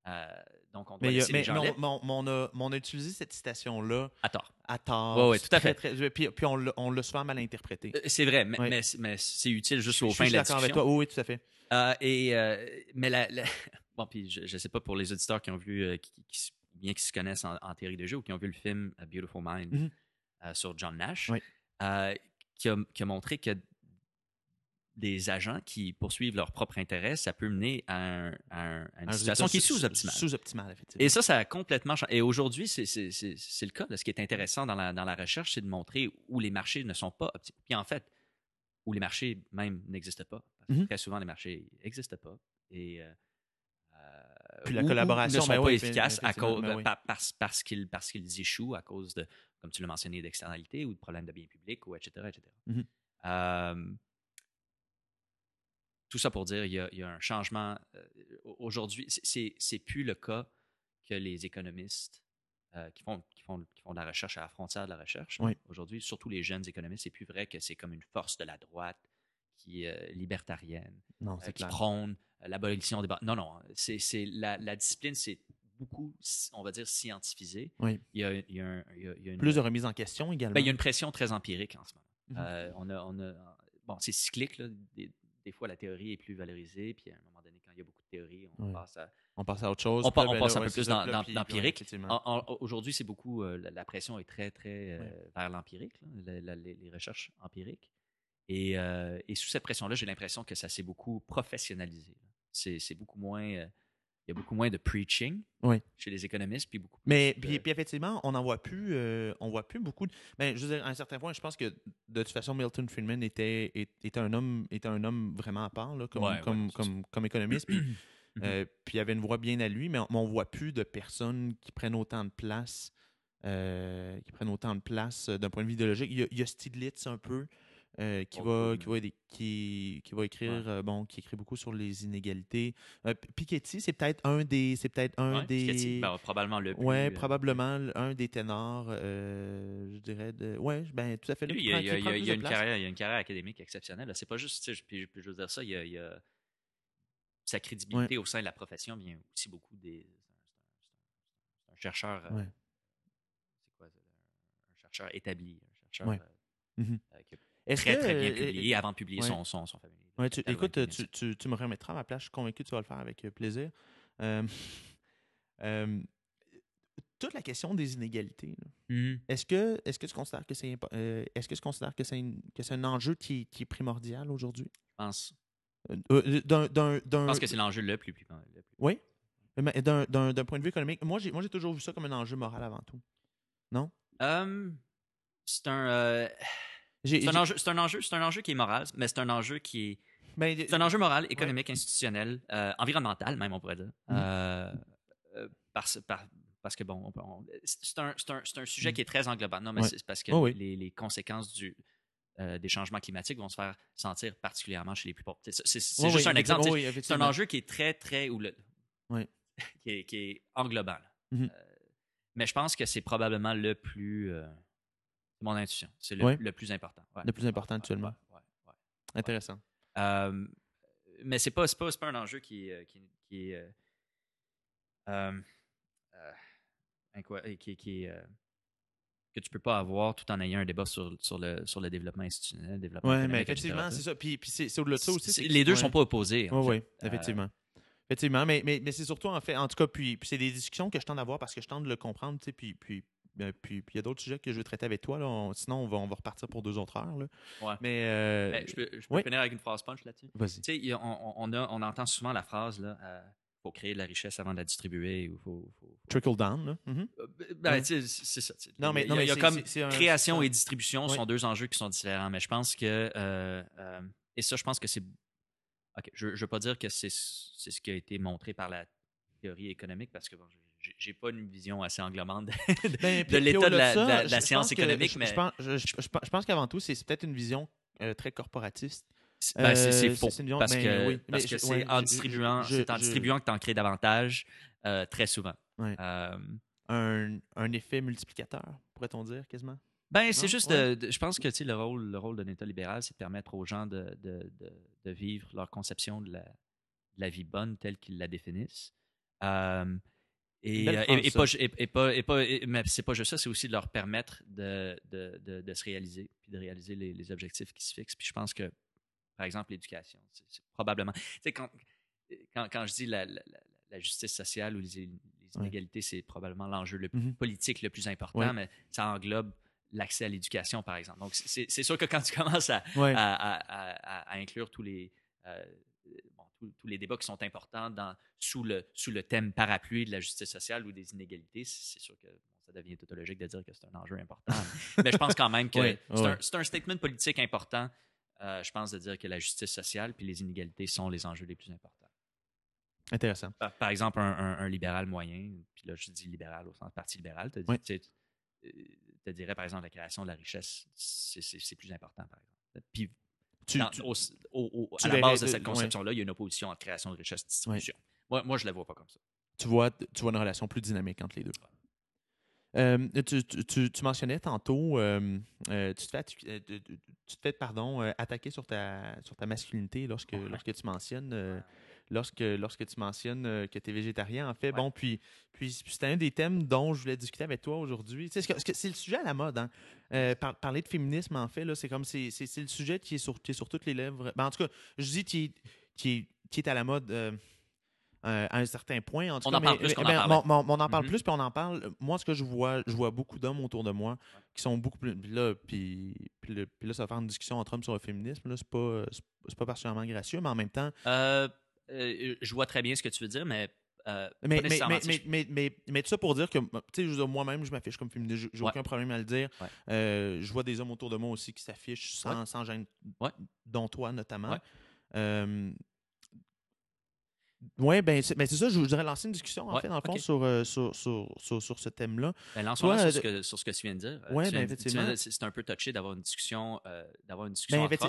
Euh, donc, on doit Mais, laisser mais les gens mais on, mais on a, on a utilisé cette citation-là À tort. à tort. Ouais, ouais, tout à Très, fait. très- puis, puis on l'a souvent mal interprété. Euh, C'est vrai, mais, Ouais. mais, c'est utile juste au fin de la d'accord avec discussion. toi. Oui, oui, tout à fait. Euh, et, euh, mais la, la- bon, puis je ne sais pas pour les auditeurs qui ont vu, qui, bien qui se connaissent en, en théorie de jeu ou qui ont vu le film A Beautiful Mind Mhm. sur John Nash, Oui. qui, a, qui a montré que des agents qui poursuivent leur propre intérêt, ça peut mener à, un- à un- à une Un situation qui est sous- sous-optimale. Sous-optimale, effectivement. Et ça, ça a complètement changé. Et aujourd'hui, c'est le cas. là. Ce qui est intéressant dans la, dans la recherche, c'est de montrer où les marchés ne sont pas optimaux. Puis en fait, où les marchés même n'existent pas. Parce que Mhm. Très souvent, les marchés n'existent pas. Et, euh, Puis la collaboration, ne sont ben pas oui, efficaces à cause, ben oui. par- parce, parce qu'ils parce qu'ils échouent à cause de, comme tu l'as mentionné, d'externalités ou de problèmes de biens publics, ou etc. etc. Euh, tout ça pour dire, il y a, il y a un changement. euh, Aujourd'hui, c'est- plus le cas que les économistes euh, qui, font, qui, font, qui font de la recherche à la frontière de la recherche. Oui. Aujourd'hui, surtout les jeunes économistes, c'est plus vrai que c'est comme une force de la droite qui est libertarienne, Non, euh, c'est qui prône l'abolition des ba- Non, non, c'est c'est la, la discipline, c'est beaucoup, on va dire, scientifisé. Oui. Il y a, il y a un- il y a- il y a une, Plus de remise en question également. ben, il y a une pression très empirique en ce moment. Mhm. On a, on a, bon, c'est cyclique. Là. Des, des fois, la théorie est plus valorisée, puis à un moment donné, quand il y a beaucoup de théories, on Ouais. passe à. On passe à autre chose. On, pa- ben passe un ouais, peu plus dans, l'empirique. Aujourd'hui, c'est beaucoup. euh, la, la pression est très, très euh, Ouais. vers l'empirique, les, les recherches empiriques. Et, euh, et sous cette pression-là, j'ai l'impression que ça s'est beaucoup professionnalisé. c'est beaucoup moins. Il y a beaucoup moins de preaching Oui. chez les économistes, puis beaucoup Mais plus puis, de- puis effectivement, on n'en voit plus, euh, on voit plus beaucoup. de- Ben, je veux dire, à un certain point, je pense que de toute façon, Milton Friedman était, était un homme, était un homme vraiment à part, là, comme, Ouais, comme, comme, comme économiste. Puis, Mhm. euh, puis il avait une voix bien à lui, mais on, on voit plus de personnes qui prennent autant de place, euh, qui prennent autant de place euh, d'un point de vue idéologique. Il y a, il y a Stiglitz un peu. Euh, qui, va, qui, va, qui, qui va écrire euh, bon qui écrit beaucoup sur les inégalités Euh, Piketty c'est peut-être un des c'est peut-être un Ouais, des Piketty, ben, probablement le plus. Ouais, probablement un des ténors, je dirais. De... Ouais, ben tout à fait. Lui, il prend- il a- il il y une carrière, il y a une carrière académique exceptionnelle. C'est pas juste, je- puis je veux dire ça, il y a, il y a- sa crédibilité au sein de la profession vient aussi beaucoup des. C'est un, chercheur. euh, Ouais. C'est quoi ça, Un chercheur établi, un chercheur Ouais. euh, Mhm. euh, qui a Est-ce très que, très bien euh, publié avant de publier ouais. son, son, son famille. Ouais, tu- écoute, tu, tu, tu me remettras à ma place. Je suis convaincu que tu vas le faire avec euh, plaisir. Euh, euh, toute la question des inégalités. Mhm. Est-ce que, est-ce que tu considères que c'est, euh, est-ce que tu considères que c'est, un enjeu qui, qui est primordial aujourd'hui? Je pense, Euh, euh, d'un, d'un, d'un- je pense que c'est l'enjeu le plus. plus- Oui. D'un, point de vue économique, moi j'ai, toujours vu ça comme un enjeu moral avant tout. Hum, c'est un. C'est un enjeu, c'est un enjeu, c'est un enjeu qui est moral, mais c'est un enjeu qui est ben, C'est un enjeu moral, économique, institutionnel, euh, environnemental même, on pourrait dire. Mhm. Euh, euh, parce, par- parce que, bon, c'est un, sujet Mhm. qui est très englobant. Non, mais Ouais. c'est parce que Oh oui. les, les conséquences du, euh, des changements climatiques vont se faire sentir particulièrement chez les plus pauvres. C'est juste oui, un exemple. oui, C'est un enjeu qui est très, très. Ou le, qui, est, qui est englobant. Euh, mais je pense que c'est probablement le plus. Mon intuition. C'est le, plus important. Ouais. Le plus important actuellement. ouais. Intéressant. Euh, mais c'est pas, pas, c'est pas un enjeu qui, est, euh, qui, qui est. euh, euh, qui, qui que tu peux pas avoir tout en ayant un débat sur, sur, le, sur le développement institutionnel, le développement Oui, mais effectivement, c'est ça. Puis, puis c'est, au-delà de ça aussi. Les deux ouais. sont pas opposés. Oui, oui, effectivement. Effectivement, mais, mais, mais c'est surtout en fait, en tout cas, puis, puis c'est des discussions que je tente d'avoir parce que je tente de le comprendre, tu sais, puis puis puis puis il y a d'autres sujets que je veux traiter avec toi, là. On- sinon on va, on va repartir pour deux autres heures, là. Ouais. Mais, euh, Ben, je peux, je peux finir avec une phrase punch là-dessus. vas-y. On, on, a- on entend souvent la phrase là, euh, faut créer de la richesse avant de la distribuer ou faut, faut- faut- Trickle down, là. Mhm. Euh, Ben, tu sais, c'est ça. Non, mais, il y non, a, mais il y a c'est- comme un- création et distribution Oui. sont deux enjeux qui sont différents, mais je pense que euh, euh, et ça, je pense que c'est. Ok, je ne veux pas dire que c'est c'est ce qui a été montré par la théorie économique parce que bon, j'ai- pas une vision assez englobante de, Ben, de l'état de la, ça, de science que- économique, je- mais je pense, je, je- je pense- je pense qu'avant tout, c'est peut-être une vision euh, très corporatiste. c'est ben, c'est- euh, faux c'est une vision- parce ben, que oui, parce que c'est ouais, en distribuant en distribuant que tu en crées davantage euh, très souvent. Ouais. Euh, Un, un effet multiplicateur, pourrait-on dire, quasiment? Ben, c'est juste, Ouais. de- de- je pense que tu sais, le rôle, le rôle d'un État libéral, c'est de permettre aux gens de, de, vivre leur conception de la, vie bonne telle qu'ils la définissent. Et, euh, et, et pas, et, pas, et pas, mais c'est pas juste ça, c'est aussi de leur permettre de, de, de, de se réaliser, puis de réaliser les, les objectifs qui se fixent. Puis je pense que, par exemple, l'éducation, c'est c'est probablement. Tu sais, quand, quand, quand je dis la, la, la- la justice sociale ou les, les Ouais. inégalités, c'est probablement l'enjeu le Mhm. politique le plus important, Ouais. mais ça englobe l'accès à l'éducation, par exemple. Donc, c'est c'est sûr que quand tu commences à, Ouais. à, à- inclure tous les, euh, tous, les débats qui sont importants dans, sous, le, sous le thème parapluie de la justice sociale ou des inégalités, c'est sûr que ça devient tautologique de dire que c'est un enjeu important. mais je pense quand même que c'est un, statement politique important, euh, je pense, de dire que la justice sociale puis les inégalités sont les enjeux les plus importants. Intéressant. Par, par exemple, un, un- un libéral moyen, puis là, je dis libéral au sens parti libéral, te, dit- Oui. tu sais, euh, te dirait, par exemple, la création de la richesse, c'est plus important, par exemple. Puis, Tu, dans- tu- au- au- au- tu à la base de cette ouais. conception-là, il y a une opposition entre création de richesse et distribution. Moi, moi, je ne la vois pas comme ça. tu vois, tu vois une relation plus dynamique entre les deux. Euh, tu, tu- tu- mensitionnais tantôt, euh, euh, tu, te fais, tu- te fais, pardon, attaquer sur ta, sur ta masculinité lorsque, Ouais. lorsque tu mentionnes. Lorsque, lorsque tu mentionnes euh, que tu es végétarien. En fait, Ouais. bon, puis, puis c'était un des thèmes dont je voulais discuter avec toi aujourd'hui. Tu sais, c'est le sujet à la mode. Hein? Euh, par- parler de féminisme, en fait, là, c'est comme c'est, le sujet qui est, sur, qui est sur toutes les lèvres. Ben, en tout cas, je dis qui est, qui est, qui est à la mode. euh, euh, à un certain point. En tout On cas, en parle mais- plus en on en parle plus, puis on en parle. Moi, ce que je vois, je vois beaucoup d'hommes autour de moi qui sont beaucoup plus. Puis là, puis, puis là, ça va faire une discussion entre hommes sur le féminisme. Là, c'est pas, pas particulièrement gracieux, mais en même temps. Euh, euh, je vois très bien ce que tu veux dire, mais. euh, Mais, mais, mais, mais, mais, tout ça pour dire que, moi-même, je m'affiche comme féministe. J'ai Ouais. aucun problème à le dire. Ouais. Euh, je vois des hommes autour de moi aussi qui s'affichent sans, sans gêne, dont toi notamment. Euh, oui, ben c'est ben, c'est ça, je voudrais lancer une discussion en Ouais, fait, dans le fond, sur, euh, sur, sur, sur, sur ce thème-là. Ben, lance-moi Toi, sur, ce euh, que, sur ce que tu viens de dire. Euh, viens ben, effectivement. c'est un peu touché d'avoir une discussion, euh, d'avoir une discussion Ben, en fait, sur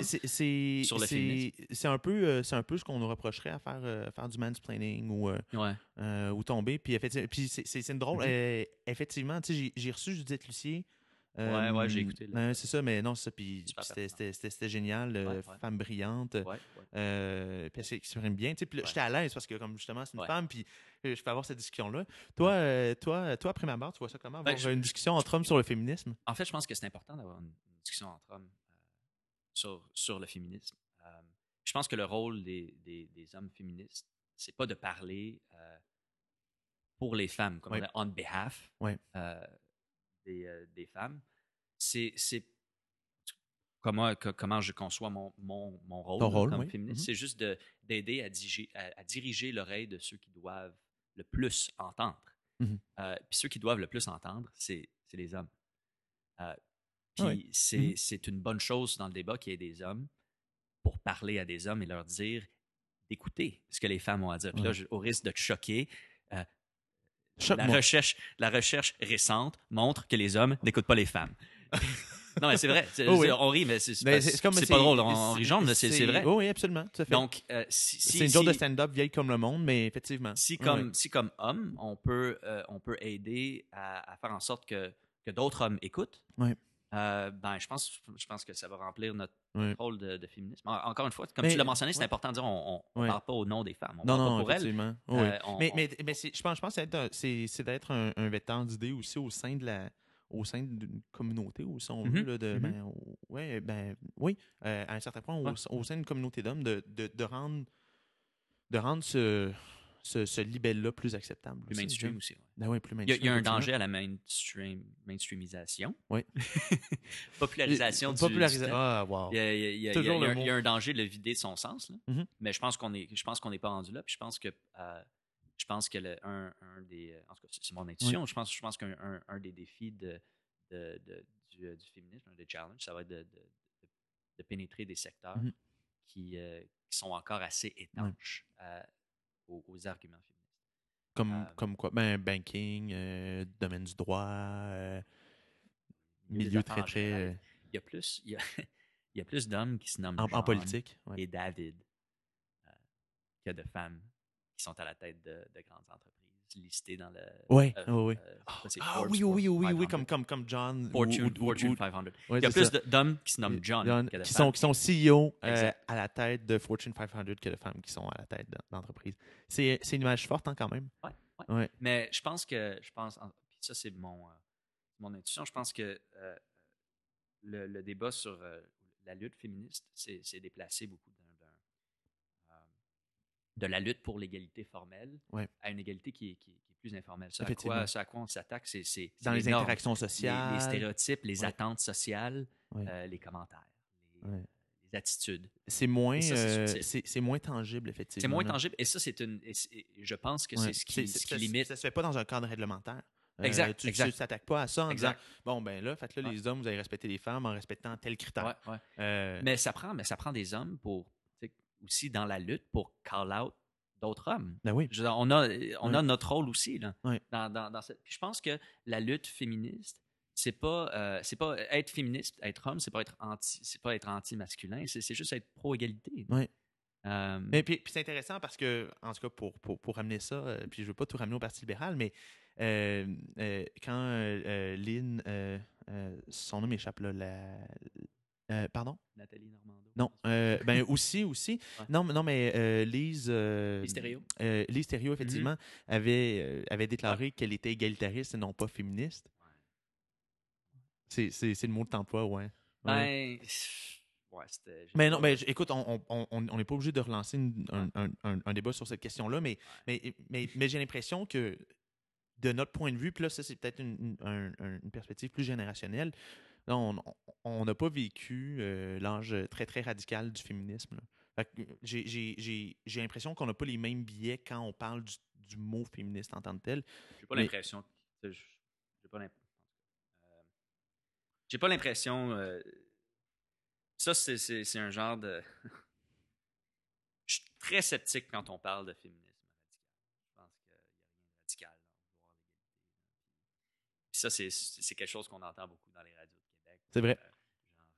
le c'est- un peu euh, c'est un peu ce qu'on nous reprocherait à faire faire du mansplaining ou Ouais. ou tomber puis effectivement puis c'est- c'est c'est une drôle Mhm. euh, effectivement j'ai reçu Judith Lucier Ouais, ouais, j'ai écouté, là. euh, c'est ça mais non c'est ça puis c'était- génial euh, Ouais, ouais. femme brillante. Ouais, euh, puis elle s'exprime bien tu sais puis j'étais à l'aise parce que comme justement c'est une femme puis euh, je peux avoir cette discussion là toi euh, toi toi après ma barre tu vois ça comment? Ben, avoir je- une discussion entre hommes sur le féminisme? En fait, je pense que c'est important d'avoir une discussion entre hommes euh, sur, sur le féminisme. Euh, je pense que le rôle des, des, des hommes féministes, c'est pas de parler euh, pour les femmes, comme on dit, on behalf. Euh, des, euh, des femmes. C'est comment, je conçois mon, mon, mon rôle, Ton rôle, comme oui. féministe. Mhm. C'est juste de- d'aider à, diriger- à, à diriger l'oreille de ceux qui doivent le plus entendre. Mhm. Euh, puis ceux qui doivent le plus entendre, c'est les hommes. Euh, puis Ouais. c'est une bonne chose dans le débat qu'il y ait des hommes pour parler à des hommes et leur dire d'écouter ce que les femmes ont à dire. Puis là, je- au risque de te choquer, la recherche, la recherche récente montre que les hommes n'écoutent pas les femmes. non, mais c'est vrai. Oh oui. On rit, mais c'est Ben, pas, pas drôle. On, rit mais c'est vrai. oh oui absolument tout à fait Donc, euh, si, si- c'est une de si- stand-up vieille comme le monde mais effectivement si comme, ouais. si comme homme, on peut, euh, on peut aider à, à faire en sorte que, que d'autres hommes écoutent, Ouais. Euh, ben, je, pense, je pense que ça va remplir notre rôle de, de féminisme. En- Encore une fois, comme Mais- tu l'as mentionné, c'est important de dire on ne parle pas au nom des femmes. On Non, parle non, pas pour elles. Euh, on- mais on- mais, mais je pense, je pense que c'est d'être un- un, vecteur d'idées aussi au sein de la au sein d'une communauté ou si on veut Mhm, là, de mhm. ben, ouais ben oui euh, à un certain point au, au sein d'une communauté d'hommes de, de, de rendre de rendre ce ce, ce libelle là plus acceptable plus mainstream aussi. ouais. Ben ouais, plus Il y, a, mainstream il y a un danger à la mainstream, mainstreamisation. Oui. Popularisation du, Popularisation. du ah wow Il y a, il y a- il y a- Toujours il y a le un- il y a un danger de le vider de son sens. là. Mhm. Mais je pense qu'on est, je pense qu'on n'est pas rendu là. Puis je pense que, euh, je pense que le- un, un des, en tout cas, c'est mon intuition. Je pense, je pense qu'un un, un des défis de, de- de- du, euh, du féminisme, un des challenges, ça va être de, de- pénétrer des secteurs Mhm. qui, euh, qui sont encore assez étanches euh, aux, aux arguments féministes. comme Euh, comme quoi? Ben banking euh, domaine du droit euh, y a milieu très très euh, Il y a plus, il y a, il y a plus d'hommes qui se nomment en, politique ouais. et David euh, que de femmes qui sont à la tête de, de grandes entreprises listées dans le. Euh, euh, je sais pas, c'est Ah Forbes oui, oui, oui, oui, 500. comme, comme, comme John. Fortune, ou- ou- Fortune ou- 500. ouais, Il y a plus d'hommes qui se nomment John, John, que de qui, femmes. sont, qui sont CEO euh, à la tête de Fortune 500 que de femmes qui sont à la tête de- d'entreprise. C'est c'est une image forte hein, quand même. Ouais, ouais. Ouais. Mais je pense que, je pense, ça c'est mon, euh, mon intuition, je pense que euh, le, le débat sur euh, la lutte féministe s'est déplacé beaucoup de la lutte pour l'égalité formelle Ouais. à une égalité qui est, qui est- qui est plus informelle. Ce à, quoi, ce à quoi on s'attaque, c'est c'est- Dans les, interactions les- sociales. les, stéréotypes, les Ouais. attentes sociales, Ouais. euh, les commentaires, les, attitudes. C'est moins, euh, c'est moins tangible, effectivement. C'est moins tangible et ça, c'est une. et je pense que c'est ce qui, ce qui ça, limite. Ça se fait pas dans un cadre réglementaire. Euh, Exact, tu ne t'attaques pas à ça en Exact. disant bon, ben là, faites-le, Ouais. les hommes, vous allez respecter les femmes en respectant tel critère. Ouais, ouais. Euh, Mais ça prend, mais ça prend des hommes pour aussi dans la lutte pour call out d'autres hommes. ben oui. Dire, on a, on a notre rôle aussi là. Ouais. Dans, dans, dans cette- Puis je pense que la lutte féministe, c'est pas, euh, c'est pas être féministe, être homme, c'est pas être anti, c'est pas être anti-masculin, c'est, c'est juste être pro-égalité. Ouais. Euh, Mais puis, puis c'est intéressant parce que, en tout cas, pour, pour, pour ramener ça, euh, puis je veux pas tout ramener au Parti libéral, mais euh, quand Lynn, son nom m'échappe là, la, euh, pardon? Nathalie Normando. Non, euh, ben aussi, aussi. Ouais. Non, mais- non, mais euh, Lise. euh, Les stéréos. euh, Lise effectivement, avait, euh, avait déclaré qu'elle était égalitariste et non pas féministe. C'est le mot de emploi, ouais. Ouais. Ben, ouais. Mais non, mais j- écoute, on on- on- on n'est pas obligé de relancer une- un, un- un- un débat sur cette question-là, mais, mais, mais, mais j'ai l'impression que de notre point de vue, puis là, ça, c'est peut-être une, une- un- un- une perspective plus générationnelle. On n'a pas vécu euh, l'âge très, très radical du féminisme. euh, j'ai- l'impression qu'on n'a pas les mêmes billets quand on parle du, du mot féministe en tant que tel. J'ai pas mais- l'impression. que- J'ai pas l'impression. euh, J'ai pas l'impression. euh, ça, c'est- un genre de. Je suis très sceptique quand on parle de féminisme radical. Je pense qu'il n'y a rien de radical dans vouloir l'égalité. Puis ça, c'est quelque chose qu'on entend beaucoup dans les radios. C'est vrai. Euh,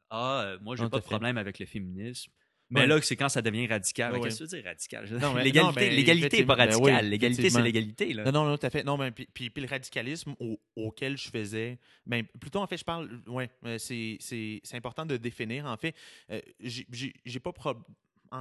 ah, euh, moi, j'ai pas de fait. problème avec le féminisme. Mais Ouais. là, c'est quand ça devient radical. Ouais, Mais Qu'est-ce que tu veux dire radical? Mais- L'égalité n'est pas effectivement, ben radicale. L'égalité, c'est l'égalité. Non, non, non, tout à fait. Non, ben, puis, puis, puis le radicalisme au- auquel je faisais, ben, plutôt en fait, je parle, ouais, euh, c'est, important de définir. En fait, euh, j'ai pas pro-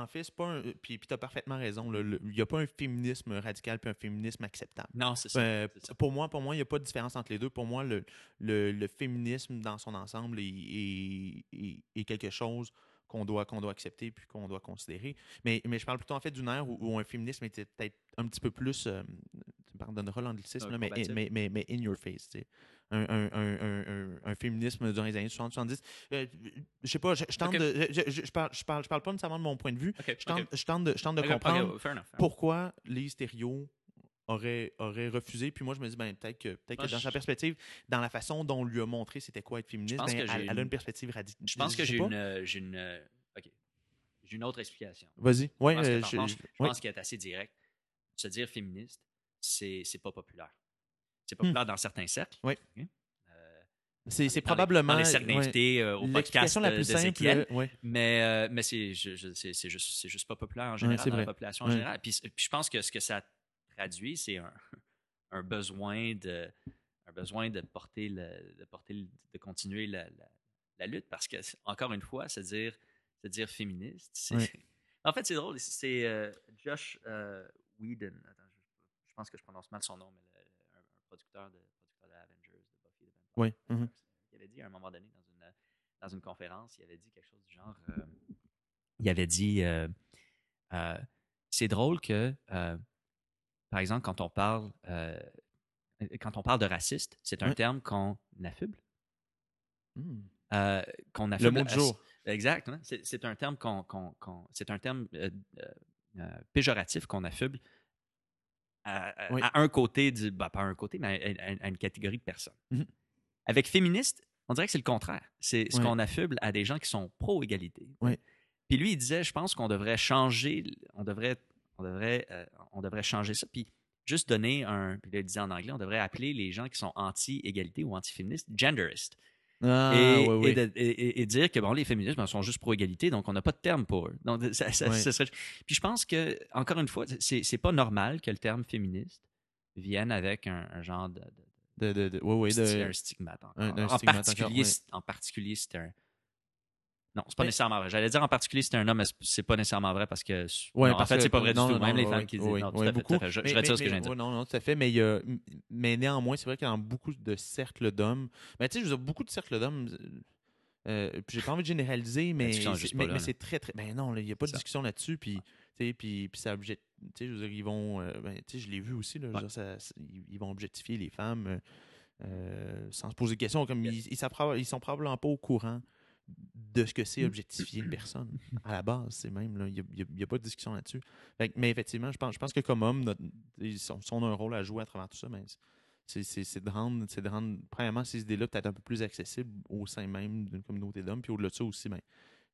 En fait, c'est pas un. Puis, puis tu as parfaitement raison. Il n'y a pas un féminisme radical puis un féminisme acceptable. Non, c'est ça. Euh, ça. pour moi, pour moi, il n'y a pas de différence entre les deux. Pour moi, le, le, le féminisme dans son ensemble est, est- est- est quelque chose qu'on doit, qu'on doit accepter puis qu'on doit considérer. Mais, mais je parle plutôt en fait d'une ère où, où un féminisme était peut-être un petit peu plus, euh, tu me pardonneras l'anglicisme, Euh, mais, mais, mais, mais in your face. tu sais. Un, un, un, féminisme dans les années 60-70. Euh, je sais pas, je, je tente de. Je, je, je parle, je, parle, je parle pas nécessairement de mon point de vue. Je tente, je tente de, je tente de Ok, ok, comprendre fair enough, fair enough. pourquoi les stéréos aurait, aurait refusé. Puis moi, je me dis, ben, peut-être que, peut-être Moi, que dans sa perspective, dans la façon dont on lui a montré c'était quoi être féministe, ben, j'ai elle, a une- une perspective radicale. Je pense que j'ai une, euh, j'ai une, euh, ok. J'ai une autre explication. Vas-y. Ouais, Je pense, euh, je- ouais. qu'elle est assez direct. Se dire féministe, c'est c'est pas populaire. C'est Hmm. populaire dans certains cercles. Oui. ok? Euh, c'est c'est probablement. dans les cercles ouais, d'invités euh, au podcast la plus de simple. Euh, ouais. Mais, euh, mais c'est je- je- c'est- c'est juste, c'est juste pas populaire en général c'est dans la population en Ouais. général. Puis, puis je pense que ce que ça traduit, c'est un, un besoin de un besoin de porter le, de porter le- de continuer la, la- la lutte parce que encore une fois, se dire se dire féministe, c'est Ouais. en fait c'est drôle. C'est euh, Josh euh, Whedon. Attends, je, je pense que je prononce mal son nom, mais producteur de producteur de Avengers, de Buffy, de Vampire Oui, mhm. il avait dit à un moment donné dans une, dans une conférence, il avait dit quelque chose du genre. euh, il avait dit euh, euh, c'est drôle que, par exemple, quand on parle quand on parle de raciste, c'est un terme qu'on affuble. Hmm. Le mot du jour. Exact. hein. C'est un terme qu'on, qu'on- c'est un terme péjoratif qu'on affuble à, Oui. un côté du, bah, pas à un côté, mais à, une catégorie de personnes. Mhm. Avec féministe, on dirait que c'est le contraire. C'est ce qu'on affuble à des gens qui sont pro-égalité. Ouais. Puis lui, il disait, je pense qu'on devrait changer, on devrait, on devrait, euh, on devrait changer ça. Puis juste donner un, puis là, il disait en anglais, on devrait appeler les gens qui sont anti-égalité ou anti-féministes genderistes Ah, et, ouais, ouais. et de- et- et- et dire que bon, les féministes ben, sont juste pro-égalité, donc on n'a pas de terme pour eux. Donc, ça, ça- Ouais. ça serait- Puis je pense que, encore une fois, c'est pas normal que le terme féministe vienne avec un, un genre de, de- De, de, de- un stigmate. encore. un- un en, stigmate particulier, encore, en particulier, c'est un. Non, c'est pas Mais- nécessairement vrai. J'allais dire en particulier c'est un homme, mais c'est- pas nécessairement vrai parce que. Ouais, non, en fait, c'est pas vrai non, du tout. non, Même les femmes qui disent non, tout à fait, tout à fait. Je, je Mais- retire mais- ce que dire. ouais, non, non, tout à fait. Mais, y a- mais néanmoins, c'est vrai que dans beaucoup de cercles d'hommes, mais tu sais, je veux dire, beaucoup de cercles d'hommes, euh, puis j'ai pas envie de généraliser, mais c'est juste mais, c'est très, très. Ben non, il n'y a pas de discussion là-dessus. Puis, tu sais, puis, puis ça objecte. Tu sais, je veux dire, ils vont. euh, ben, tu sais, je l'ai vu aussi, là. Ouais. dire, ça- ils vont objectifier les femmes euh, euh, sans se poser de questions. Comme Yes. ils, ils, ils sont probablement pas au courant de ce que c'est objectifier une personne. À la base, c'est même. Il n'y a, pas de discussion là-dessus. Mais effectivement, je pense, je pense que comme homme, notre- ils sont, si on a un rôle à jouer à travers tout ça, mais c'est- c'est de rendre, c'est de rendre, premièrement, ces idées-là peut-être un peu plus accessibles au sein même d'une communauté d'hommes, puis au-delà de ça aussi, ben,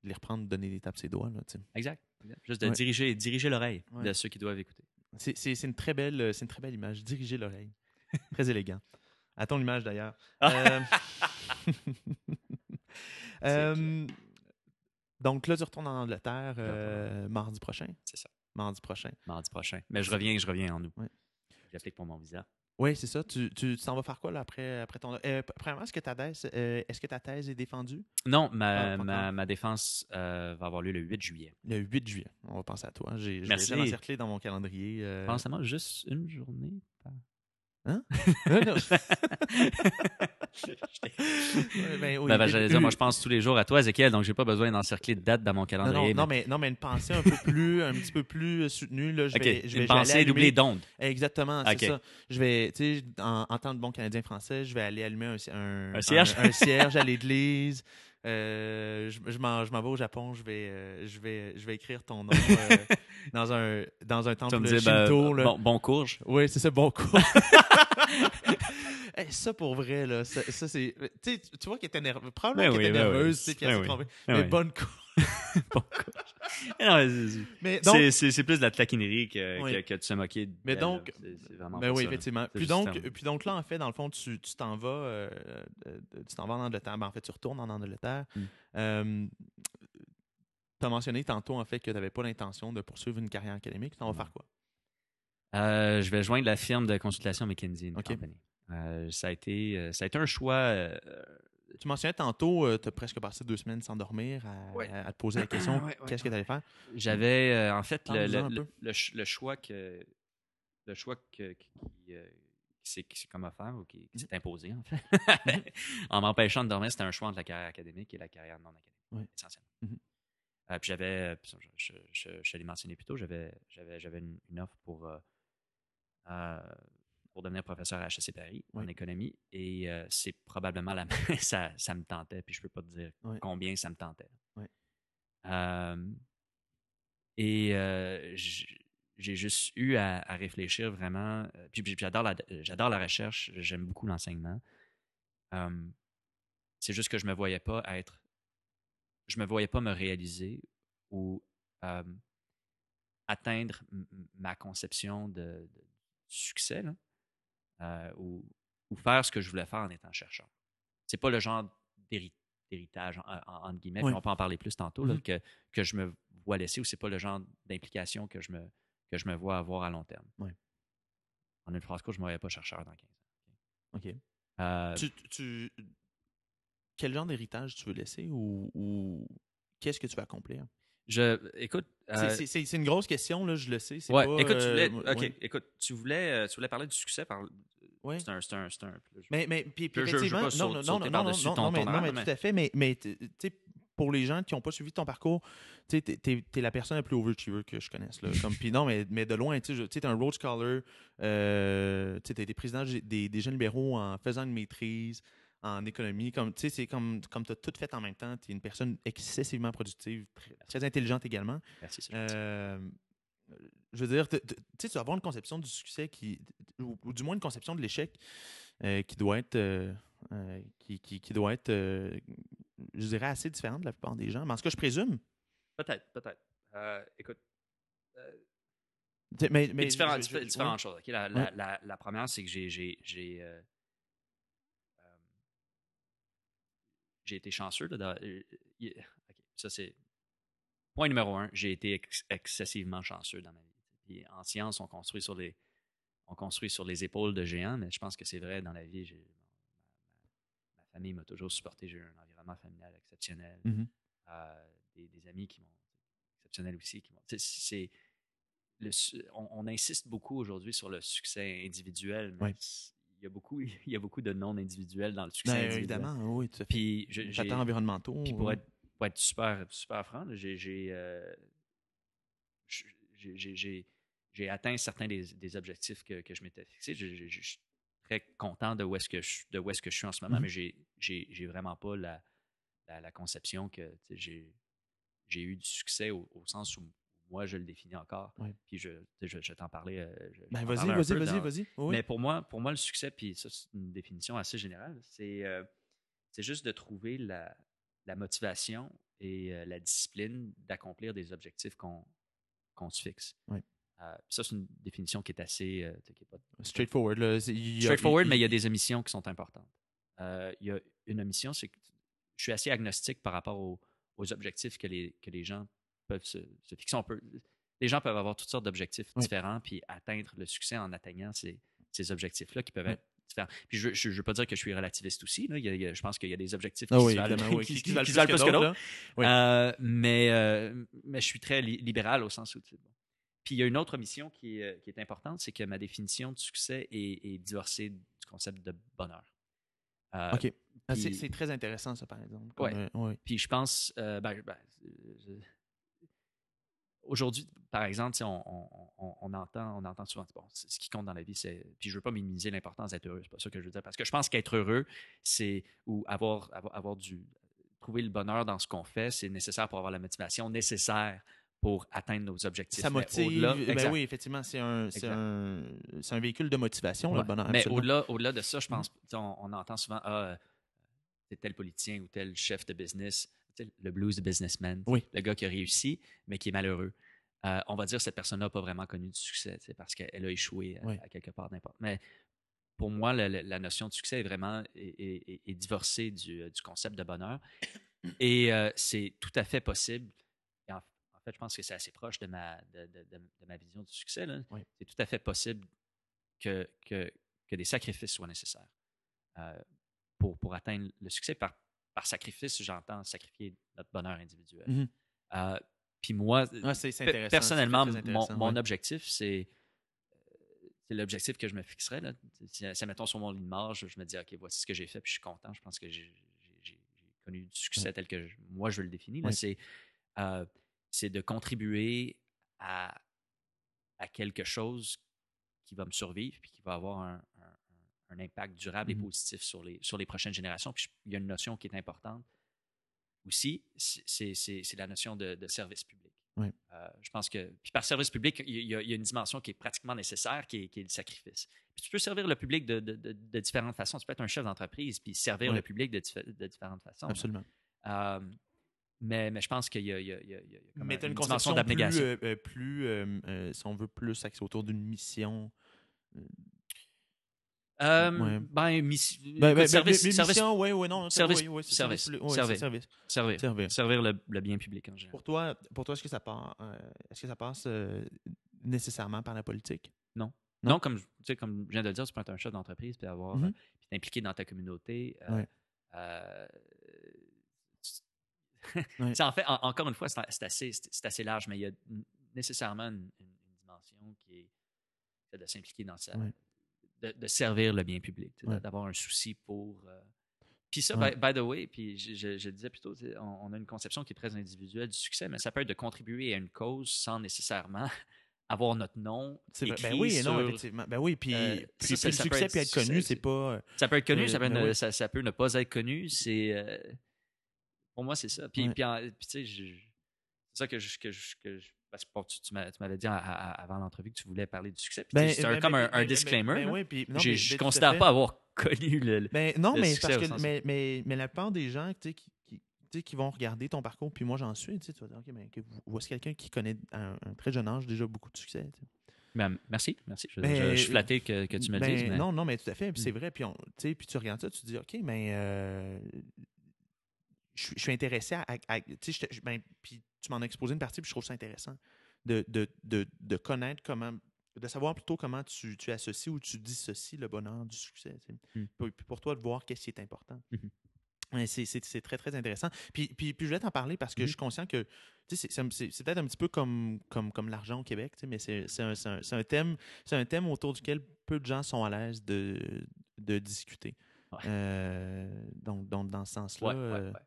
de les reprendre, donner des tapes ses doigts. Là. Exact. Juste de Ouais. diriger, diriger l'oreille Ouais. de ceux qui doivent écouter. c'est une très belle, une très belle image. Diriger l'oreille, très élégant. À ton image d'ailleurs. Euh, euh, donc là, tu retournes en Angleterre euh, mardi prochain. C'est ça. Mardi prochain. Mardi prochain. Mais je reviens, je reviens en août. Ouais. J'applique pour mon visa. Oui, c'est ça. Tu tu t'en vas faire quoi là, après, après ton. Euh, premièrement, est-ce que ta thèse, euh, est-ce que ta thèse est défendue? Non, ma, Ah, ma, défense euh, va avoir lieu le 8 juillet. le 8 juillet On va penser à toi. J'ai, je l'ai Merci. déjà encerclé dans mon calendrier. Pense à moi, juste une journée. par- Hein? Non. Ben oui. Ben, ben, j'allais dire, moi, je pense tous les jours à toi, Ezekiel, donc j'ai pas besoin d'encercler de date dans mon Non, calendrier. non, non, mais, non, mais une pensée un peu plus, un petit peu plus soutenue. Là, je vais, je vais, une vais aller pensée allumer- doublée d'onde. Exactement, c'est ça. Je vais, tu sais, en, en tant que bon Canadien français, je vais aller allumer un, un, Un cierge? un, un cierge à l'église. Euh, je je m'en vais au Japon, je vais, euh, je vais, je vais écrire ton nom euh, dans un dans un Tu temple dire, ben, shinto. là. bon, bon courge. Oui, c'est ça, bon coup. Hey, ça pour vrai là, ça, ça, c'est, tu vois qu'elle était nerveuse, probablement Ben qu'elle oui, était ben oui. nerveuse, tu sais, puis elle Ben s'est oui. trompée. Ben mais oui. bonne courge. Mais mais c'est- Mais plus de la taquinerie que, Oui. que, que de se moquer. Mais d'elle, donc-. C'est- vraiment Ben pas oui, ça, effectivement. C'est Puis donc, un- puis donc là, en fait, dans le fond, tu t'en vas, euh, euh, tu t'en vas en Angleterre. Ben, en fait, tu retournes en Angleterre. Mm. Euh, tu as mentionné tantôt, en fait, que tu n'avais pas l'intention de poursuivre une carrière académique. Tu t'en vas faire quoi? Euh, je vais joindre la firme de consultation McKinsey une. Euh, ça, a été, euh, ça a été un choix. Euh, Tu mentionnais tantôt, tu as presque passé deux semaines sans dormir à, Ouais. à- à te poser la question Ouais, ouais, qu'est-ce que tu allais faire? J'avais, euh, en fait, le, choix que. Le choix que, qui, euh, qui s'est qui s'est comme offert ou qui, qui s'est imposé, en fait. en m'empêchant de dormir, c'était un choix entre la carrière académique et la carrière non académique, Ouais. essentiellement. Mhm. Euh, puis j'avais, je, je, je, je l'ai mentionné plus tôt, j'avais, j'avais, j'avais une, une offre pour, euh, euh, pour devenir professeur à HEC Paris en économie et euh, c'est probablement la ça, ça me tentait, puis je peux pas te dire combien ça me tentait. Euh, et euh, j'ai juste eu à, à réfléchir vraiment. euh, Puis, puis j'adore la, recherche, j'aime beaucoup l'enseignement. C'est juste que je me voyais pas être. Je me voyais pas me réaliser ou atteindre ma conception de, de succès là, euh, ou, ou faire ce que je voulais faire en étant chercheur. C'est pas le genre d'héri- d'héritage, en- en- entre guillemets, Oui. on peut en parler plus tantôt, là, Mhm. que, que je me vois laisser ou c'est pas le genre d'implication que je me que je me vois avoir à long terme. Oui. En une phrase courte, je ne me voyais pas chercheur dans 15 ans. OK. Euh, Tu, tu- quel genre d'héritage tu veux laisser ou, ou qu'est-ce que tu veux accomplir? Je, écoute, C'est- euh, c'est- une grosse question, là, je le sais. ouais, pas, écoute, tu euh, voulais, moi- ok, ouais. écoute, tu voulais, euh, tu voulais parler du succès par, Ouais. c'est un, c'est un, c'est un, Mais, mais puis, puis Je- je- je effectivement, pas non, non, non, non, non, non, ton- non, mais, ton non, mais âme, tout à fait, mais, mais tu sais, pour les gens qui n'ont pas suivi ton parcours, tu sais, t'es, t'es- t'es la personne la plus overachiever que je connaisse. Là. Comme, puis non, mais, mais de loin, tu sais, je- t'es un Rhodes Scholar, euh, tu sais, t'es des présidents des, des jeunes libéraux en faisant une maîtrise en économie. Comme, tu sais, c'est comme, comme tu as tout fait en même temps. Tu es une personne excessivement productive, très, très intelligente également. merci. Euh, je veux dire, tu sais, tu vas avoir une conception du succès qui, ou, ou du moins une conception de l'échec euh, qui doit être, euh, qui, qui- qui doit être, je dirais, assez différente de la plupart des gens. Mais en ce cas, je présume. Peut-être, peut-être. Écoute, Mais, mais mais différentes, je- je- différentes ouais. choses. ok? La, la, Ouais. la, la première, c'est que j'ai, j'ai, j'ai, euh, euh, j'ai été chanceux. Là, dans- euh, ok, ça, c'est point numéro un. J'ai été ex- excessivement chanceux dans ma vie. Puis en science, on construit sur les, on construit sur les épaules de géants, mais je pense que c'est vrai dans la vie. ma, ma famille m'a toujours supporté. J'ai eu un environnement familial exceptionnel. Mhm. Euh, des, des amis qui m'ont exceptionnels aussi. Qui c'est, on, on insiste beaucoup aujourd'hui sur le succès individuel, mais. Il y a beaucoup, il y a beaucoup de non individuels dans le succès Ben, individuel. évidemment, oui, fait. Puis, j'ai, environnementaux. puis pour être, pour être super, super franc, là, j'ai, j'ai, euh, j'ai, j'ai- atteint certains des, des objectifs que, que je m'étais fixés. Je, suis très content de où est-ce que je, de où est-ce que je suis en ce moment, Mhm. mais j'ai, vraiment pas la, la, la conception que tu j'ai, j'ai eu du succès au, au sens où moi je le définis encore. Puis je, je, t'en parler. euh, Ben, vas-y, vas-y, vas-y, vas-y. Oui. mais pour moi, pour moi, le succès, puis ça, c'est une définition assez générale, c'est euh, juste de trouver la, la motivation et euh, la discipline d'accomplir des objectifs qu'on se fixe. Oui. Euh, ça, c'est une définition qui est assez. qui est pas- Straightforward. Là. Y straightforward, mais il y a des omissions qui sont importantes. Il y a une omission, c'est que je suis assez agnostique par rapport aux, aux objectifs que les, que les gens peuvent se, se fixer. On peut, les gens peuvent avoir toutes sortes d'objectifs Oui. différents, puis atteindre le succès en atteignant ces, ces objectifs-là qui peuvent être différents. Puis je ne veux pas dire que je suis relativiste aussi. là. Il y a- il y a- je pense qu'il y a des objectifs Ah qui, oui, se valent, évidemment, oui, qui- qui- qui qui valent se plus que que d'autres. Oui. Euh, mais, euh, mais je suis très li- libéral au sens où. tu sais, bon. Puis il y a une autre qui est, euh, qui est importante, c'est que ma définition de succès est, est divorcée du concept de bonheur. Euh, OK. Ah, c'est très intéressant, ça, par exemple. Ouais. ouais. Puis je pense, euh, ben, ben, aujourd'hui, par exemple, on, on- entend, on entend souvent, bon, ce qui compte dans la vie, c'est, puis je veux pas minimiser l'importance d'être heureux, c'est pas ça que je veux dire, parce que je pense qu'être heureux, c'est ou avoir, avoir, avoir du, trouver le bonheur dans ce qu'on fait, c'est nécessaire pour avoir la motivation nécessaire pour atteindre nos objectifs. Ça motive. ben oui, effectivement, c'est un, un, c'est un véhicule de motivation, le bonheur. Mais au-delà, au-delà de ça, je pense, tu sais, on, on entend souvent, ah, c'est tel politicien ou tel chef de business, le blues businessman, Oui. le gars qui a réussi, mais qui est malheureux. Euh, on va dire que cette personne-là n'a pas vraiment connu du succès, parce qu'elle a échoué à, Oui. à quelque part n'importe. Mais pour moi, la, notion de succès est vraiment est, est- est- est divorcée du, euh, du concept de bonheur. Et euh, c'est tout à fait possible. En, en fait, je pense que c'est assez proche de ma, de, de- de- de ma vision du succès. là. Oui. C'est tout à fait possible que, que, que des sacrifices soient nécessaires euh, pour, pour atteindre le succès. Par, par sacrifice, j'entends sacrifier notre bonheur individuel. Mhm. Euh, Puis moi, intéressant. personnellement, mon, intéressant, mon ouais. objectif, c'est euh, c'est l'objectif que je me fixerais. Là. Si, si, mettons, sur mon lit de mort, je, je me dis, OK, voici ce que j'ai fait, puis je suis content. Je pense que j'ai connu du succès tel que je- moi, je le définis. là. Ouais. C'est euh, c'est de contribuer à, à quelque chose qui va me survivre, puis qui va avoir un, un- impact durable et Mhm. positif sur les, sur les prochaines générations. Puis il y a une notion qui est importante aussi, c'est- la notion de, de service public. Euh, je pense que, puis par service public, il y, a, il y a une dimension qui est pratiquement nécessaire, qui est, qui est le sacrifice. Puis tu peux servir le public de, de- de- différentes façons. Tu peux être un chef d'entreprise puis servir le public de, diffé- de différentes façons. Absolument. Euh, mais, mais je pense qu'il y a, il y a- il y a- comme Mais un- tu as une dimension plus, d'abnégation. euh, plus euh, si on veut, plus axée autour d'une mission. Euh, ouais. Ben, miss- Ben, ben, service, ben, service- mission, ouais, ouais, non, service- ouais, service, servir, Servir. servir le, le bien public en général. Pour toi, pour toi, est-ce que ça part, euh, est-ce que ça passe euh, nécessairement par la politique? Non. Non? Non, comme, je- tu sais, comme je viens de le dire, tu peux être un chef d'entreprise puis avoir euh, puis t'impliquer dans ta communauté. en fait, en- encore une fois, c'est assez, c'est assez large, mais il y a nécessairement une, une- dimension qui est de s'impliquer dans ça, Ouais. De, de servir le bien public, Ouais. d'avoir un souci pour. euh, Puis ça, Ouais. by, by the way, puis je, je- je disais plutôt, on, on a une conception qui est très individuelle du succès, mais ça peut être de contribuer à une cause sans nécessairement avoir notre nom. Vrai. écrit Ben oui, non, sur- effectivement. Ben oui, puis, Euh, puis- ça, puis ça- le ça succès être- puis être connu, c'est- pas. euh, Ça peut être connu, Euh, ça, peut ben oui. ça, peut ne pas être connu. C'est pour moi, c'est ça. Puis, Ouais. puis, puis, tu sais, c'est ça que je, que je- que je- parce que tu, m'avais dit à- à- avant l'entrevue que tu voulais parler du succès. C'est un- ben, comme ben, un, un ben, disclaimer. ben oui, puis- non, je ben, ne considère pas avoir connu le. Ben, non, le mais succès parce que mais, mais, mais la plupart des gens qui, vont regarder ton parcours, puis moi j'en suis, tu vas dire, OK, mais que, voici quelqu'un qui connaît à un, un très jeune âge déjà beaucoup de succès. Ben, merci, merci. Je, Ben, je- je suis flatté que, que tu me Ben, dises. Mais... Non, non, mais tout à fait. Puis Mm. c'est vrai. On, puis tu regardes ça, tu te dis, OK, mais euh, je, suis- je suis intéressé à. à- tu sais, ben, puis tu m'en as exposé une partie, puis je trouve ça intéressant de, de, de, de connaître comment. De savoir plutôt comment tu, tu associes ou tu dissocies le bonheur du succès. Mm. Puis, pour toi, de voir qu'est-ce qui est important. Ouais, C'est très, très intéressant. Puis, puis, puis je voulais t'en parler parce que je suis conscient que c'est- peut-être un petit peu comme, comme, comme l'argent au Québec, mais c'est un, un- un thème c'est un thème autour duquel peu de gens sont à l'aise de, de discuter. Ouais. Euh, donc, donc, dans ce sens-là, Ouais, ouais, euh, ouais.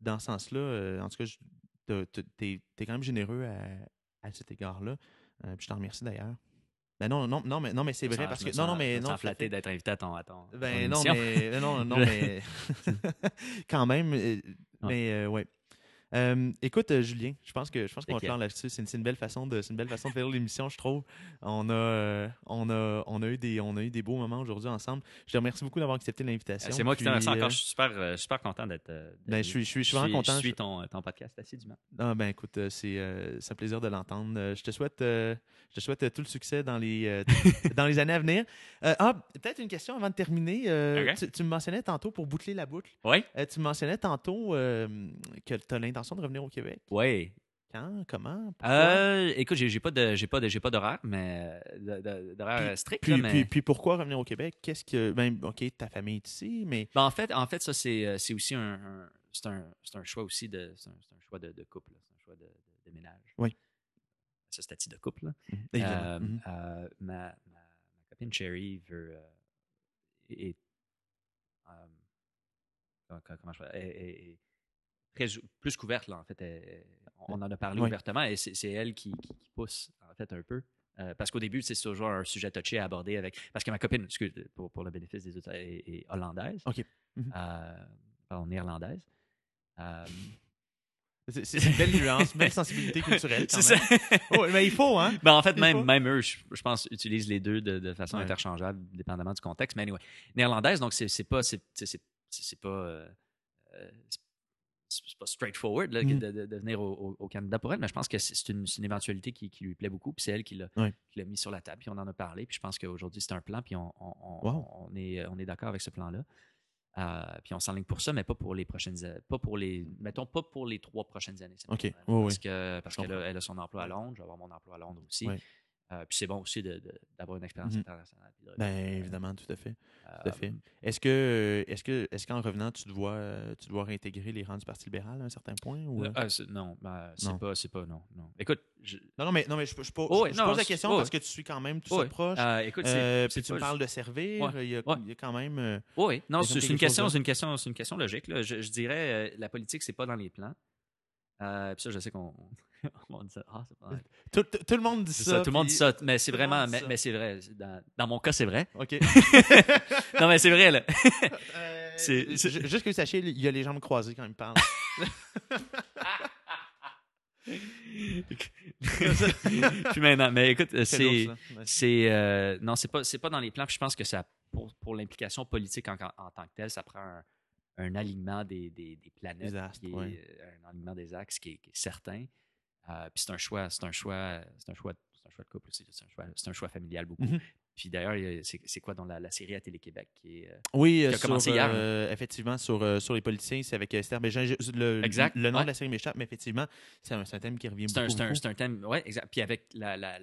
Dans ce sens-là, euh, en tout cas, t'es es quand même généreux à, à cet égard-là. Euh, je t'en remercie d'ailleurs. Ben non, non, non, mais, non, mais c'est vrai parce que. Non, non, mais non. flatté d'être invité à ton, à ton, Ben non, mais non, non, mais quand même, euh, mais euh, ouais. Euh, écoute, euh, Julien, je pense que je pense qu'on va clore là-dessus. C'est une, belle façon de, c'est une belle façon de faire l'émission, je trouve. On a, euh, on a, on a eu des, on a eu des beaux moments aujourd'hui ensemble. Je te remercie beaucoup d'avoir accepté l'invitation. C'est moi qui te remercie Puis, encore. Je suis super, super content d'être. Ben, je suis, je suis, je suis vraiment content. Je suis ton, ton podcast assidûment. Ah, ben écoute, c'est c'est un plaisir de l'entendre. Je te souhaite, je te souhaite tout le succès dans les, dans les années à venir. Ah, peut-être une question avant de terminer. Tu, tu me mentionnais tantôt pour boucler la boucle. Oui? tu me mentionnais tantôt que tu as l'intention de revenir au Québec. Oui. Quand? Comment? Euh, écoute, j'ai j'ai pas de j'ai pas de j'ai pas d'horaire, mais de- d'horaire strict. Puis, là, mais... puis, puis pourquoi revenir au Québec? Qu'est-ce que. Ben, OK, ta famille est ici, mais. Ben, en fait, en fait, ça c'est euh, c'est aussi un, un- c'est un, c'est un choix aussi de c'est un, c'est un choix de, de couple, là. c'est un choix de, de, de ménage. Oui. Ça c'est de couple. Là. Évidemment. Euh, Mhm. euh, ma, ma, ma copine Sherry veut euh, est, euh, comment, comment je est, est- est très ou- plus couverte là en fait. Elle- on en a parlé Oui. ouvertement et c'est elle qui, qui, qui pousse en fait un peu. Euh, parce qu'au début, c'est toujours un sujet touché à aborder avec. Parce que ma copine, excuse, pour, pour le bénéfice des autres, est, est hollandaise. OK. Euh, pardon, néerlandaise. Euh, C'est une belle nuance, belle sensibilité culturelle. Quand c'est même. ça. Oh, mais il faut, hein? Ben, en fait, Il même, faut. même eux, je, je pense, utilisent les deux de, de façon Ouais. interchangeable, dépendamment du contexte. Mais anyway, néerlandaise, donc c'est pas, c'est pas, c'est- pas straightforward là, Mhm. de, de- de venir au, Canada pour elle, mais je pense que c'est une, une éventualité qui, qui lui plaît beaucoup. Puis c'est elle qui l'a mis sur la table, puis on en a parlé. Puis je pense qu'aujourd'hui, c'est un plan, puis on, on- on- Wow. on est, on est d'accord avec ce plan-là. Euh, puis on s'enligne pour ça, mais pas pour les prochaines a- pas pour les mettons pas pour les trois prochaines années. OK. Oui, parce oui. que parce qu'elle a, elle a son emploi à Londres, je vais avoir mon emploi à Londres aussi. Euh, puis c'est bon aussi d'avoir une expérience Mhm. internationale. de- Ben, évidemment, tout à fait. euh, Tout à fait. Est-ce que, est-ce que, est-ce qu'en revenant, tu dois, euh, tu dois réintégrer les rangs du Parti libéral à un certain point? Ou... euh, c'est- non, ben, c'est pas, c'est pas, non, non. Écoute, je, Non, non, mais, non, mais je, pose- Oh, je non, pose la question oh, parce que tu suis quand même tout Oh, ça proche. euh, écoute, Euh, puis tu me parles de servir. Ouais, Il, y a, ouais. il y a quand même. euh, Oui, non, c'est une question, c'est une question, c'est une question logique. là. Je, je dirais, euh, la politique, c'est pas dans les plans. Euh, puis ça, je sais qu'on on dit ça. Ah, c'est pas tout, tout- tout le monde dit ça. ça, tout le monde dit ça, mais c'est vraiment, mais, c'est vrai. Dans, dans mon cas, c'est vrai. OK. Non, mais c'est vrai là. Euh, C'est- c'est- ju- Juste que vous sachiez, il y a les jambes croisées quand il me parle. Puis maintenant, mais écoute, euh, C'est c'est, euh, non, c'est pas, c'est pas dans les plans. Puis je pense que ça, pour, pour l'implication politique en, en- en tant que telle, ça prend un, un alignement des, des, des planètes, Des astres, qui est, ouais. euh, un alignement des axes qui est, qui est certain. Euh, puis c'est un choix, c'est un choix, c'est un choix, c'est un choix de couple aussi. C'est un choix, c'est un choix familial beaucoup. Mhm. Puis d'ailleurs, c'est, quoi dans la, la série à Télé-Québec qui est, euh, Oui, qui a sur, commencé hier, euh, effectivement, sur, euh, sur les politiciens, c'est avec Esther Bégin. Le, Exact, le nom ouais. de la série m'échappe, mais effectivement, c'est un, thème qui revient beaucoup. c'est un- thème, oui, exact. Puis avec la,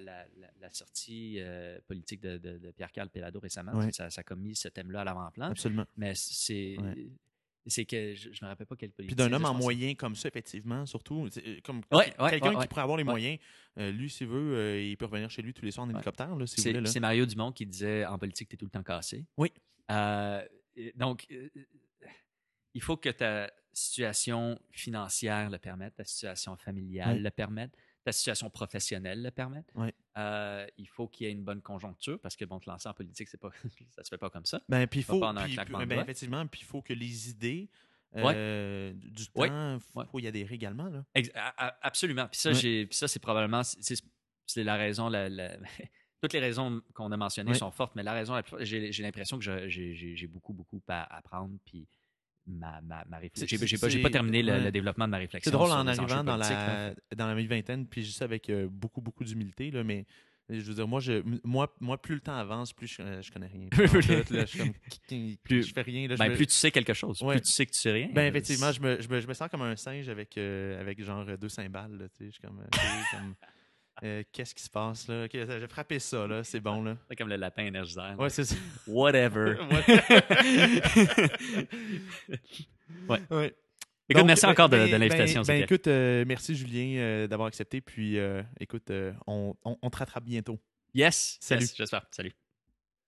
sortie euh, politique de, de, de Pierre-Carl Pelado récemment, Ouais. ça, ça a comme mis ce thème-là à l'avant-plan. Absolument. Mais c'est Ouais. C'est que je, je me rappelle pas quel Puis politicien. d'un homme en moyen comme ça, effectivement, surtout. euh, Comme Ouais, ouais, quelqu'un ouais, qui pourrait avoir les moyens, euh, lui, s'il veut, euh, il peut revenir chez lui tous les soirs en hélicoptère, si C'est Mario Dumont qui disait en politique, tu es tout le temps cassé. Oui. Euh, donc, il faut que ta situation financière le permette, ta situation familiale le permette, ta situation professionnelle le permette. Euh, il faut qu'il y ait une bonne conjoncture parce que, bon, te lancer en politique, c'est pas, ça se fait pas comme ça. Ben, puis faut, pas puis- puis- ben, doigts. effectivement, puis il faut que les idées Ouais. euh, du temps, il faut, Ouais. faut y adhérer également. Là. Absolument. Puis ça, j'ai- puis ça, c'est probablement, c'est- la raison, la- la- toutes les raisons qu'on a mentionnées sont fortes, mais la raison, j'ai l'impression que j'ai beaucoup, beaucoup à apprendre, puis ma, ma, ma réflexion. J'ai pas, terminé le, ouais. le développement de ma réflexion. C'est drôle en arrivant dans la, là. dans la mi-vingtaine, puis ça avec euh, beaucoup, beaucoup d'humilité, mais je veux dire, moi, je, moi, moi, plus le temps avance, plus je, euh, je connais rien. Plus- En fait, là, je, comme, Plus- je fais rien. Là, Ben, me- plus tu sais quelque chose, Ouais. plus tu sais que tu sais rien. Ben, effectivement, je me, je, me, je me sens comme un singe avec, euh, avec genre deux cymbales. Là, tu sais, je suis comme, euh, qu'est-ce qui se passe là? Ok, j'ai frappé ça, là, c'est bon. là. C'est comme le lapin énergisant. Ouais, c'est ça. Whatever. Ouais. Ouais. Écoute, Donc, merci ben- encore de, ben- de l'invitation. Ben, ben, écoute, euh, merci Julien euh, d'avoir accepté. Puis, écoute, on, on, on te rattrape bientôt. yes, Salut. yes, j'espère. Salut.